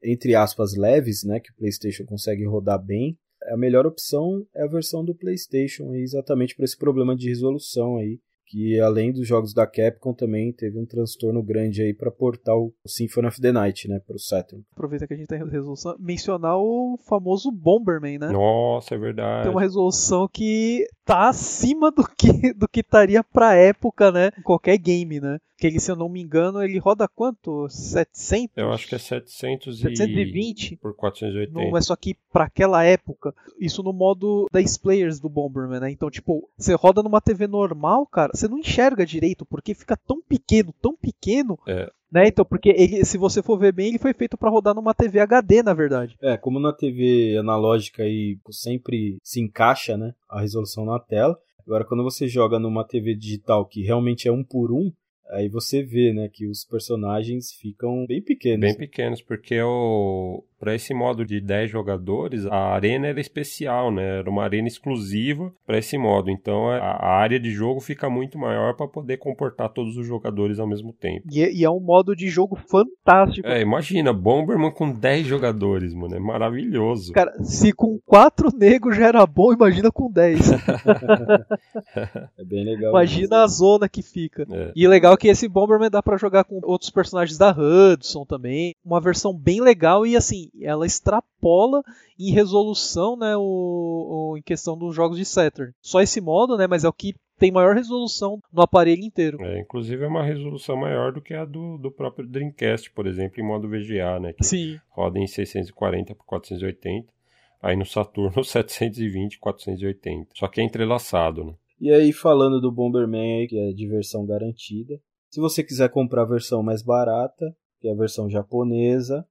entre aspas, leves, né? Que o PlayStation consegue rodar bem, a melhor opção é a versão do PlayStation, exatamente por esse problema de resolução aí que além dos jogos da Capcom também teve um transtorno grande aí para portar o Symphony of the Night, né, pro Saturn. Aproveita que a gente tem resolução, mencionar o famoso Bomberman, né? Nossa, é verdade. Tem uma resolução que tá acima do que <laughs> do que estaria pra época, né? Em qualquer game, né? Que ele, se eu não me engano, ele roda quanto? 700? Eu acho que é 700 720 e... por 480. Não, é só que para aquela época, isso no modo das players do Bomberman, né? Então, tipo, você roda numa TV normal, cara, você não enxerga direito porque fica tão pequeno, tão pequeno. É. Né? Então, porque ele, se você for ver bem, ele foi feito para rodar numa TV HD, na verdade. É, como na TV analógica aí sempre se encaixa, né, a resolução na tela. Agora, quando você joga numa TV digital que realmente é um por um, aí você vê, né, que os personagens ficam bem pequenos. Bem pequenos, porque o para esse modo de 10 jogadores, a arena era especial, né? Era uma arena exclusiva para esse modo. Então a, a, área de jogo fica muito maior para poder comportar todos os jogadores ao mesmo tempo. E, e, é um modo de jogo fantástico. É, imagina, Bomberman com 10 jogadores, mano. É maravilhoso. Cara, se com 4 negros já era bom, imagina com 10. <laughs> é bem legal. Imagina a zona que fica. É. E legal que esse Bomberman dá para jogar com outros personagens da Hudson também. Uma versão bem legal e assim, ela extrapola em resolução, né, o, o, em questão dos jogos de Saturn. Só esse modo, né, mas é o que tem maior resolução no aparelho inteiro. É, inclusive é uma resolução maior do que a do, do próprio Dreamcast, por exemplo, em modo VGA, né, que Sim. roda em 640 por 480. Aí no Saturno 720 480. Só que é entrelaçado, né? E aí falando do Bomberman aí, que é diversão garantida. Se você quiser comprar a versão mais barata, que é a versão japonesa,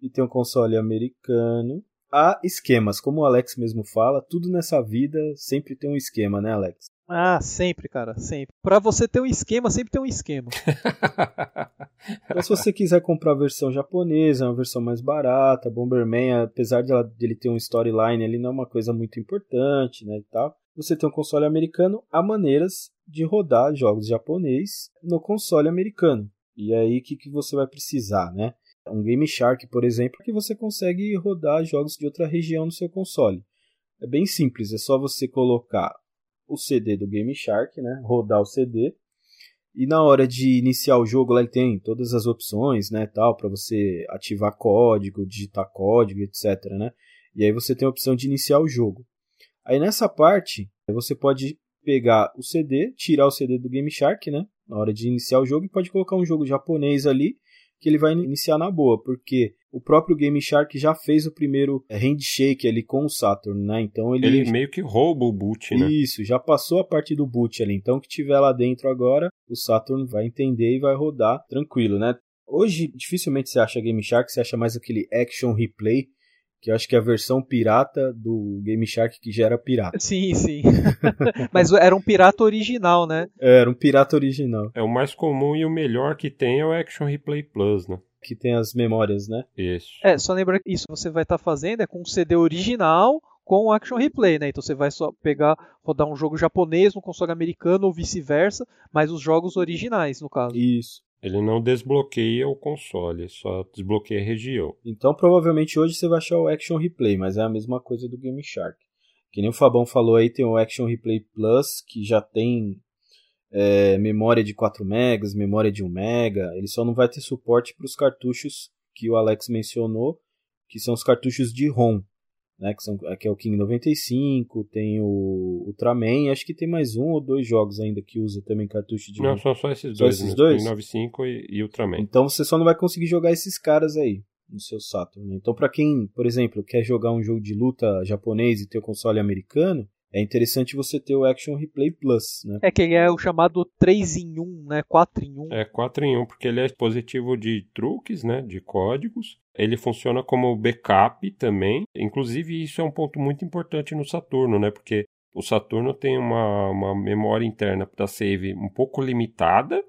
e tem um console americano. Há esquemas, como o Alex mesmo fala, tudo nessa vida sempre tem um esquema, né, Alex? Ah, sempre, cara, sempre. Para você ter um esquema, sempre tem um esquema. <laughs> então, se você quiser comprar a versão japonesa, é uma versão mais barata, Bomberman, apesar de ele ter um storyline, ele não é uma coisa muito importante, né, e tal. Você tem um console americano, há maneiras de rodar jogos japonês no console americano. E aí, o que, que você vai precisar, né? um Game Shark, por exemplo, que você consegue rodar jogos de outra região no seu console. É bem simples, é só você colocar o CD do Game Shark, né, rodar o CD, e na hora de iniciar o jogo, lá ele tem todas as opções, né, tal, para você ativar código, digitar código, etc, né? E aí você tem a opção de iniciar o jogo. Aí nessa parte, você pode pegar o CD, tirar o CD do Game Shark, né, na hora de iniciar o jogo e pode colocar um jogo japonês ali que ele vai iniciar na boa, porque o próprio Game Shark já fez o primeiro handshake ali com o Saturn, né? Então ele, ele meio que rouba o boot, né? Isso, já passou a parte do boot ali. Então o que tiver lá dentro agora, o Saturn vai entender e vai rodar tranquilo, né? Hoje dificilmente você acha Game Shark, você acha mais aquele action replay que eu acho que é a versão pirata do Game Shark que já era pirata. <laughs> Sim, sim. <laughs> Mas era um pirata original, né? É, era um pirata original. É o mais comum e o melhor que tem é o Action Replay Plus, né? Que tem as memórias, né? Isso. É, só lembrar que isso você vai estar tá fazendo é com um CD original com o Action Replay, né? Então você vai só pegar, rodar um jogo japonês no console americano ou vice-versa, mas os jogos originais, no caso. Isso. Ele não desbloqueia o console, só desbloqueia a região. Então provavelmente hoje você vai achar o Action Replay, mas é a mesma coisa do Game Shark. Que nem o Fabão falou aí, tem o Action Replay Plus, que já tem é, memória de 4 megas, memória de 1 mega. Ele só não vai ter suporte para os cartuchos que o Alex mencionou, que são os cartuchos de ROM né, que, são, que é o King 95, tem o Ultraman, acho que tem mais um ou dois jogos ainda que usa também cartucho de... Não, são só esses só dois, esses né? dois? King 95 e, e Ultraman. Então você só não vai conseguir jogar esses caras aí no seu Saturn. Né? Então para quem, por exemplo, quer jogar um jogo de luta japonês e ter o console americano, é interessante você ter o Action Replay Plus, né? É que ele é o chamado 3 em 1, né? 4 em 1. É 4 em 1, porque ele é dispositivo de truques, né? De códigos. Ele funciona como backup também. Inclusive, isso é um ponto muito importante no Saturno, né? Porque o Saturno tem uma, uma memória interna para save um pouco limitada.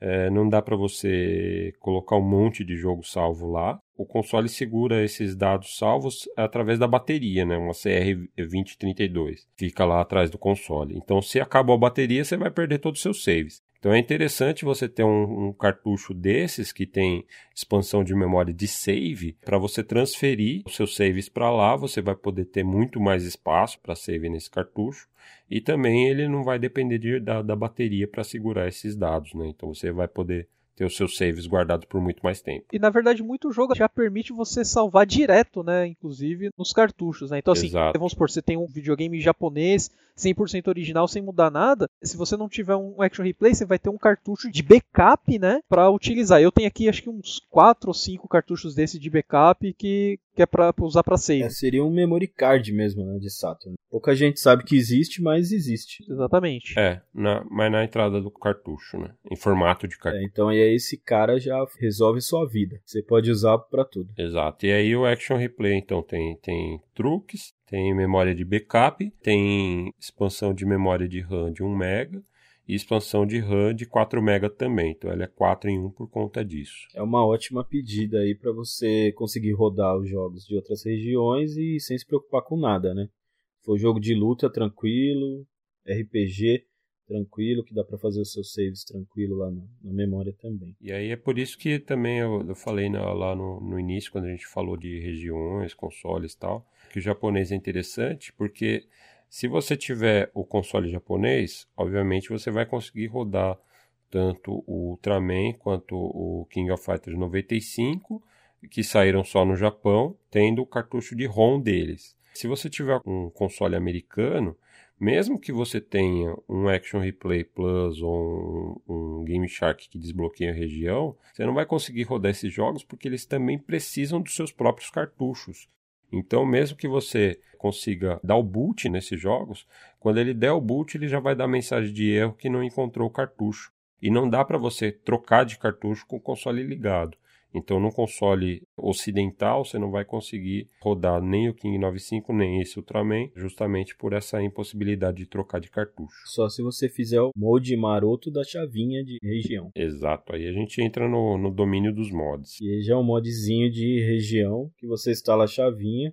É, não dá para você colocar um monte de jogo salvo lá. O console segura esses dados salvos através da bateria, né? Uma CR2032. Fica lá atrás do console. Então, se acabou a bateria, você vai perder todos os seus saves. Então é interessante você ter um, um cartucho desses que tem expansão de memória de save para você transferir os seus saves para lá. Você vai poder ter muito mais espaço para save nesse cartucho e também ele não vai depender de, da, da bateria para segurar esses dados, né? Então você vai poder ter os seus saves guardados por muito mais tempo. E na verdade, muito jogo já permite você salvar direto, né? Inclusive nos cartuchos, né? Então, assim, Exato. vamos supor, você tem um videogame japonês 100% original sem mudar nada. Se você não tiver um Action Replay, você vai ter um cartucho de backup, né? Para utilizar. Eu tenho aqui acho que uns 4 ou 5 cartuchos desse de backup que, que é para usar para save. É, seria um memory card mesmo, né? De Saturn. Pouca gente sabe que existe, mas existe. Exatamente. É, na, mas na entrada do cartucho, né? Em formato de cartucho. É, então aí esse cara já resolve sua vida. Você pode usar para tudo. Exato. E aí o Action Replay, então, tem, tem truques, tem memória de backup, tem expansão de memória de RAM de 1 MB e expansão de RAM de 4 MB também. Então ela é 4 em 1 por conta disso. É uma ótima pedida aí para você conseguir rodar os jogos de outras regiões e sem se preocupar com nada, né? Foi jogo de luta tranquilo, RPG tranquilo, que dá para fazer os seus saves tranquilo lá na, na, memória também. E aí é por isso que também eu, eu falei na, lá no, no início, quando a gente falou de regiões, consoles e tal, que o japonês é interessante, porque se você tiver o console japonês, obviamente você vai conseguir rodar tanto o Ultraman quanto o King of Fighters 95, que saíram só no Japão, tendo o cartucho de ROM deles. Se você tiver um console americano, mesmo que você tenha um Action Replay Plus ou um, um Game Shark que desbloqueie a região, você não vai conseguir rodar esses jogos porque eles também precisam dos seus próprios cartuchos. Então, mesmo que você consiga dar o boot nesses jogos, quando ele der o boot, ele já vai dar mensagem de erro que não encontrou o cartucho. E não dá para você trocar de cartucho com o console ligado. Então, no console ocidental, você não vai conseguir rodar nem o King 95, nem esse Ultraman, justamente por essa impossibilidade de trocar de cartucho. Só se você fizer o mod maroto da chavinha de região. Exato, aí a gente entra no, no domínio dos mods. E já é um modzinho de região que você instala a chavinha,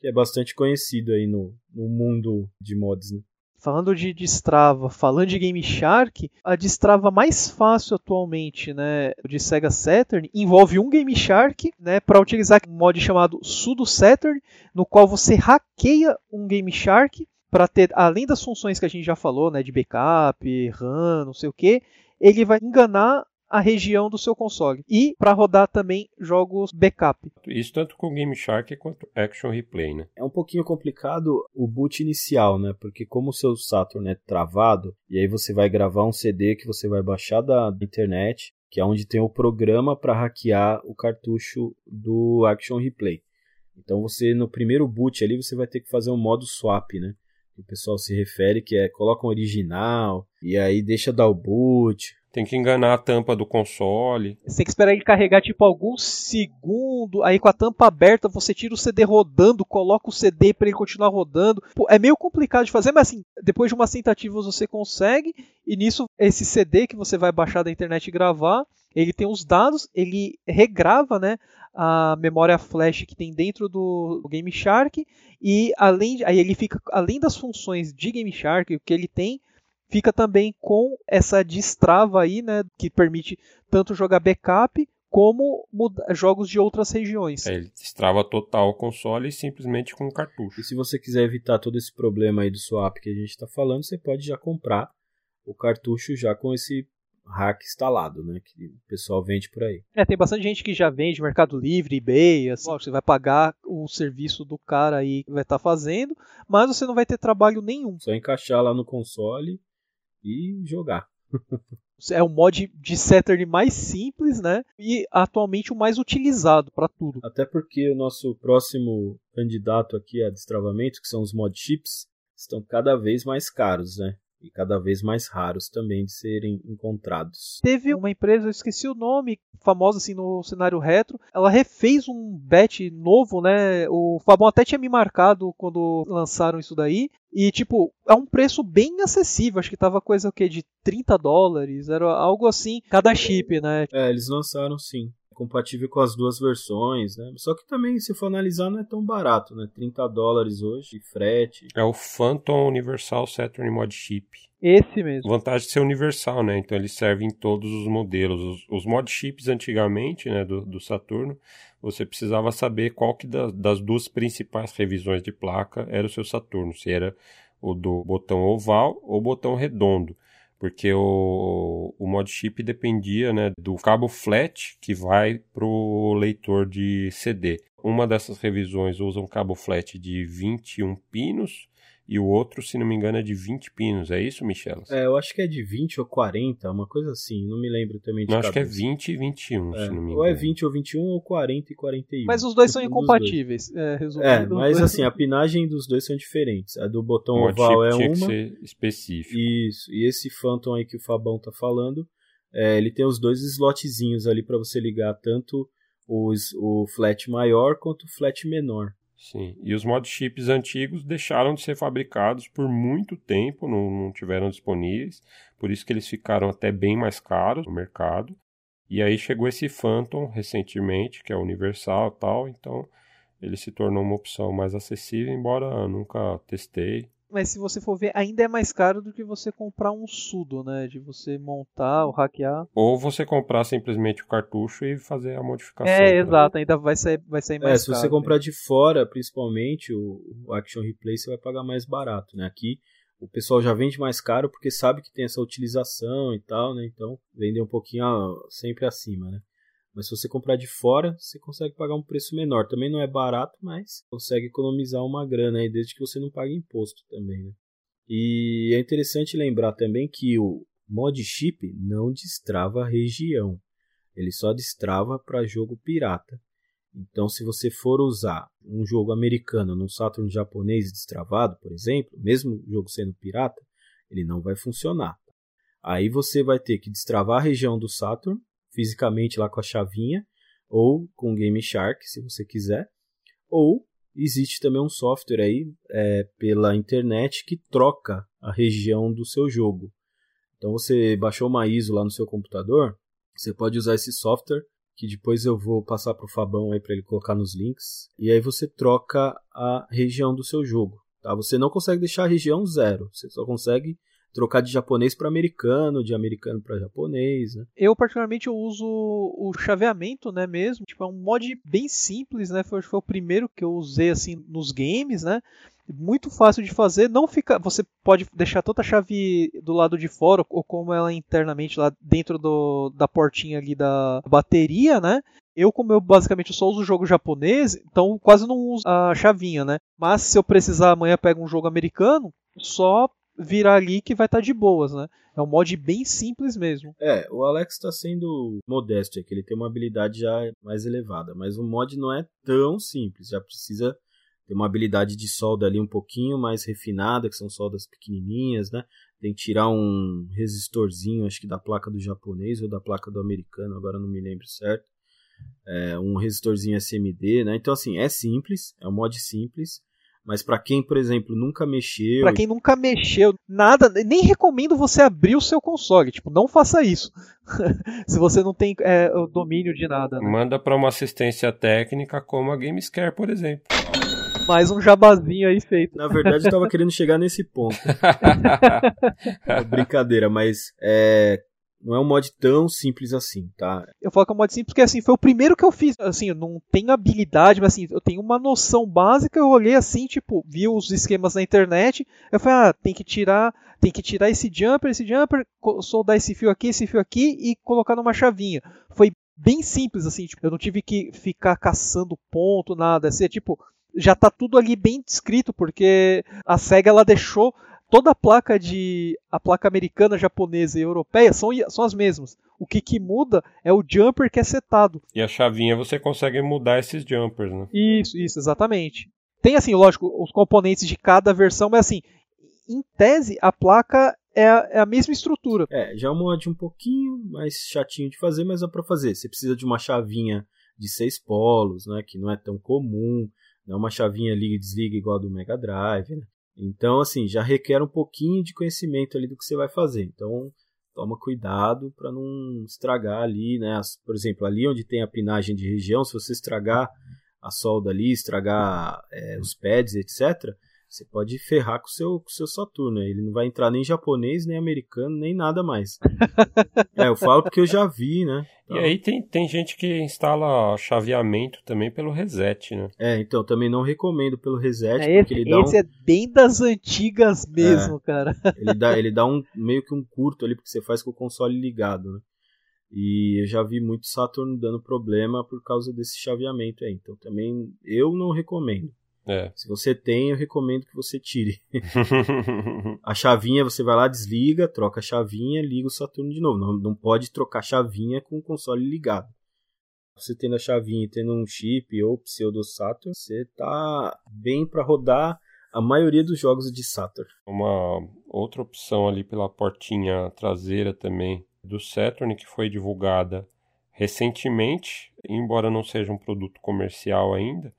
que é bastante conhecido aí no, no mundo de mods, né? Falando de Destrava, falando de Game Shark, a Destrava mais fácil atualmente, né, de Sega Saturn, envolve um Game Shark, né, para utilizar um mod chamado Sudo Saturn, no qual você hackeia um Game Shark para ter, além das funções que a gente já falou, né, de backup, RAM, não sei o que, ele vai enganar a região do seu console. E para rodar também jogos backup. Isso tanto com Game Shark quanto Action Replay, né? É um pouquinho complicado o boot inicial, né? Porque como o seu Saturn é travado, e aí você vai gravar um CD que você vai baixar da internet, que é onde tem o programa para hackear o cartucho do Action Replay. Então você no primeiro boot ali você vai ter que fazer um modo swap, né? o pessoal se refere, que é coloca um original e aí deixa dar o boot, Tem que enganar a tampa do console. Você tem que esperar ele carregar tipo alguns segundos. Aí com a tampa aberta você tira o CD rodando, coloca o CD para ele continuar rodando. Pô, é meio complicado de fazer, mas assim, depois de umas tentativas você consegue. E nisso, esse CD que você vai baixar da internet e gravar, ele tem os dados, ele regrava, né? a memória flash que tem dentro do Game Shark e além aí ele fica além das funções de Game Shark que ele tem fica também com essa destrava aí, né, que permite tanto jogar backup como jogos de outras regiões. É, ele destrava total o console simplesmente com um cartucho. E se você quiser evitar todo esse problema aí do swap que a gente está falando, você pode já comprar o cartucho já com esse hack instalado, né? Que o pessoal vende por aí. É, tem bastante gente que já vende Mercado Livre, eBay, assim, você vai pagar o serviço do cara aí que vai estar tá fazendo, mas você não vai ter trabalho nenhum. Só encaixar lá no console e jogar. é o mod de Saturn mais simples, né? E atualmente o mais utilizado para tudo. Até porque o nosso próximo candidato aqui a destravamento, que são os mod chips, estão cada vez mais caros, né? E cada vez mais raros também de serem encontrados. Teve uma empresa, eu esqueci o nome, famosa assim no cenário retro, ela refez um batch novo, né? O Fabão até tinha me marcado quando lançaram isso daí. E, tipo, é um preço bem acessível. Acho que tava coisa o quê? De 30 dólares. Era algo assim, cada chip, né? É, eles lançaram sim compatível com as duas versões, né? Só que também, se for analisar, não é tão barato, né? 30 dólares hoje, frete. É o Phantom Universal Saturn Mod Chip. Esse mesmo. Vantagem de ser universal, né? Então ele serve em todos os modelos. Os, os mod chips antigamente, né, do, do Saturno, você precisava saber qual que das, das duas principais revisões de placa era o seu Saturno, se era o do botão oval ou botão redondo porque o, o mod chip dependia né, do cabo flat que vai para o leitor de CD. Uma dessas revisões usa um cabo flat de 21 pinos e o outro, se não me engano, é de 20 pinos. É isso, Michel? É, eu acho que é de 20 ou 40, uma coisa assim. Não me lembro também de não, Acho que é 20 e 21, é, se não me engano. Ou é 20 ou 21 ou 40 e 41. Mas os dois são incompatíveis. Dois. É, é, mas assim, a pinagem dos dois são diferentes. A do botão o oval é tinha uma. Que ser específico. Isso. E esse Phantom aí que o Fabão tá falando, é, ele tem os dois slotzinhos ali para você ligar tanto os, o flat maior quanto o flat menor. Sim, e os mod chips antigos deixaram de ser fabricados por muito tempo, não, não tiveram disponíveis, por isso que eles ficaram até bem mais caros no mercado. E aí chegou esse Phantom recentemente, que é universal e tal, então ele se tornou uma opção mais acessível, embora nunca testei mas se você for ver, ainda é mais caro do que você comprar um sudo, né? De você montar ou hackear. Ou você comprar simplesmente o cartucho e fazer a modificação. É, exato, ainda vai sair, vai sair mais é, caro. se você comprar de fora, principalmente, o, o Action Replay, você vai pagar mais barato, né? Aqui o pessoal já vende mais caro porque sabe que tem essa utilização e tal, né? Então vende um pouquinho sempre acima, né? Mas se você comprar de fora, você consegue pagar um preço menor. Também não é barato, mas consegue economizar uma grana aí, desde que você não pague imposto também, né? E é interessante lembrar também que o mod chip não destrava a região. Ele só destrava para jogo pirata. Então, se você for usar um jogo americano num Saturn japonês destravado, por exemplo, mesmo o jogo sendo pirata, ele não vai funcionar. Aí você vai ter que destravar a região do Saturn fisicamente lá com a chavinha, ou com Game Shark, se você quiser, ou existe também um software aí é, pela internet que troca a região do seu jogo. Então você baixou uma ISO lá no seu computador, você pode usar esse software que depois eu vou passar para o Fabão aí para ele colocar nos links. E aí você troca a região do seu jogo. Tá? Você não consegue deixar a região zero, você só consegue trocar de japonês para americano, de americano para japonês, né? Eu particularmente eu uso o chaveamento, né, mesmo, tipo é um mod bem simples, né? Foi, foi o primeiro que eu usei assim nos games, né? Muito fácil de fazer, não fica, você pode deixar toda a chave do lado de fora ou como ela é internamente lá dentro do, da portinha ali da bateria, né? Eu, como eu basicamente só uso jogo japonês, então quase não uso a chavinha, né? Mas se eu precisar amanhã pego um jogo americano, só virar ali que vai estar tá de boas, né? É um mod bem simples mesmo. É, o Alex está sendo modesto, é que ele tem uma habilidade já mais elevada, mas o mod não é tão simples, já precisa ter uma habilidade de solda ali um pouquinho mais refinada, que são soldas pequenininhas, né? tem que tirar um resistorzinho, acho que da placa do japonês ou da placa do americano, agora não me lembro certo. É, um resistorzinho SMD, né? Então assim, é simples, é um mod simples, mas para quem, por exemplo, nunca mexeu, para quem nunca mexeu, nada, nem recomendo você abrir o seu console, tipo, não faça isso. <laughs> Se você não tem é, o domínio de nada. Né? Manda para uma assistência técnica como a Gamescare, por exemplo. Mais um jabazinho aí feito. Na verdade, eu tava querendo chegar nesse ponto. é <laughs> <laughs> brincadeira, mas é, não é um mod tão simples assim, tá? Eu falo que é um mod simples porque assim, foi o primeiro que eu fiz. Assim, eu não tenho habilidade, mas assim, eu tenho uma noção básica, eu olhei assim, tipo, vi os esquemas na internet, eu falei, ah, tem que tirar, tem que tirar esse jumper, esse jumper, soldar esse fio aqui, esse fio aqui e colocar numa chavinha. Foi bem simples assim, tipo, eu não tive que ficar caçando ponto, nada, assim, é tipo, já está tudo ali bem descrito, porque a SEGA ela deixou toda a placa de a placa americana, japonesa e europeia são, são as mesmas. O que, que muda é o jumper que é setado. E a chavinha você consegue mudar esses jumpers, né? Isso, isso, exatamente. Tem assim, lógico, os componentes de cada versão, mas assim, em tese a placa é a, é a mesma estrutura. É, já é um mod um pouquinho mais chatinho de fazer, mas dá para fazer. Você precisa de uma chavinha de seis polos, né, que não é tão comum. Não é uma chavinha liga e desliga igual a do Mega Drive, né? Então, assim, já requer um pouquinho de conhecimento ali do que você vai fazer. Então, toma cuidado para não estragar ali, né? Por exemplo, ali onde tem a pinagem de região, se você estragar a solda ali, estragar é, os pads, etc., você pode ferrar com o seu, com o seu Saturno. Ele não vai entrar nem japonês, nem americano, nem nada mais. <laughs> é, eu falo porque eu já vi, né? Então... E aí tem, tem gente que instala chaveamento também pelo reset, né? É, então também não recomendo pelo reset, é, porque ele dá esse um... é bem das antigas mesmo, é, cara. <laughs> ele dá, ele dá um meio que um curto ali, porque você faz com o console ligado, né? E eu já vi muito Saturn dando problema por causa desse chaveamento aí. Então também eu não recomendo. É. Se você tem, eu recomendo que você tire. <laughs> <laughs> a chavinha, você vai lá, desliga, troca a chavinha, liga o Saturno de novo. Não, não pode trocar chavinha com o console ligado. Você tendo a chavinha e tendo um chip ou pseudo Saturn, você tá bem para rodar a maioria dos jogos de Saturn. Uma outra opção ali pela portinha traseira também do Saturn que foi divulgada recentemente, embora não seja um produto comercial ainda,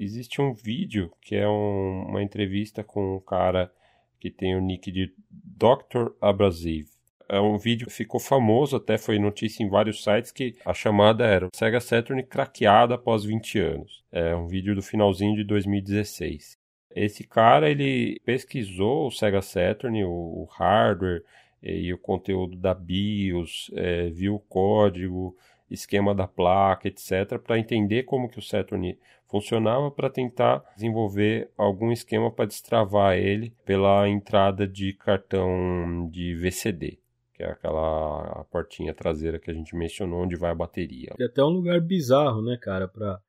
Existe um vídeo que é um, uma entrevista com um cara que tem o nick de Dr. Abrasive. É um vídeo que ficou famoso, até foi notícia em vários sites, que a chamada era Sega Saturn craqueada após 20 anos. É um vídeo do finalzinho de 2016. Esse cara, ele pesquisou o Sega Saturn, o, o hardware e o conteúdo da BIOS, é, viu o código, esquema da placa, etc, para entender como que o Saturn funcionava para tentar desenvolver algum esquema para destravar ele pela entrada de cartão de VCD, que é aquela portinha traseira que a gente mencionou onde vai a bateria. É até um lugar bizarro, né, cara, para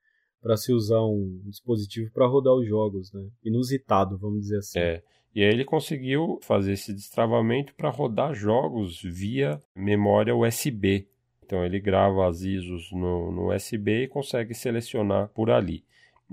para se usar um dispositivo para rodar os jogos, né? Inusitado, vamos dizer assim. É. E aí ele conseguiu fazer esse destravamento para rodar jogos via memória USB. Então ele grava as ISOs no, no USB e consegue selecionar por ali.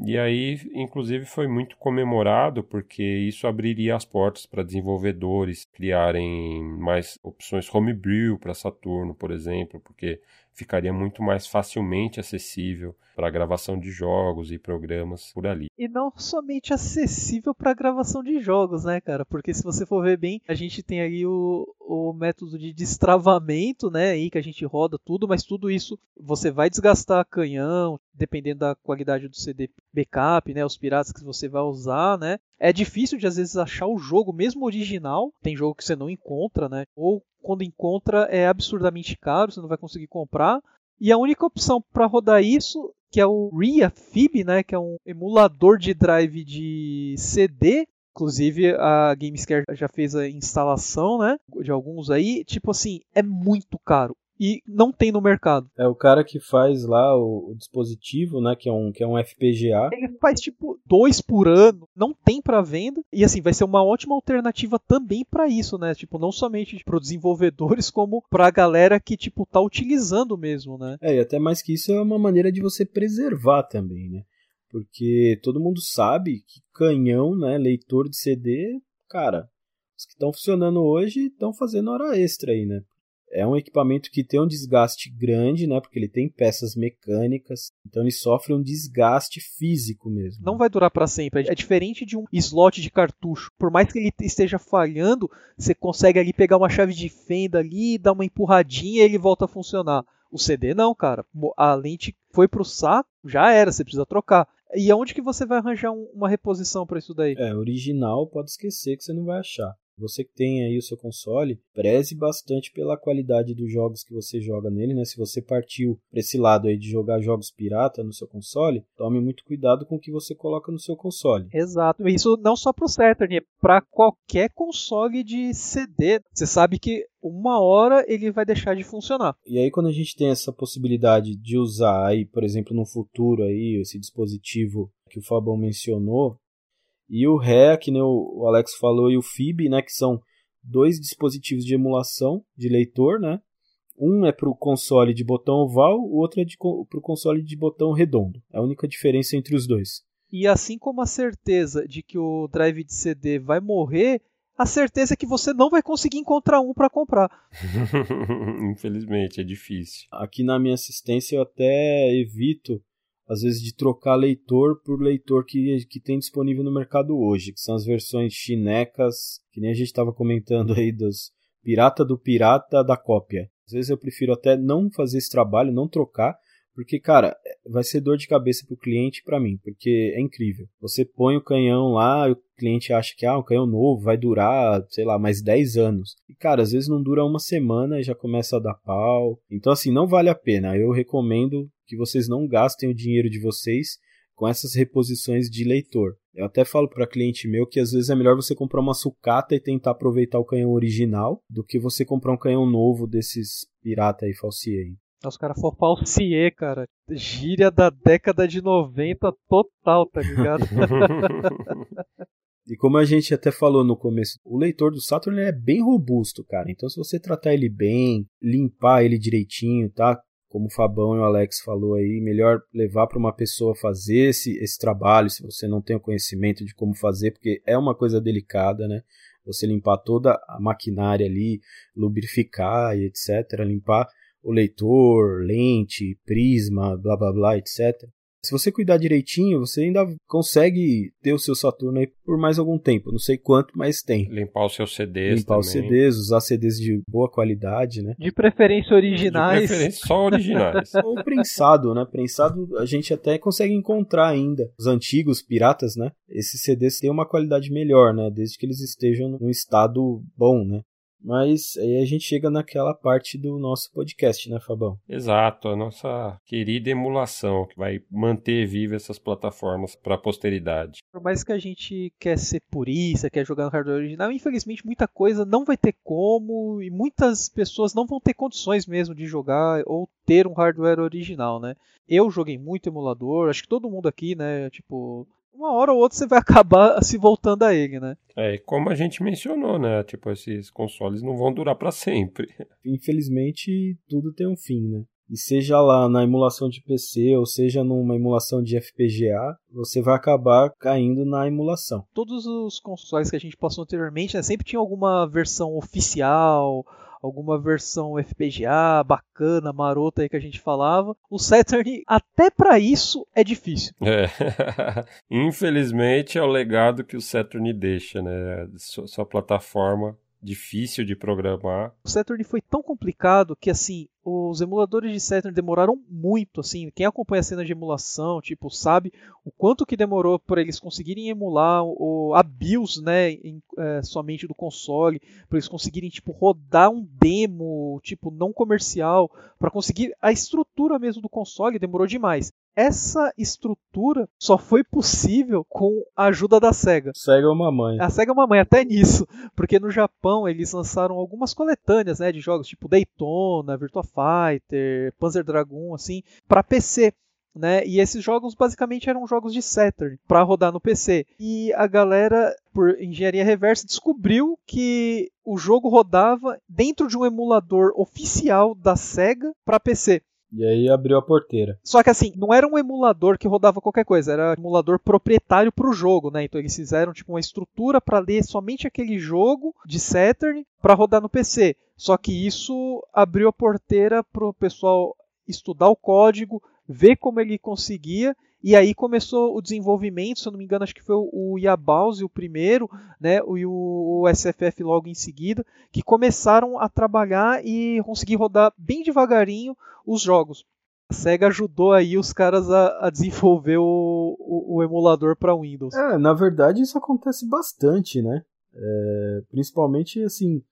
E aí, inclusive, foi muito comemorado porque isso abriria as portas para desenvolvedores criarem mais opções homebrew para Saturno, por exemplo, porque ficaria muito mais facilmente acessível para gravação de jogos e programas por ali. E não somente acessível para gravação de jogos, né, cara? Porque se você for ver bem, a gente tem aí o, o método de destravamento, né, aí que a gente roda tudo, mas tudo isso você vai desgastar canhão, dependendo da qualidade do CD backup, né, os piratas que você vai usar, né? É difícil de às vezes achar o jogo mesmo original, tem jogo que você não encontra, né? Ou quando encontra é absurdamente caro, você não vai conseguir comprar. E a única opção para rodar isso, que é o RiaFib, né, que é um emulador de drive de CD, Inclusive a Gamescare já fez a instalação, né, de alguns aí. Tipo assim, é muito caro e não tem no mercado. É o cara que faz lá o, o, dispositivo, né, que é um que é um FPGA. Ele faz tipo dois por ano, não tem para venda e assim vai ser uma ótima alternativa também para isso, né? Tipo não somente para desenvolvedores <laughs> como para a galera que tipo tá utilizando mesmo, né? É e até mais que isso é uma maneira de você preservar também, né? Porque todo mundo sabe que canhão, né, leitor de CD, cara, Os que estão funcionando hoje estão fazendo hora extra aí, né? É um equipamento que tem um desgaste grande, né? Porque ele tem peças mecânicas, então ele sofre um desgaste físico mesmo. Não vai durar para sempre. É diferente de um slot de cartucho. Por mais que ele esteja falhando, você consegue ali pegar uma chave de fenda ali, dar uma empurradinha e ele volta a funcionar. O CD não, cara. A lente foi pro saco, já era, você precisa trocar. E aonde que você vai arranjar um, uma reposição para isso daí? É, original pode esquecer que você não vai achar. Você que tem aí o seu console, preze bastante pela qualidade dos jogos que você joga nele, né? Se você partiu para esse lado aí de jogar jogos pirata no seu console, tome muito cuidado com o que você coloca no seu console. Exato. Isso não só para o Saturn, é para qualquer console de CD. Você sabe que uma hora ele vai deixar de funcionar. E aí quando a gente tem essa possibilidade de usar aí, por exemplo, no futuro aí esse dispositivo que o Fabão mencionou, e o RE, que nem o Alex falou, e o FIB, né, que são dois dispositivos de emulação de leitor, né? Um é para o console de botão oval, o outro é para o console de botão redondo. É a única diferença entre os dois. E assim como a certeza de que o drive de CD vai morrer, a certeza é que você não vai conseguir encontrar um para comprar. <laughs> Infelizmente, é difícil. Aqui na minha assistência eu até evito às vezes de trocar leitor por leitor que, que tem disponível no mercado hoje, que são as versões chinecas, que nem a gente estava comentando aí dos pirata do pirata da cópia. Às vezes eu prefiro até não fazer esse trabalho, não trocar, porque, cara, vai ser dor de cabeça para o cliente e para mim, porque é incrível. Você põe o canhão lá, o cliente acha que ah, um canhão novo vai durar, sei lá, mais 10 anos. E, cara, às vezes não dura uma semana e já começa a dar pau. Então, assim, não vale a pena. Eu recomendo que vocês não gastem o dinheiro de vocês com essas reposições de leitor. Eu até falo para cliente meu que às vezes é melhor você comprar uma sucata e tentar aproveitar o canhão original do que você comprar um canhão novo desses pirata aí falsier. Os caras for falsier, cara. Gíria da década de 90 total, tá ligado? <laughs> E como a gente até falou no começo, o leitor do Saturn é bem robusto, cara. Então, se você tratar ele bem, limpar ele direitinho, tá? como o Fabão e o Alex falou aí, melhor levar para uma pessoa fazer esse, esse trabalho, se você não tem o conhecimento de como fazer, porque é uma coisa delicada, né? Você limpar toda a maquinária ali, lubrificar e etc, limpar o leitor, lente, prisma, blá blá blá, etc. Se você cuidar direitinho, você ainda consegue ter o seu Saturno aí por mais algum tempo. Não sei quanto, mas tem. Limpar os seus CDs Limpar também. os CDs, usar CDs de boa qualidade, né? De preferência originais. De preferência só originais. <laughs> Ou prensado, né? Prensado a gente até consegue encontrar ainda. Os antigos piratas, né? Esses CDs têm uma qualidade melhor, né? Desde que eles estejam num estado bom, né? Mas aí a gente chega naquela parte do nosso podcast, né, Fabão? Exato, a nossa querida emulação que vai manter viva essas plataformas para a posteridade. Por mais que a gente quer ser purista, quer jogar no hardware original, infelizmente muita coisa não vai ter como e muitas pessoas não vão ter condições mesmo de jogar ou ter um hardware original, né? Eu joguei muito emulador, acho que todo mundo aqui, né, tipo, uma hora ou outra você vai <laughs> acabar se voltando a ele, né? É, como a gente mencionou, né? Tipo, esses consoles não vão durar para sempre. <laughs> Infelizmente, tudo tem um fim, né? E seja lá na emulação de PC ou seja numa emulação de FPGA, você vai acabar caindo na emulação. Todos os consoles que a gente passou anteriormente, né, sempre tinha alguma versão oficial, alguma versão FPGA bacana, marota aí que a gente falava. O Saturn, até para isso, é difícil. É. <laughs> Infelizmente é o legado que o Saturn deixa, né? Sua plataforma difícil de programar. O Saturn foi tão complicado que assim, os emuladores de Saturn demoraram muito, assim, quem acompanha a cena de emulação, tipo, sabe o quanto que demorou para eles conseguirem emular o, a BIOS, né, em, é, somente do console, para eles conseguirem, tipo, rodar um demo, tipo, não comercial, para conseguir a estrutura mesmo do console, demorou demais essa estrutura só foi possível com a ajuda da SEGA. SEGA é uma mãe. A SEGA é uma mãe, até nisso. Porque no Japão eles lançaram algumas coletâneas né, de jogos tipo Daytona, Virtua Fighter, Panzer Dragoon, assim, para PC. Né? E esses jogos basicamente eram jogos de Saturn para rodar no PC. E a galera, por engenharia reversa, descobriu que o jogo rodava dentro de um emulador oficial da Sega para PC. E aí abriu a porteira. Só que assim, não era um emulador que rodava qualquer coisa, era um emulador proprietário para o jogo, né? Então eles fizeram tipo uma estrutura para ler somente aquele jogo de Saturn para rodar no PC. Só que isso abriu a porteira para o pessoal estudar o código, ver como ele conseguia e aí começou o desenvolvimento, se eu não me engano, acho que foi o Yabause o primeiro, né, e o, o SFF logo em seguida, que começaram a trabalhar e conseguir rodar bem devagarinho os jogos. A SEGA ajudou aí os caras a, a desenvolver o, o, o emulador para Windows. É, na verdade isso acontece bastante, né? É, principalmente assim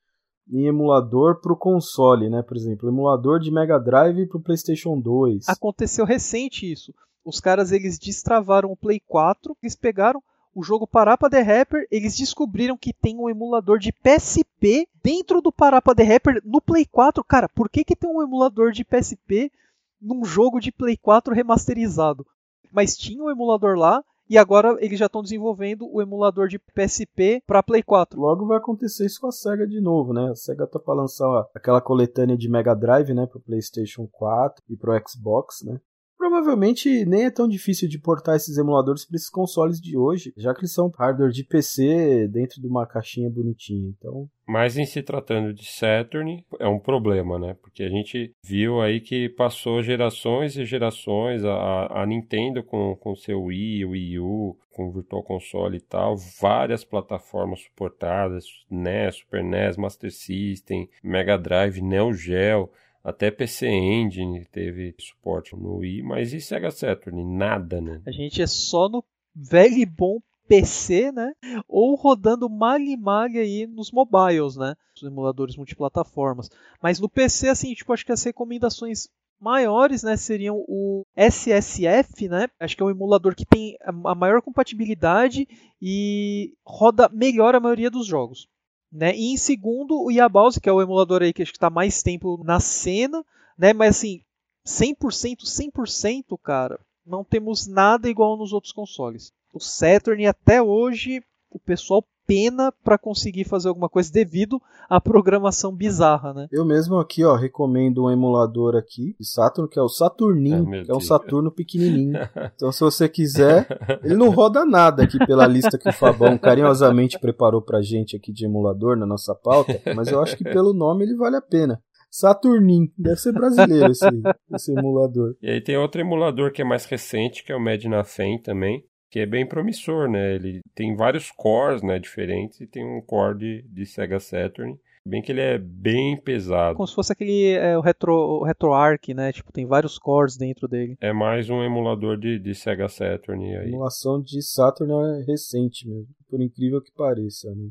em emulador para o console, né? Por exemplo, emulador de Mega Drive para o PlayStation 2. Aconteceu recente isso. Os caras eles destravaram o Play 4, eles pegaram o jogo Parapa The Rapper, eles descobriram que tem um emulador de PSP dentro do Parapa The Rapper no Play 4. Cara, por que, que tem um emulador de PSP num jogo de Play 4 remasterizado? Mas tinha um emulador lá e agora eles já estão desenvolvendo o emulador de PSP para Play 4. Logo vai acontecer isso com a Sega de novo, né? A Sega tá para lançar aquela coletânea de Mega Drive, né, para PlayStation 4 e para Xbox, né? Provavelmente nem é tão difícil de portar esses emuladores para esses consoles de hoje, já que eles são hardware de PC dentro de uma caixinha bonitinha. Então, mas em se tratando de Saturn, é um problema, né? Porque a gente viu aí que passou gerações e gerações a, a Nintendo com, com seu Wii, Wii U, com o Virtual Console e tal, várias plataformas suportadas, NES, Super NES, Master System, Mega Drive, Neo Geo. Até PC Engine teve suporte no Wii, mas e Sega Saturn? Nada, né? A gente é só no velho e bom PC, né? Ou rodando malha malha aí nos mobiles, né? Os emuladores multiplataformas. Mas no PC, assim, tipo, acho que as recomendações maiores, né, seriam o SSF, né? Acho que é um emulador que tem a maior compatibilidade e roda melhor a maioria dos jogos. Né? E em segundo, o Yabause, que é o emulador aí que acho que está mais tempo na cena, né? Mas assim, 100%, 100%, cara, não temos nada igual nos outros consoles. O Saturn até hoje o pessoal pena para conseguir fazer alguma coisa devido à programação bizarra, né? Eu mesmo aqui, ó, recomendo um emulador aqui de Saturn, que é o Saturninho, ah, que é um Saturno pequenininho. <laughs> Então, se você quiser, ele não roda nada aqui pela lista que o Fabão carinhosamente preparou pra gente aqui de emulador na nossa pauta, mas eu acho que pelo nome ele vale a pena. Saturnin, deve ser brasileiro esse, esse emulador. E aí tem outro emulador que é mais recente, que é o Medinafen também, que é bem promissor, né? Ele tem vários cores, né, diferentes e tem um core de, de Sega Saturn. Bem que ele é bem pesado. Como se fosse aquele é, o retro o RetroArch, né? Tipo, tem vários cores dentro dele. É mais um emulador de, de Sega Saturn aí. A emulação de Saturn é recente mesmo, por incrível que pareça, né?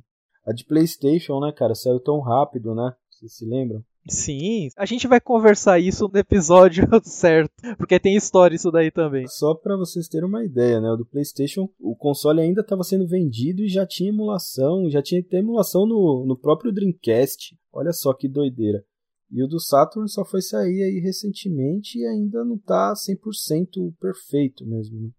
A de PlayStation, né, cara, saiu tão rápido, né? Vocês se lembram? Sim, a gente vai conversar isso no episódio <laughs> certo, porque tem história isso daí também. Só para vocês terem uma ideia, né? O do PlayStation, o console ainda estava sendo vendido e já tinha emulação, já tinha emulação no, no próprio Dreamcast. Olha só que doideira. E o do Saturn só foi sair aí recentemente e ainda não tá 100% perfeito mesmo, né?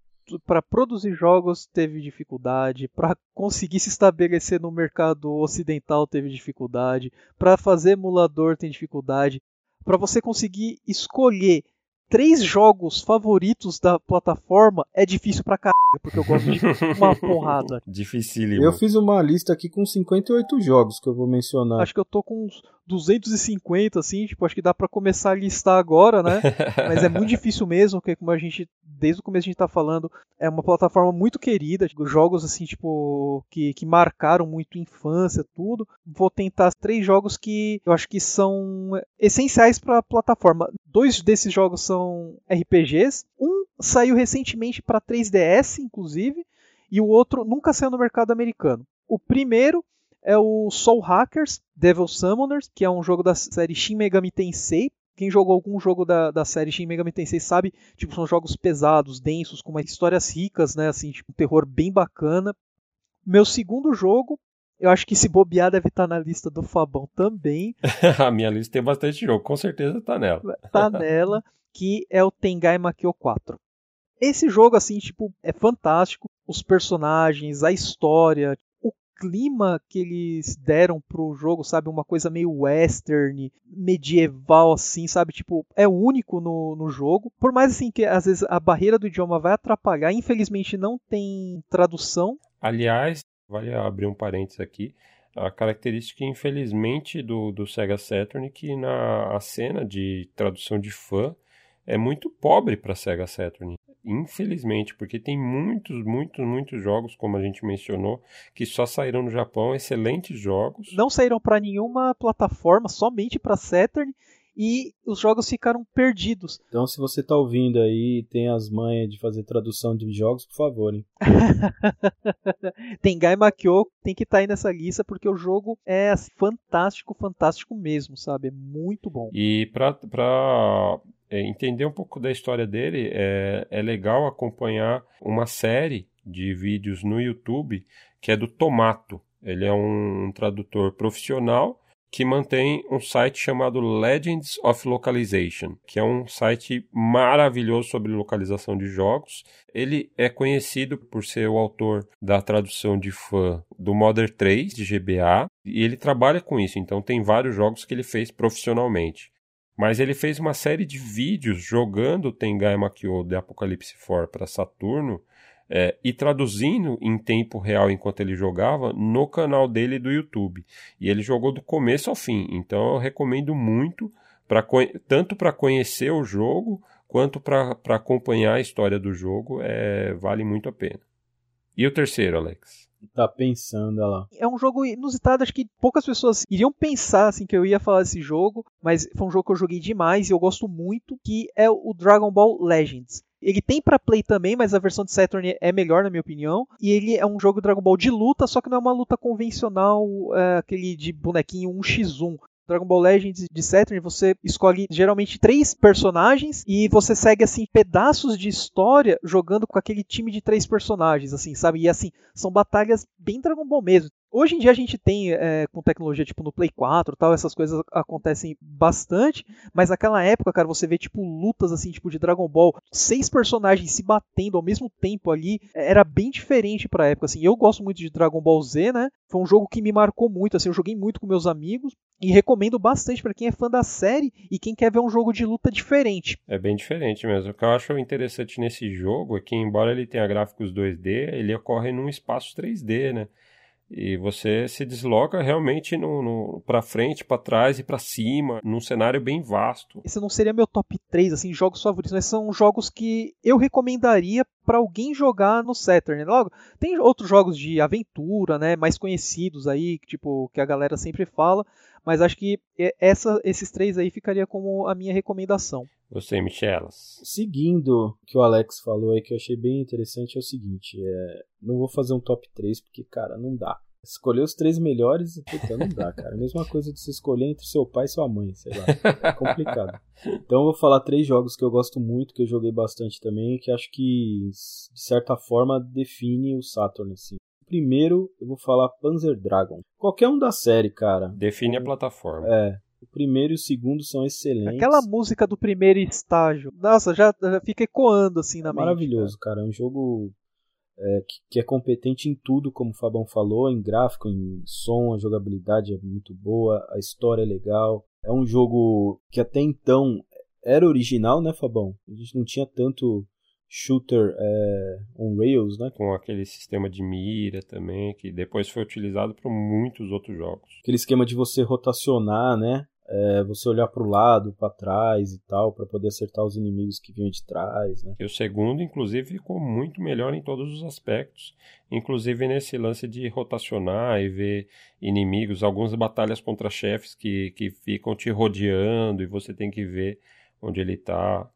Para produzir jogos teve dificuldade, para conseguir se estabelecer no mercado ocidental teve dificuldade, para fazer emulador tem dificuldade, para você conseguir escolher três jogos favoritos da plataforma é difícil pra caralho, porque eu gosto de <laughs> uma porrada. Dificílimo. Eu fiz uma lista aqui com 58 jogos que eu vou mencionar. Acho que eu tô com uns 250, assim, tipo, acho que dá para começar a listar agora, né? <laughs> Mas é muito difícil mesmo, porque como a gente, desde o começo a gente tá falando, é uma plataforma muito querida, tipo, jogos assim, tipo, que, que marcaram muito infância, tudo. Vou tentar três jogos que eu acho que são essenciais para a plataforma. Dois desses jogos são RPGs, um saiu recentemente para 3DS, inclusive, e o outro nunca saiu no mercado americano. O primeiro é o Soul Hackers Devil Summoners, que é um jogo da série Shin Megami Tensei. Quem jogou algum jogo da, da série Shin Megami Tensei sabe, tipo, são jogos pesados, densos, com histórias ricas, né, assim, tipo, um terror bem bacana. Meu segundo jogo, eu acho que se bobear deve estar na lista do Fabão também. <laughs> A minha lista tem bastante jogo, com certeza tá nela. tá <laughs> nela, que é o Tengai Makio 4. Esse jogo, assim, tipo, é fantástico. Os personagens, a história, clima que eles deram pro jogo, sabe? Uma coisa meio western, medieval, assim, sabe? Tipo, é único no, no jogo. Por mais assim que às vezes a barreira do idioma vai atrapalhar, infelizmente não tem tradução. Aliás, vale abrir um parênteses aqui. A característica, infelizmente, do, do Sega Saturn é que na cena de tradução de fã é muito pobre para Sega Saturn. Infelizmente, porque tem muitos, muitos, muitos jogos, como a gente mencionou, que só saíram no Japão, excelentes jogos. Não saíram para nenhuma plataforma, somente para Saturn e os jogos ficaram perdidos. Então, se você tá ouvindo aí e tem as manhas de fazer tradução de jogos, por favor, hein? <laughs> tem Gai Makyo, tem que estar tá aí nessa lista, porque o jogo é fantástico, fantástico mesmo, sabe? É muito bom. E pra, pra é, entender um pouco da história dele, é, é legal acompanhar uma série de vídeos no YouTube que é do Tomato. Ele é um tradutor profissional que mantém um site chamado Legends of Localization, que é um site maravilhoso sobre localização de jogos. Ele é conhecido por ser o autor da tradução de fã do Modern 3 de GBA, e ele trabalha com isso, então tem vários jogos que ele fez profissionalmente. Mas ele fez uma série de vídeos jogando Tengai Makyo de Apocalypse 4 para Saturno é, e traduzindo em tempo real enquanto ele jogava no canal dele do YouTube. E ele jogou do começo ao fim. Então eu recomendo muito, pra, tanto para conhecer o jogo quanto para acompanhar a história do jogo. É, vale muito a pena. E o terceiro, Alex? Tá pensando lá. É um jogo inusitado, acho que poucas pessoas iriam pensar assim que eu ia falar desse jogo, mas foi um jogo que eu joguei demais e eu gosto muito, que é o Dragon Ball Legends. Ele tem para Play também, mas a versão de Saturn é melhor, na minha opinião. E ele é um jogo Dragon Ball de luta, só que não é uma luta convencional, é, aquele de bonequinho 1x1. Dragon Ball Legends de Saturn, você escolhe geralmente três personagens e você segue assim pedaços de história jogando com aquele time de três personagens, assim, sabe? E assim, são batalhas bem Dragon Ball mesmo. Hoje em dia a gente tem é, com tecnologia tipo no Play 4 tal, essas coisas acontecem bastante, mas naquela época, cara, você vê tipo lutas assim, tipo de Dragon Ball, seis personagens se batendo ao mesmo tempo ali, era bem diferente pra época, assim. Eu gosto muito de Dragon Ball Z, né? Foi um jogo que me marcou muito, assim, eu joguei muito com meus amigos e recomendo bastante para quem é fã da série e quem quer ver um jogo de luta diferente. É bem diferente mesmo. O que eu acho interessante nesse jogo é que, embora ele tenha gráficos 2D, ele ocorre num espaço 3D, né? E você se desloca realmente no, no para frente, para trás e para cima, num cenário bem vasto. Esse não seria meu top 3 assim, jogos favoritos, mas são jogos que eu recomendaria para alguém jogar no Saturn. Logo, tem outros jogos de aventura, né, mais conhecidos aí, tipo que a galera sempre fala, mas acho que essa, esses três aí ficaria como a minha recomendação. Você, Michelas. Seguindo o que o Alex falou aí, que eu achei bem interessante, é o seguinte: é, não vou fazer um top 3, porque, cara, não dá. Escolher os três melhores, puta, não dá, cara. A mesma coisa de você escolher entre seu pai e sua mãe, sei lá. É complicado. Então eu vou falar três jogos que eu gosto muito, que eu joguei bastante também, que acho que, de certa forma, define o Saturn, assim. Primeiro, eu vou falar Panzer Dragon. Qualquer um da série, cara. Define a plataforma. É, o primeiro e o segundo são excelentes. Aquela música do primeiro estágio, nossa, já, já fica ecoando assim na Maravilhoso, mente, cara. cara. É um jogo é, que, que, é competente em tudo, como o Fabão falou, em gráfico, em som, a jogabilidade é muito boa, a história é legal. É um jogo que até então era original, né, Fabão? A gente não tinha tanto shooter é, on rails, né? Com aquele sistema de mira também, que depois foi utilizado para muitos outros jogos. Aquele esquema de você rotacionar, né? É, você olhar para o lado, para trás e tal, para poder acertar os inimigos que vinham de trás, né? E o segundo, inclusive, ficou muito melhor em todos os aspectos, inclusive nesse lance de rotacionar e ver inimigos, algumas batalhas contra chefes que, que ficam te rodeando e você tem que ver onde ele está.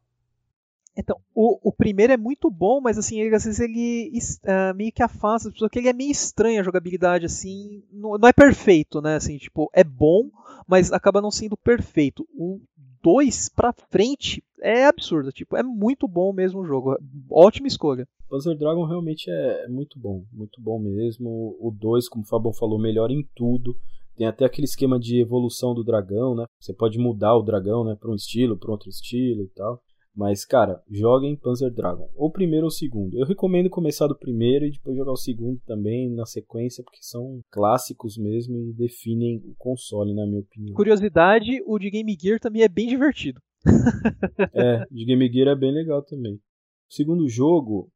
Então, o, o primeiro é muito bom, mas assim, ele, às vezes ele uh, meio que afasta as pessoas, porque ele é meio estranho a jogabilidade, assim, não, não, é perfeito, né, assim, tipo, é bom, mas acaba não sendo perfeito. O 2 pra frente é absurdo, tipo, é muito bom mesmo o jogo, ótima escolha. Panzer Dragon realmente é, é muito bom, muito bom mesmo. O 2, como o Fabão falou, melhor em tudo. Tem até aquele esquema de evolução do dragão, né? Você pode mudar o dragão, né, para um estilo, para outro estilo e tal. Mas, cara, joguem Panzer Dragon. Ou primeiro ou segundo. Eu recomendo começar do primeiro e depois jogar o segundo também na sequência, porque são clássicos mesmo e definem o console, na minha opinião. Curiosidade, o de Game Gear também é bem divertido. <laughs> é, de Game Gear é bem legal também. O segundo jogo,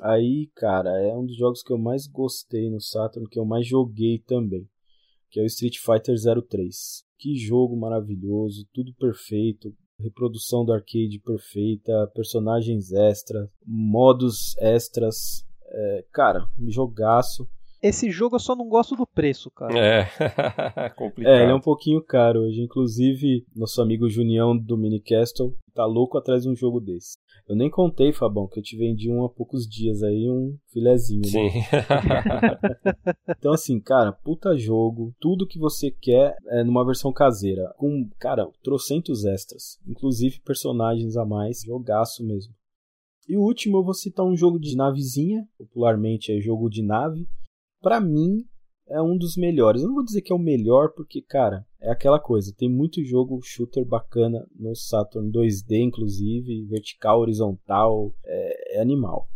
aí, cara, é um dos jogos que eu mais gostei no Saturn, que eu mais joguei também, que é o Street Fighter 03. Que jogo maravilhoso, tudo perfeito, reprodução do arcade perfeita, personagens extras, modos extras. É, cara, jogaço. Esse jogo eu só não gosto do preço, cara. É, <laughs> complicado. É, ele é um pouquinho caro hoje. Inclusive, nosso amigo Junião do Minicastle tá louco atrás de um jogo desse. Eu nem contei, Fabão, que eu te vendi um há poucos dias aí, um filezinho. Né? Sim. <laughs> então, assim, cara, puta jogo. Tudo que você quer é numa versão caseira. Com, cara, trocentos extras. Inclusive personagens a mais. Jogaço mesmo. E o último eu vou citar um jogo de navezinha, popularmente é jogo de nave. Para mim, é um dos melhores. Eu não vou dizer que é o melhor, porque, cara, é aquela coisa. Tem muito jogo shooter bacana no Saturn 2D, inclusive, vertical, horizontal, é, é animal.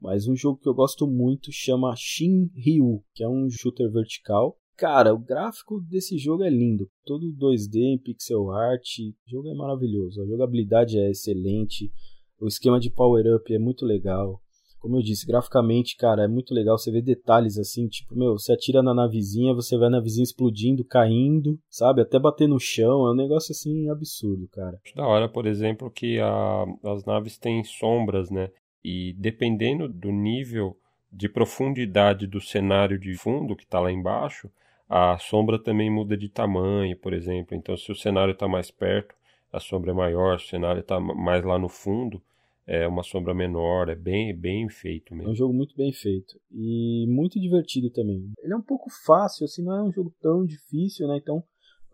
Mas um jogo que eu gosto muito chama Shin Ryu, que é um shooter vertical. Cara, o gráfico desse jogo é lindo. Todo 2D em pixel art. O jogo é maravilhoso. A jogabilidade é excelente. O esquema de power-up é muito legal como eu disse, graficamente, cara, é muito legal. Você vê detalhes assim, tipo, meu, você atira na navezinha, você vê a navezinha explodindo, caindo, sabe? Até bater no chão. É um negócio assim absurdo, cara. Da hora, por exemplo, que a, as naves têm sombras, né? E dependendo do nível de profundidade do cenário de fundo que está lá embaixo, a sombra também muda de tamanho, por exemplo. Então, se o cenário está mais perto, a sombra é maior. Se o cenário está mais lá no fundo, é uma sombra menor, é bem, bem feito mesmo. É um jogo muito bem feito e muito divertido também. Ele é um pouco fácil, assim, não é um jogo tão difícil, né? Então,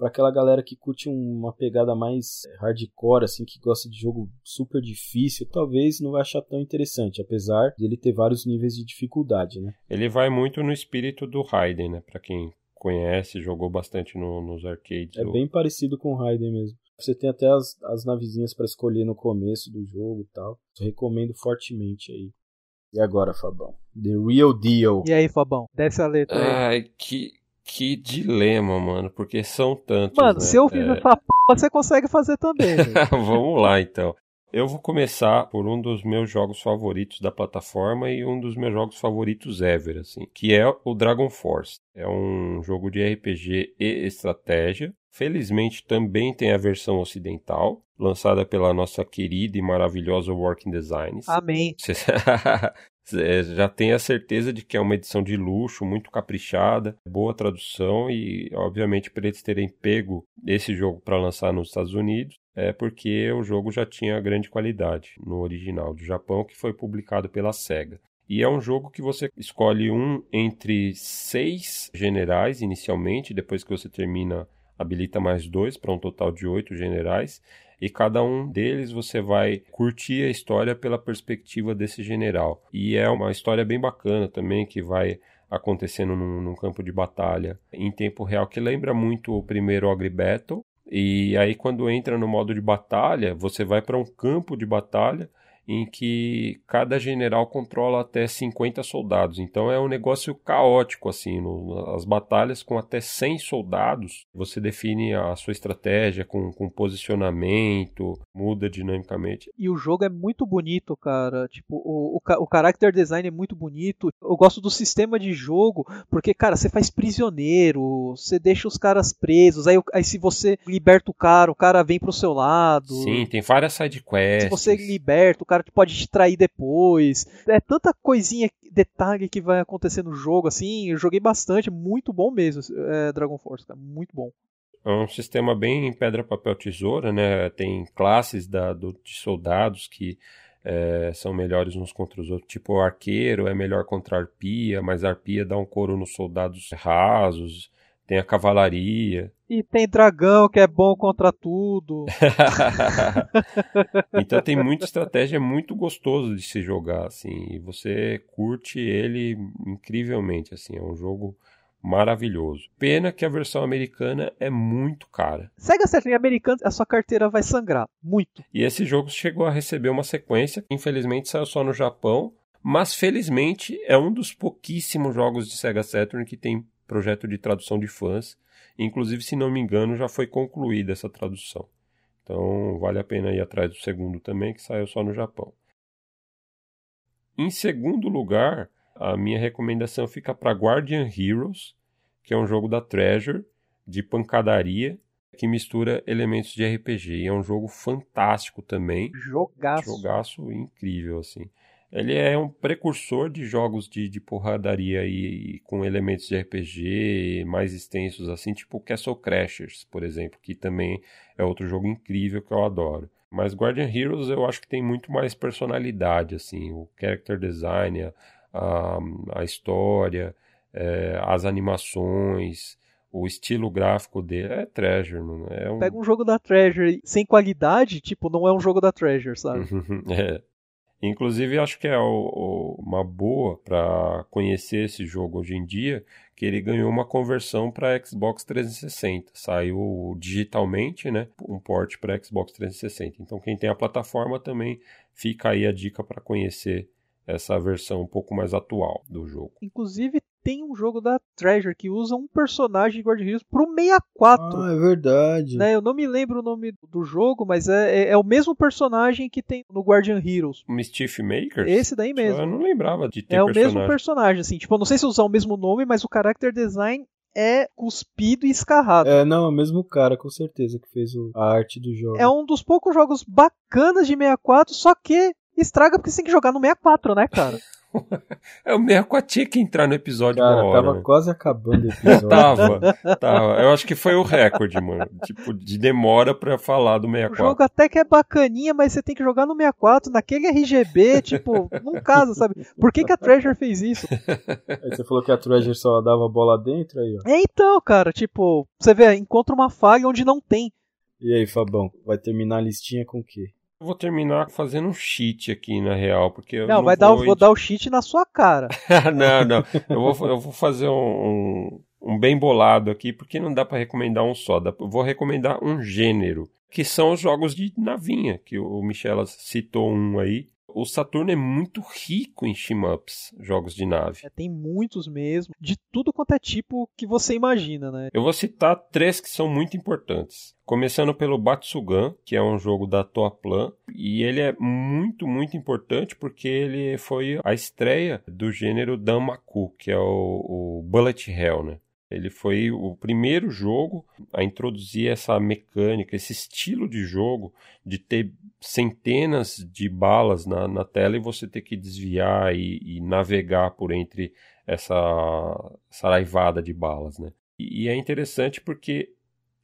para aquela galera que curte uma pegada mais hardcore, assim, que gosta de jogo super difícil, talvez não vai achar tão interessante, apesar de ele ter vários níveis de dificuldade, né? Ele vai muito no espírito do Raiden, né? Para quem conhece, jogou bastante no, nos arcades. É bem parecido com o Raiden mesmo. Você tem até as, as navezinhas para escolher no começo do jogo e tal. Eu recomendo fortemente aí. E agora, Fabão? The Real Deal. E aí, Fabão? Desce a letra aí. Ai, que, que dilema, mano. Porque são tantos. Mano, né? se eu fiz é... essa p, você consegue fazer também. <laughs> Vamos lá, então. Eu vou começar por um dos meus jogos favoritos da plataforma e um dos meus jogos favoritos ever, assim, que é o Dragon Force. É um jogo de RPG e estratégia. Felizmente também tem a versão ocidental, lançada pela nossa querida e maravilhosa Working Designs. Amém. <laughs> já tem a certeza de que é uma edição de luxo, muito caprichada, boa tradução e, obviamente, para eles terem pego esse jogo para lançar nos Estados Unidos, é porque o jogo já tinha grande qualidade no original do Japão, que foi publicado pela SEGA. E é um jogo que você escolhe um entre seis generais inicialmente, depois que você termina, habilita mais dois para um total de oito generais e cada um deles você vai curtir a história pela perspectiva desse general. E é uma história bem bacana também que vai acontecendo num, num campo de batalha em tempo real que lembra muito o primeiro Ogre Battle. E aí quando entra no modo de batalha, você vai para um campo de batalha em que cada general controla até 50 soldados. Então é um negócio caótico assim, no, as batalhas com até 100 soldados, você define a sua estratégia com, com posicionamento, muda dinamicamente. E o jogo é muito bonito, cara. Tipo, o, o, o character design é muito bonito. Eu gosto do sistema de jogo, porque, cara, você faz prisioneiro, você deixa os caras presos, aí, aí se você liberta o cara, o cara vem pro seu lado. Sim, tem várias side quests. Se você liberta, o cara que pode distrair depois. É tanta coisinha, detalhe que vai acontecer no jogo, assim. Eu joguei bastante, muito bom mesmo, é, Dragon Force, cara, muito bom. É um sistema bem pedra, papel, tesoura, né? Tem classes da, do, de soldados que é, são melhores uns contra os outros. Tipo, o arqueiro é melhor contra a arpia, mas a arpia dá um couro nos soldados rasos tem a cavalaria. E tem dragão que é bom contra tudo. <laughs> <laughs> então tem muita estratégia, é muito gostoso de se jogar, assim, e você curte ele incrivelmente, assim, é um jogo maravilhoso. Pena que a versão americana é muito cara. Sega Saturn americano, a sua carteira vai sangrar muito. E esse jogo chegou a receber uma sequência, infelizmente saiu só no Japão, mas felizmente é um dos pouquíssimos jogos de Sega Saturn que tem projeto de tradução de fãs. Inclusive, se não me engano, já foi concluída essa tradução. Então, vale a pena ir atrás do segundo também, que saiu só no Japão. Em segundo lugar, a minha recomendação fica para Guardian Heroes, que é um jogo da Treasure, de pancadaria, que mistura elementos de RPG. E é um jogo fantástico também. Jogaço. Jogaço incrível, assim. Ele é um precursor de jogos de, de porradaria e, e, com elementos de RPG mais extensos, assim, tipo Castle Crashers, por exemplo, que também é outro jogo incrível que eu adoro. Mas Guardian Heroes eu acho que tem muito mais personalidade, assim, o character design, a, a história, é, as animações, o estilo gráfico dele é Treasure, mano. É um... Pega um jogo da Treasure sem qualidade, tipo, não é um jogo da Treasure, sabe? <laughs> é. Inclusive, acho que é o, o, uma boa para conhecer esse jogo hoje em dia, que ele ganhou uma conversão para Xbox 360. Saiu digitalmente, né? Um port para Xbox 360. Então, quem tem a plataforma também fica aí a dica para conhecer essa versão um pouco mais atual do jogo. Inclusive, tem um jogo da Treasure que usa um personagem de Guardian Heroes pro 64. Ah, é verdade. Né? Eu não me lembro o nome do jogo, mas é, é, é o mesmo personagem que tem no Guardian Heroes. Mischief Maker? Esse daí mesmo. Eu não lembrava de ter É personagem. o mesmo personagem, assim. Tipo, eu não sei se usar o mesmo nome, mas o character design é cuspido e escarrado. É, não, é o mesmo cara, com certeza, que fez o, a arte do jogo. É um dos poucos jogos bacanas de 64, só que estraga porque você tem que jogar no 64, né, cara? <laughs> <laughs> É o 64 tinha que entrar no episódio Cara, uma hora. tava né? quase acabando o episódio. <laughs> tava, tava. Eu acho que foi o recorde, mano. Tipo, de demora pra falar do O 64. jogo até que é bacaninha, mas você tem que jogar no 64, naquele RGB, tipo, não casa, sabe? Por que, que a Treasure fez isso? <laughs> Aí você falou que a Treasure só dava bola dentro aí, ó. É então, cara, tipo, você vê, encontra uma falha onde não tem. E aí, Fabão, vai terminar a listinha com o quê? Eu vou terminar fazendo um cheat aqui, na real, porque Não, não vai dar, o- vou vou dar o cheat na sua cara. <laughs> não, não. Eu vou, eu vou fazer um, um, um bem bolado aqui, porque não dá pra recomendar um só. Dá- Eu vou recomendar um gênero, que são os jogos de navinha, que o Michelas citou um aí. O Saturno é muito rico em shmups, jogos de nave. É, tem muitos mesmo, de tudo quanto é tipo que você imagina, né? Eu vou citar três que são muito importantes. Começando pelo Batsugan, que é um jogo da Toaplan, e ele é muito, muito importante porque ele foi a estreia do gênero Danmaku, que é o, o Bullet Hell, né? Ele foi o primeiro jogo a introduzir essa mecânica, esse estilo de jogo de ter centenas de balas na, na tela e você ter que desviar e, e navegar por entre essa saraivada de balas, né? E, e é interessante porque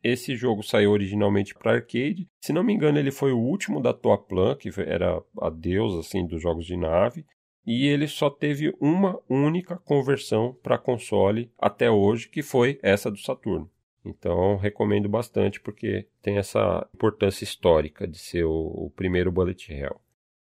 esse jogo saiu originalmente para arcade. Se não me engano, ele foi o último da Toaplan, que era a deusa assim dos jogos de nave. E ele só teve uma única conversão para console até hoje, que foi essa do Saturno. Então recomendo bastante porque tem essa importância histórica de ser o, o primeiro Bullet Hell.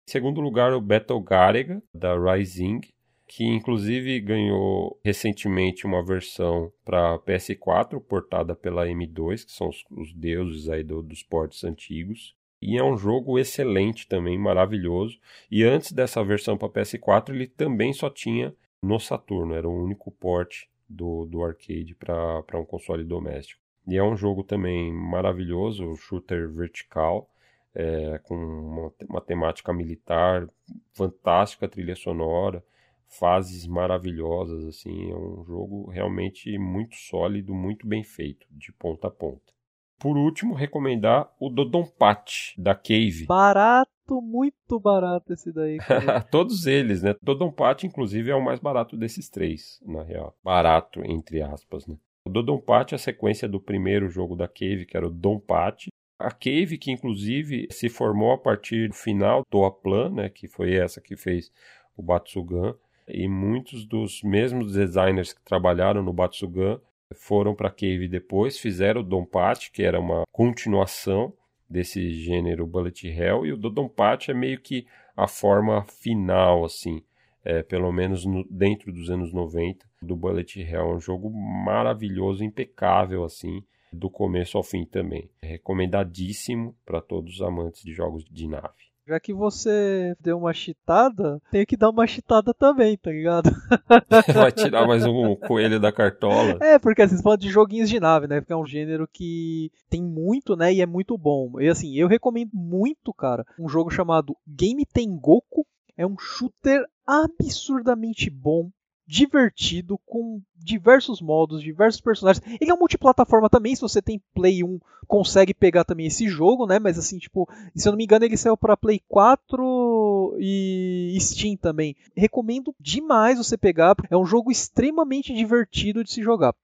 Em segundo lugar, o Battle Garega da Rising, que inclusive ganhou recentemente uma versão para PS4 portada pela M2, que são os, os deuses aí do, dos portes antigos. E é um jogo excelente também, maravilhoso. E antes dessa versão para PS4, ele também só tinha no Saturno, era o único port do, do arcade para um console doméstico. E é um jogo também maravilhoso, shooter vertical, é, com uma, uma temática militar fantástica, trilha sonora, fases maravilhosas, assim, é um jogo realmente muito sólido, muito bem feito, de ponta a ponta. Por último, recomendar o Dodonpachi, da Cave. Barato, muito barato esse daí. <laughs> Todos eles, né? Dodonpachi, inclusive, é o mais barato desses três, na real. Barato, entre aspas, né? O Dodonpachi é a sequência do primeiro jogo da Cave, que era o Donpachi. A Cave, que inclusive se formou a partir do final do Toaplan, né? Que foi essa que fez o Batsugan. E muitos dos mesmos designers que trabalharam no Batsugan foram para Cave depois, fizeram o Donpachi, que era uma continuação desse gênero Bullet Hell, e o Dodonpachi é meio que a forma final, assim. é, pelo menos no, dentro dos anos 90, do Bullet Hell. É um jogo maravilhoso, impecável, assim, do começo ao fim também. É recomendadíssimo para todos os amantes de jogos de nave. Já que você deu uma chitada, tem que dar uma chitada também, tá ligado? <laughs> Vai tirar mais um coelho da cartola. É, porque assim, você fala de joguinhos de nave, né? Porque é um gênero que tem muito, né? E é muito bom. E assim, eu recomendo muito, cara, um jogo chamado Game Tengoku. É um shooter absurdamente bom divertido, com diversos modos, diversos personagens. Ele é multiplataforma também, se você tem Play 1, consegue pegar também esse jogo, né? Mas assim, tipo, se eu não me engano, ele saiu para Play 4 e Steam também. Recomendo demais você pegar, é um jogo extremamente divertido de se jogar.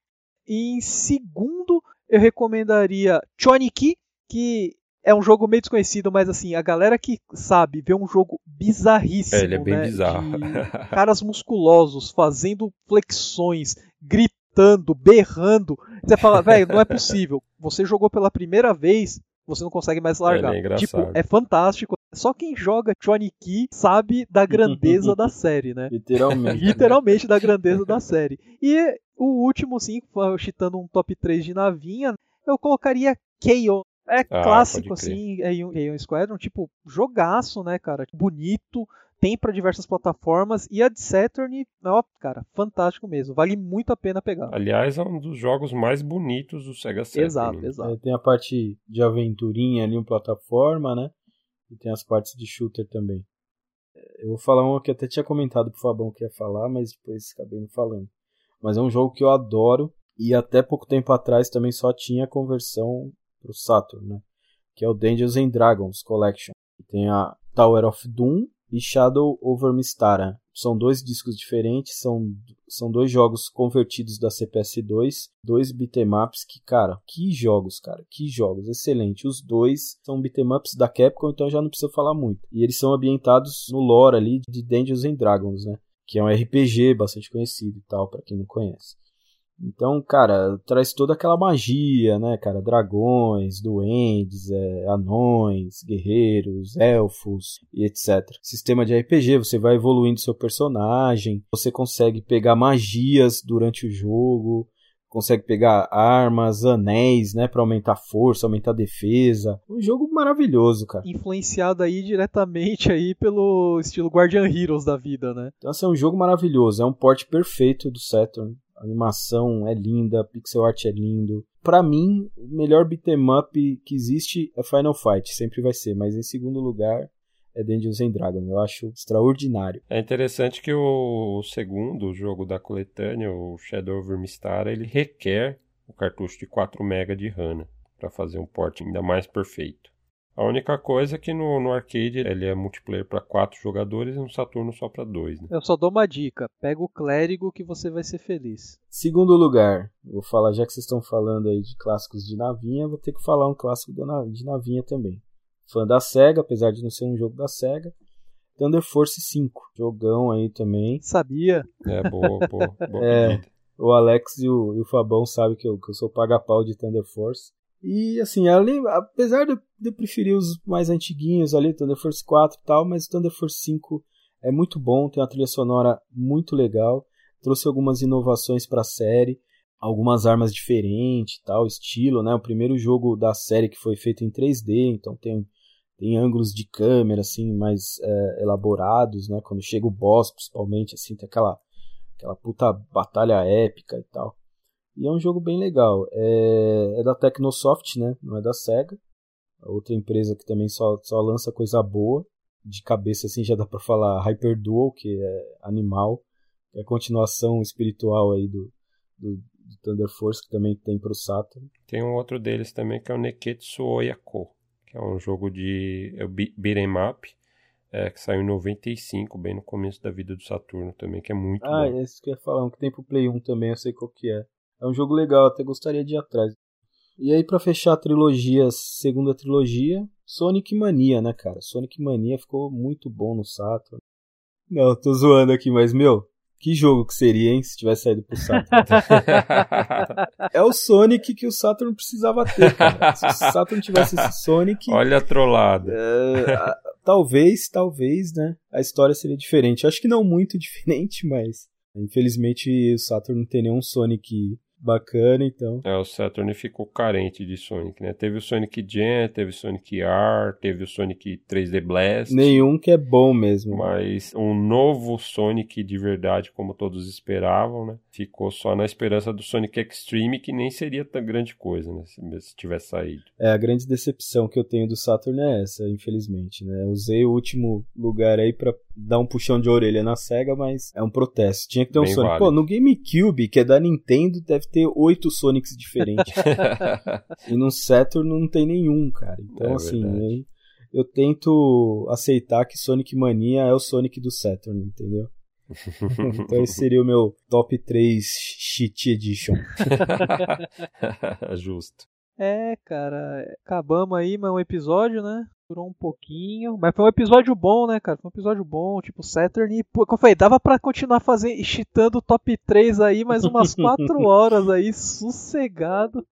E em segundo, eu recomendaria Choniki, que é um jogo meio desconhecido, mas assim, a galera que sabe vê um jogo bizarríssimo. É, ele é bem né? bizarro. <laughs> caras musculosos fazendo flexões, gritando, berrando. Você fala, velho, não é possível. Você jogou pela primeira vez, você não consegue mais largar. É, é tipo, é fantástico. Só quem joga Johnny Key sabe da grandeza da série, né? Literalmente. <laughs> Literalmente da grandeza da série. E o último, sim, citando um top 3 de navinha, eu colocaria Chaos é ah, clássico, assim, é um Squadron, tipo, jogaço, né, cara? Bonito, tem para diversas plataformas e a de Saturn, ó, cara, fantástico mesmo. Vale muito a pena pegar. Aliás, é um dos jogos mais bonitos do Sega Saturn. Exato, né? exato. É, tem a parte de aventurinha ali, uma plataforma, né? E tem as partes de shooter também. Eu vou falar uma que até tinha comentado pro Fabão que ia falar, mas depois acabei não falando. Mas é um jogo que eu adoro e até pouco tempo atrás também só tinha conversão pro Saturn, né? Que é o Dungeons and Dragons Collection. Tem a Tower of Doom e Shadow over Mystara. São dois discos diferentes, são, são dois jogos convertidos da CPS2, dois beatemaps que, cara, que jogos, cara, que jogos, excelente. Os dois são beatemaps da Capcom, então já não precisa falar muito. E eles são ambientados no lore ali de Dungeons and Dragons, né? Que é um RPG bastante conhecido e tal, para quem não conhece. Então, cara, traz toda aquela magia, né, cara? Dragões, duendes, é, anões, guerreiros, elfos e etc. Sistema de RPG, você vai evoluindo seu personagem, você consegue pegar magias durante o jogo, consegue pegar armas, anéis, né, para aumentar a força, aumentar a defesa. Um jogo maravilhoso, cara. Influenciado aí diretamente aí pelo estilo Guardian Heroes da vida, né? Então, assim, é um jogo maravilhoso, é um porte perfeito do Saturn. A animação é linda, pixel art é lindo. Para mim, o melhor beat'em up que existe é Final Fight, sempre vai ser, mas em segundo lugar é Dungeons and Dragons. Eu acho extraordinário. É interessante que o segundo jogo da coletânea, o Shadow of Mistar, ele requer o cartucho de 4 MB de RAM para fazer um port ainda mais perfeito. A única coisa é que no, no arcade ele é multiplayer para quatro jogadores e no Saturno só para dois. Né? Eu só dou uma dica: pega o clérigo que você vai ser feliz. Segundo lugar, vou falar, já que vocês estão falando aí de clássicos de navinha, vou ter que falar um clássico de navinha também. Fã da SEGA, apesar de não ser um jogo da SEGA. Thunder Force 5, jogão aí também. Sabia? É, boa, boa. boa <laughs> é, o Alex e o, e o Fabão sabem que eu, que eu sou paga-pau de Thunder Force. E assim, ali, apesar de eu preferir os mais antiguinhos ali, Thunder Force 4 e tal, mas o Thunder Force 5 é muito bom, tem uma trilha sonora muito legal, trouxe algumas inovações para a série, algumas armas diferentes, tal, estilo, né? O primeiro jogo da série que foi feito em 3D, então tem tem ângulos de câmera assim mais é, elaborados, né? Quando chega o boss, principalmente, assim, tem aquela aquela puta batalha épica e tal. E é um jogo bem legal. É, é da Tecnosoft, né? Não é da Sega. Outra empresa que também só, só lança coisa boa. De cabeça assim já dá pra falar Hyper Duel, que é animal. É a continuação espiritual aí do, do, do Thunder Force, que também tem pro Saturn. Tem um outro deles também que é o Neketsu Oyako, que é um jogo de é beat'em up, é, que saiu em 95, bem no começo da vida do Saturno também, que é muito ah, bom. Ah, esse que eu ia falar, um que tem pro Play 1 também, eu sei qual que é. É um jogo legal, até gostaria de ir atrás. E aí, para fechar a trilogia, segunda trilogia, Sonic Mania, né, cara? Sonic Mania ficou muito bom no Saturn. Não, tô zoando aqui, mas, meu, que jogo que seria, hein, se tivesse saído pro Saturn. <laughs> é o Sonic que o Saturn precisava ter, cara. Se o Saturn tivesse esse Sonic... Olha a trollada. É, talvez, talvez, né, a história seria diferente. Acho que não muito <laughs> diferente, mas infelizmente o Saturn não tem nenhum Sonic bacana, então. É, o Saturn ficou carente de Sonic, né? Teve o Sonic Gen, teve o Sonic R, teve o Sonic 3D Blast. Nenhum que é bom mesmo. Mas um novo Sonic de verdade, como todos esperavam, né? Ficou só na esperança do Sonic Extreme, que nem seria tão grande coisa, né? Se tivesse saído. É, a grande decepção que eu tenho do Saturn é essa, infelizmente, né? usei o último lugar aí para dar um puxão de orelha na SEGA, mas é um protesto. Tinha que ter um Bem Sonic. Válido. Pô, no GameCube, que é da Nintendo, deve ter oito Sonics diferentes. <laughs> e no Saturn não tem nenhum, cara. Então, é assim, eu, eu, tento aceitar que Sonic Mania é o Sonic do Saturn, entendeu? <laughs> então esse seria o meu top 3 Cheat Edition. <laughs> Justo. É, cara, acabamos aí mais um episódio, né? Durou um pouquinho, mas foi um episódio bom, né, cara? Foi um episódio bom, tipo Saturn. E, pô, como eu falei, dava pra continuar fazendo, cheatando o top 3 aí mais umas <laughs> 4 horas aí, sossegado.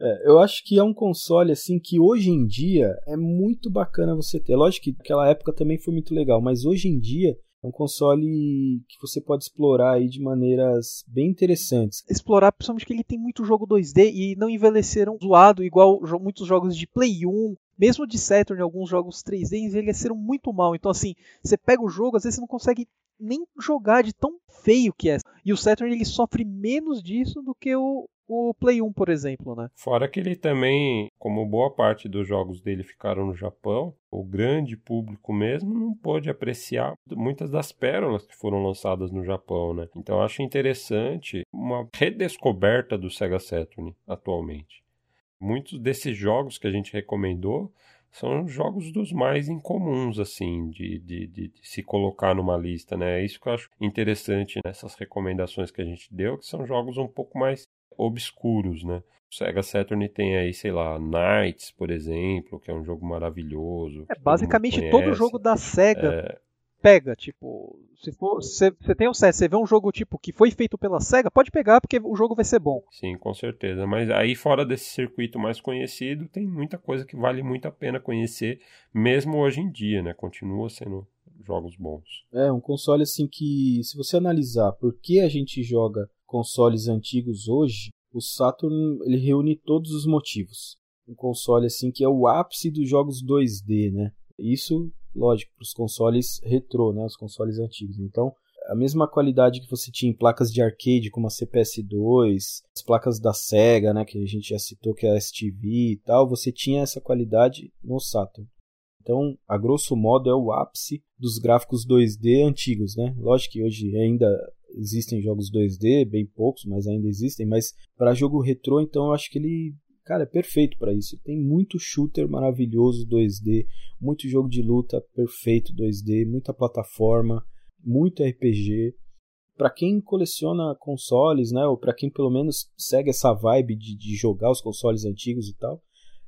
é, eu acho que é um console, assim, que hoje em dia é muito bacana você ter. Lógico que aquela época também foi muito legal, mas hoje em dia é um console que você pode explorar aí de maneiras bem interessantes. Explorar, principalmente que ele tem muito jogo 2D e não envelheceram zoado igual muitos jogos de Play 1, mesmo de Saturn, alguns jogos 3D envelheceram muito mal. Então assim, você pega o jogo, às vezes você não consegue nem jogar de tão feio que é. E o Saturn ele sofre menos disso do que o, o Play 1, por exemplo, né? Fora que ele também, como boa parte dos jogos dele ficaram no Japão, o grande público mesmo não pôde apreciar muitas das pérolas que foram lançadas no Japão, né? Então acho interessante uma redescoberta do Sega Saturn atualmente. Muitos desses jogos que a gente recomendou são jogos dos mais incomuns, assim, de, de, de, de, se colocar numa lista, né? É isso que eu acho interessante nessas recomendações que a gente deu, que são jogos um pouco mais obscuros, né? O Sega Saturn tem aí, sei lá, Knights, por exemplo, que é um jogo maravilhoso. É, basicamente todo jogo da Sega é... pega, tipo, se for, você tem o CS, você vê um jogo tipo que foi feito pela Sega, pode pegar porque o jogo vai ser bom. Sim, com certeza. Mas aí fora desse circuito mais conhecido, tem muita coisa que vale muito a pena conhecer, mesmo hoje em dia, né? Continua sendo jogos bons. É, um console assim que, se você analisar por que a gente joga consoles antigos hoje, o Saturn ele reúne todos os motivos. Um console assim que é o ápice dos jogos 2D, né? Isso, lógico, para os consoles retrô, né? Os consoles antigos. Então, a mesma qualidade que você tinha em placas de arcade como a CPS2, as placas da Sega, né, que a gente já citou que é a STV e tal, você tinha essa qualidade no Saturn. Então, a grosso modo é o ápice dos gráficos 2D antigos, né? Lógico que hoje ainda existem jogos 2D, bem poucos, mas ainda existem, mas para jogo retrô, então eu acho que ele, cara, é perfeito para isso. Tem muito shooter maravilhoso 2D, muito jogo de luta perfeito 2D, muita plataforma, muito RPG. Para quem coleciona consoles, né, ou para quem pelo menos segue essa vibe de, de jogar os consoles antigos e tal,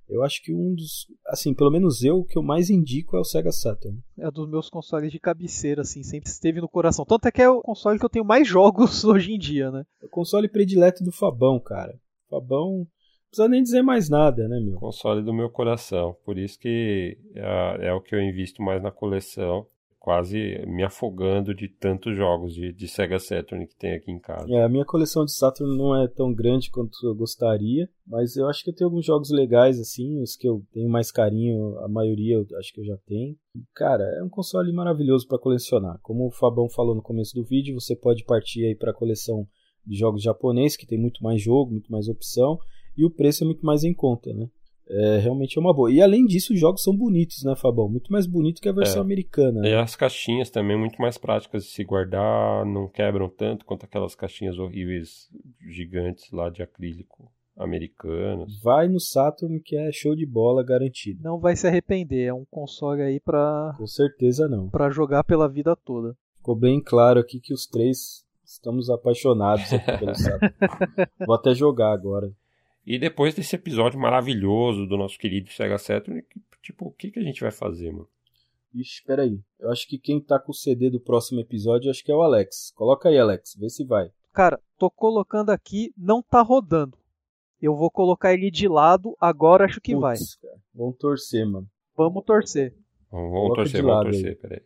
eu acho que um dos, assim, pelo menos eu, o que eu mais indico é o Sega Saturn. É um dos meus consoles de cabeceira, assim, sempre esteve no coração. Tanto é que é o console que eu tenho mais jogos <laughs> hoje em dia, né? É o console predileto do Fabão, cara. Fabão, precisa nem dizer mais nada, né, meu? Console do meu coração. Por isso que é, é o que eu invisto mais na coleção quase me afogando de tantos jogos de, de, Sega Saturn que tem aqui em casa. É, a minha coleção de Saturn não é tão grande quanto eu gostaria, mas eu acho que eu tenho alguns jogos legais, assim, os que eu tenho mais carinho, a maioria eu acho que eu já tenho. Cara, é um console maravilhoso para colecionar. Como o Fabão falou no começo do vídeo, você pode partir aí para a coleção de jogos japonês, que tem muito mais jogo, muito mais opção, e o preço é muito mais em conta, né? É, realmente é uma boa. E além disso, os jogos são bonitos, né, Fabão? Muito mais bonito que a versão é. americana. Né? E as caixinhas também muito mais práticas de se guardar, não quebram tanto quanto aquelas caixinhas horríveis gigantes lá de acrílico americanos. Vai no Saturn que é show de bola garantido. Não vai se arrepender, é um console aí pra. Com certeza não. Pra jogar pela vida toda. Ficou bem claro aqui que os três estamos apaixonados pelo <laughs> Saturn. Vou até jogar agora. E depois desse episódio maravilhoso do nosso querido Sega Saturn, tipo, o que, que a gente vai fazer, mano? Ixi, espera aí. Eu acho que quem tá com o CD do próximo episódio, acho que é o Alex. Coloca aí, Alex, vê se vai. Cara, tô colocando aqui, não tá rodando. Eu vou colocar ele de lado, agora acho que Puts, vai. Cara, vamos torcer, mano. Vamos torcer. Vamos, vamos torcer, vamos torcer, peraí.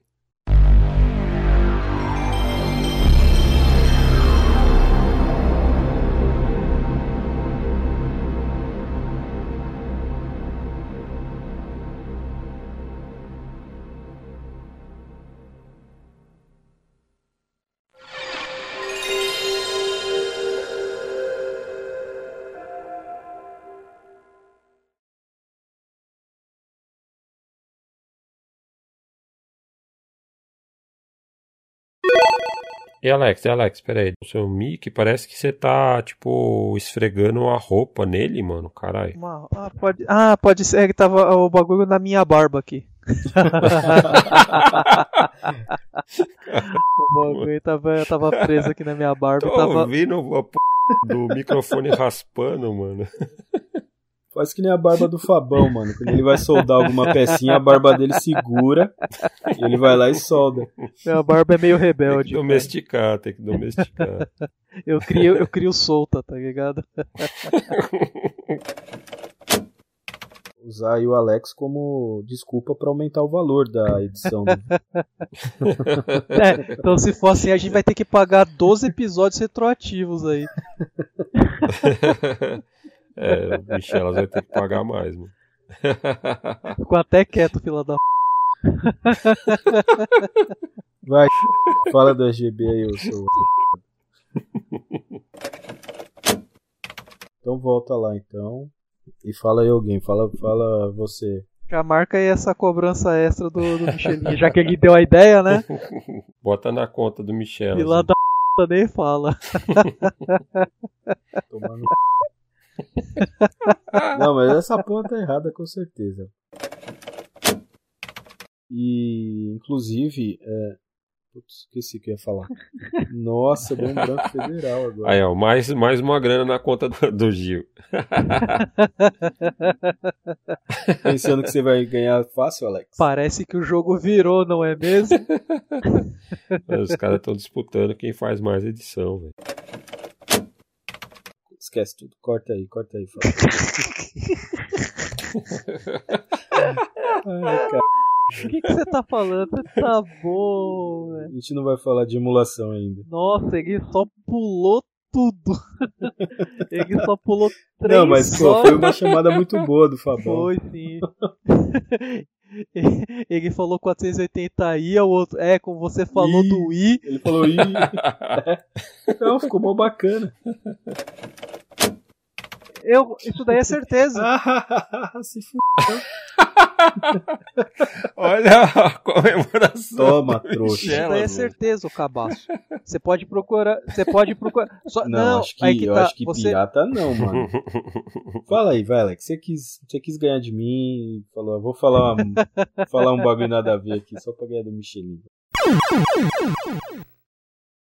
E Alex, e Alex, peraí, o seu mic parece que você tá, tipo, esfregando a roupa nele, mano, caralho. Ah, pode, ah, pode ser que tava o bagulho na minha barba aqui. <laughs> o bagulho tava, tava preso aqui na minha barba. Tô tava... ouvindo a p... do microfone raspando, mano. <laughs> Faz que nem a barba do Fabão, mano. Quando ele vai soldar alguma pecinha, a barba dele segura e ele vai lá e solda. Minha barba é meio rebelde. Tem que domesticar, cara. tem que domesticar. <laughs> eu, crio, eu crio solta, tá ligado? Usar aí o Alex como desculpa para aumentar o valor da edição. <laughs> é, então se for assim, a gente vai ter que pagar 12 episódios retroativos aí. <laughs> É, bicho, elas vai ter que pagar mais, mano. <laughs> Ficou até quieto, fila da <laughs> Vai, fala do RGB aí, eu sou. <laughs> Então volta lá então. E fala aí alguém, fala, fala você. Já marca aí essa cobrança extra do, do Michelinho, já que ele deu a ideia, né? Bota na conta do Michel. Fila assim. da nem fala. Tomando Não, mas essa ponta tá errada com certeza. E, inclusive, é... Putz, esqueci que eu ia falar. Nossa, deu um branco federal agora. Aí, ó, mais, mais uma grana na conta do, do Gil. Pensando que você vai ganhar fácil, Alex? Parece que o jogo virou, não é mesmo? <laughs> Os caras estão disputando quem faz mais edição, velho. Esquece tudo. Corta aí, corta aí. <laughs> Ai, cara. O que, que você tá falando? Você tá bom, velho. A gente não vai falar de emulação ainda. Nossa, ele só pulou tudo. <laughs> ele só pulou três Não, mas pô, foi uma chamada muito boa do Fabão. Foi sim. <laughs> Ele falou 480i, o outro. É, como você falou I, do i. Ele falou i. é. Então, ficou mó bacana. Eu, isso daí é certeza. <laughs> Se fudeu. <laughs> Olha a comemoração. Toma, <laughs> trouxa. Isso daí é certeza, o cabaço. Você pode procurar. Você pode procurar. Só, não, não, acho que, que eu tá, acho que você... pirata não, mano. Fala aí, vai, Alex. Você quis, você quis ganhar de mim. Falou, vou falar, falar um bagulho nada a ver aqui, só pra ganhar do Michelin.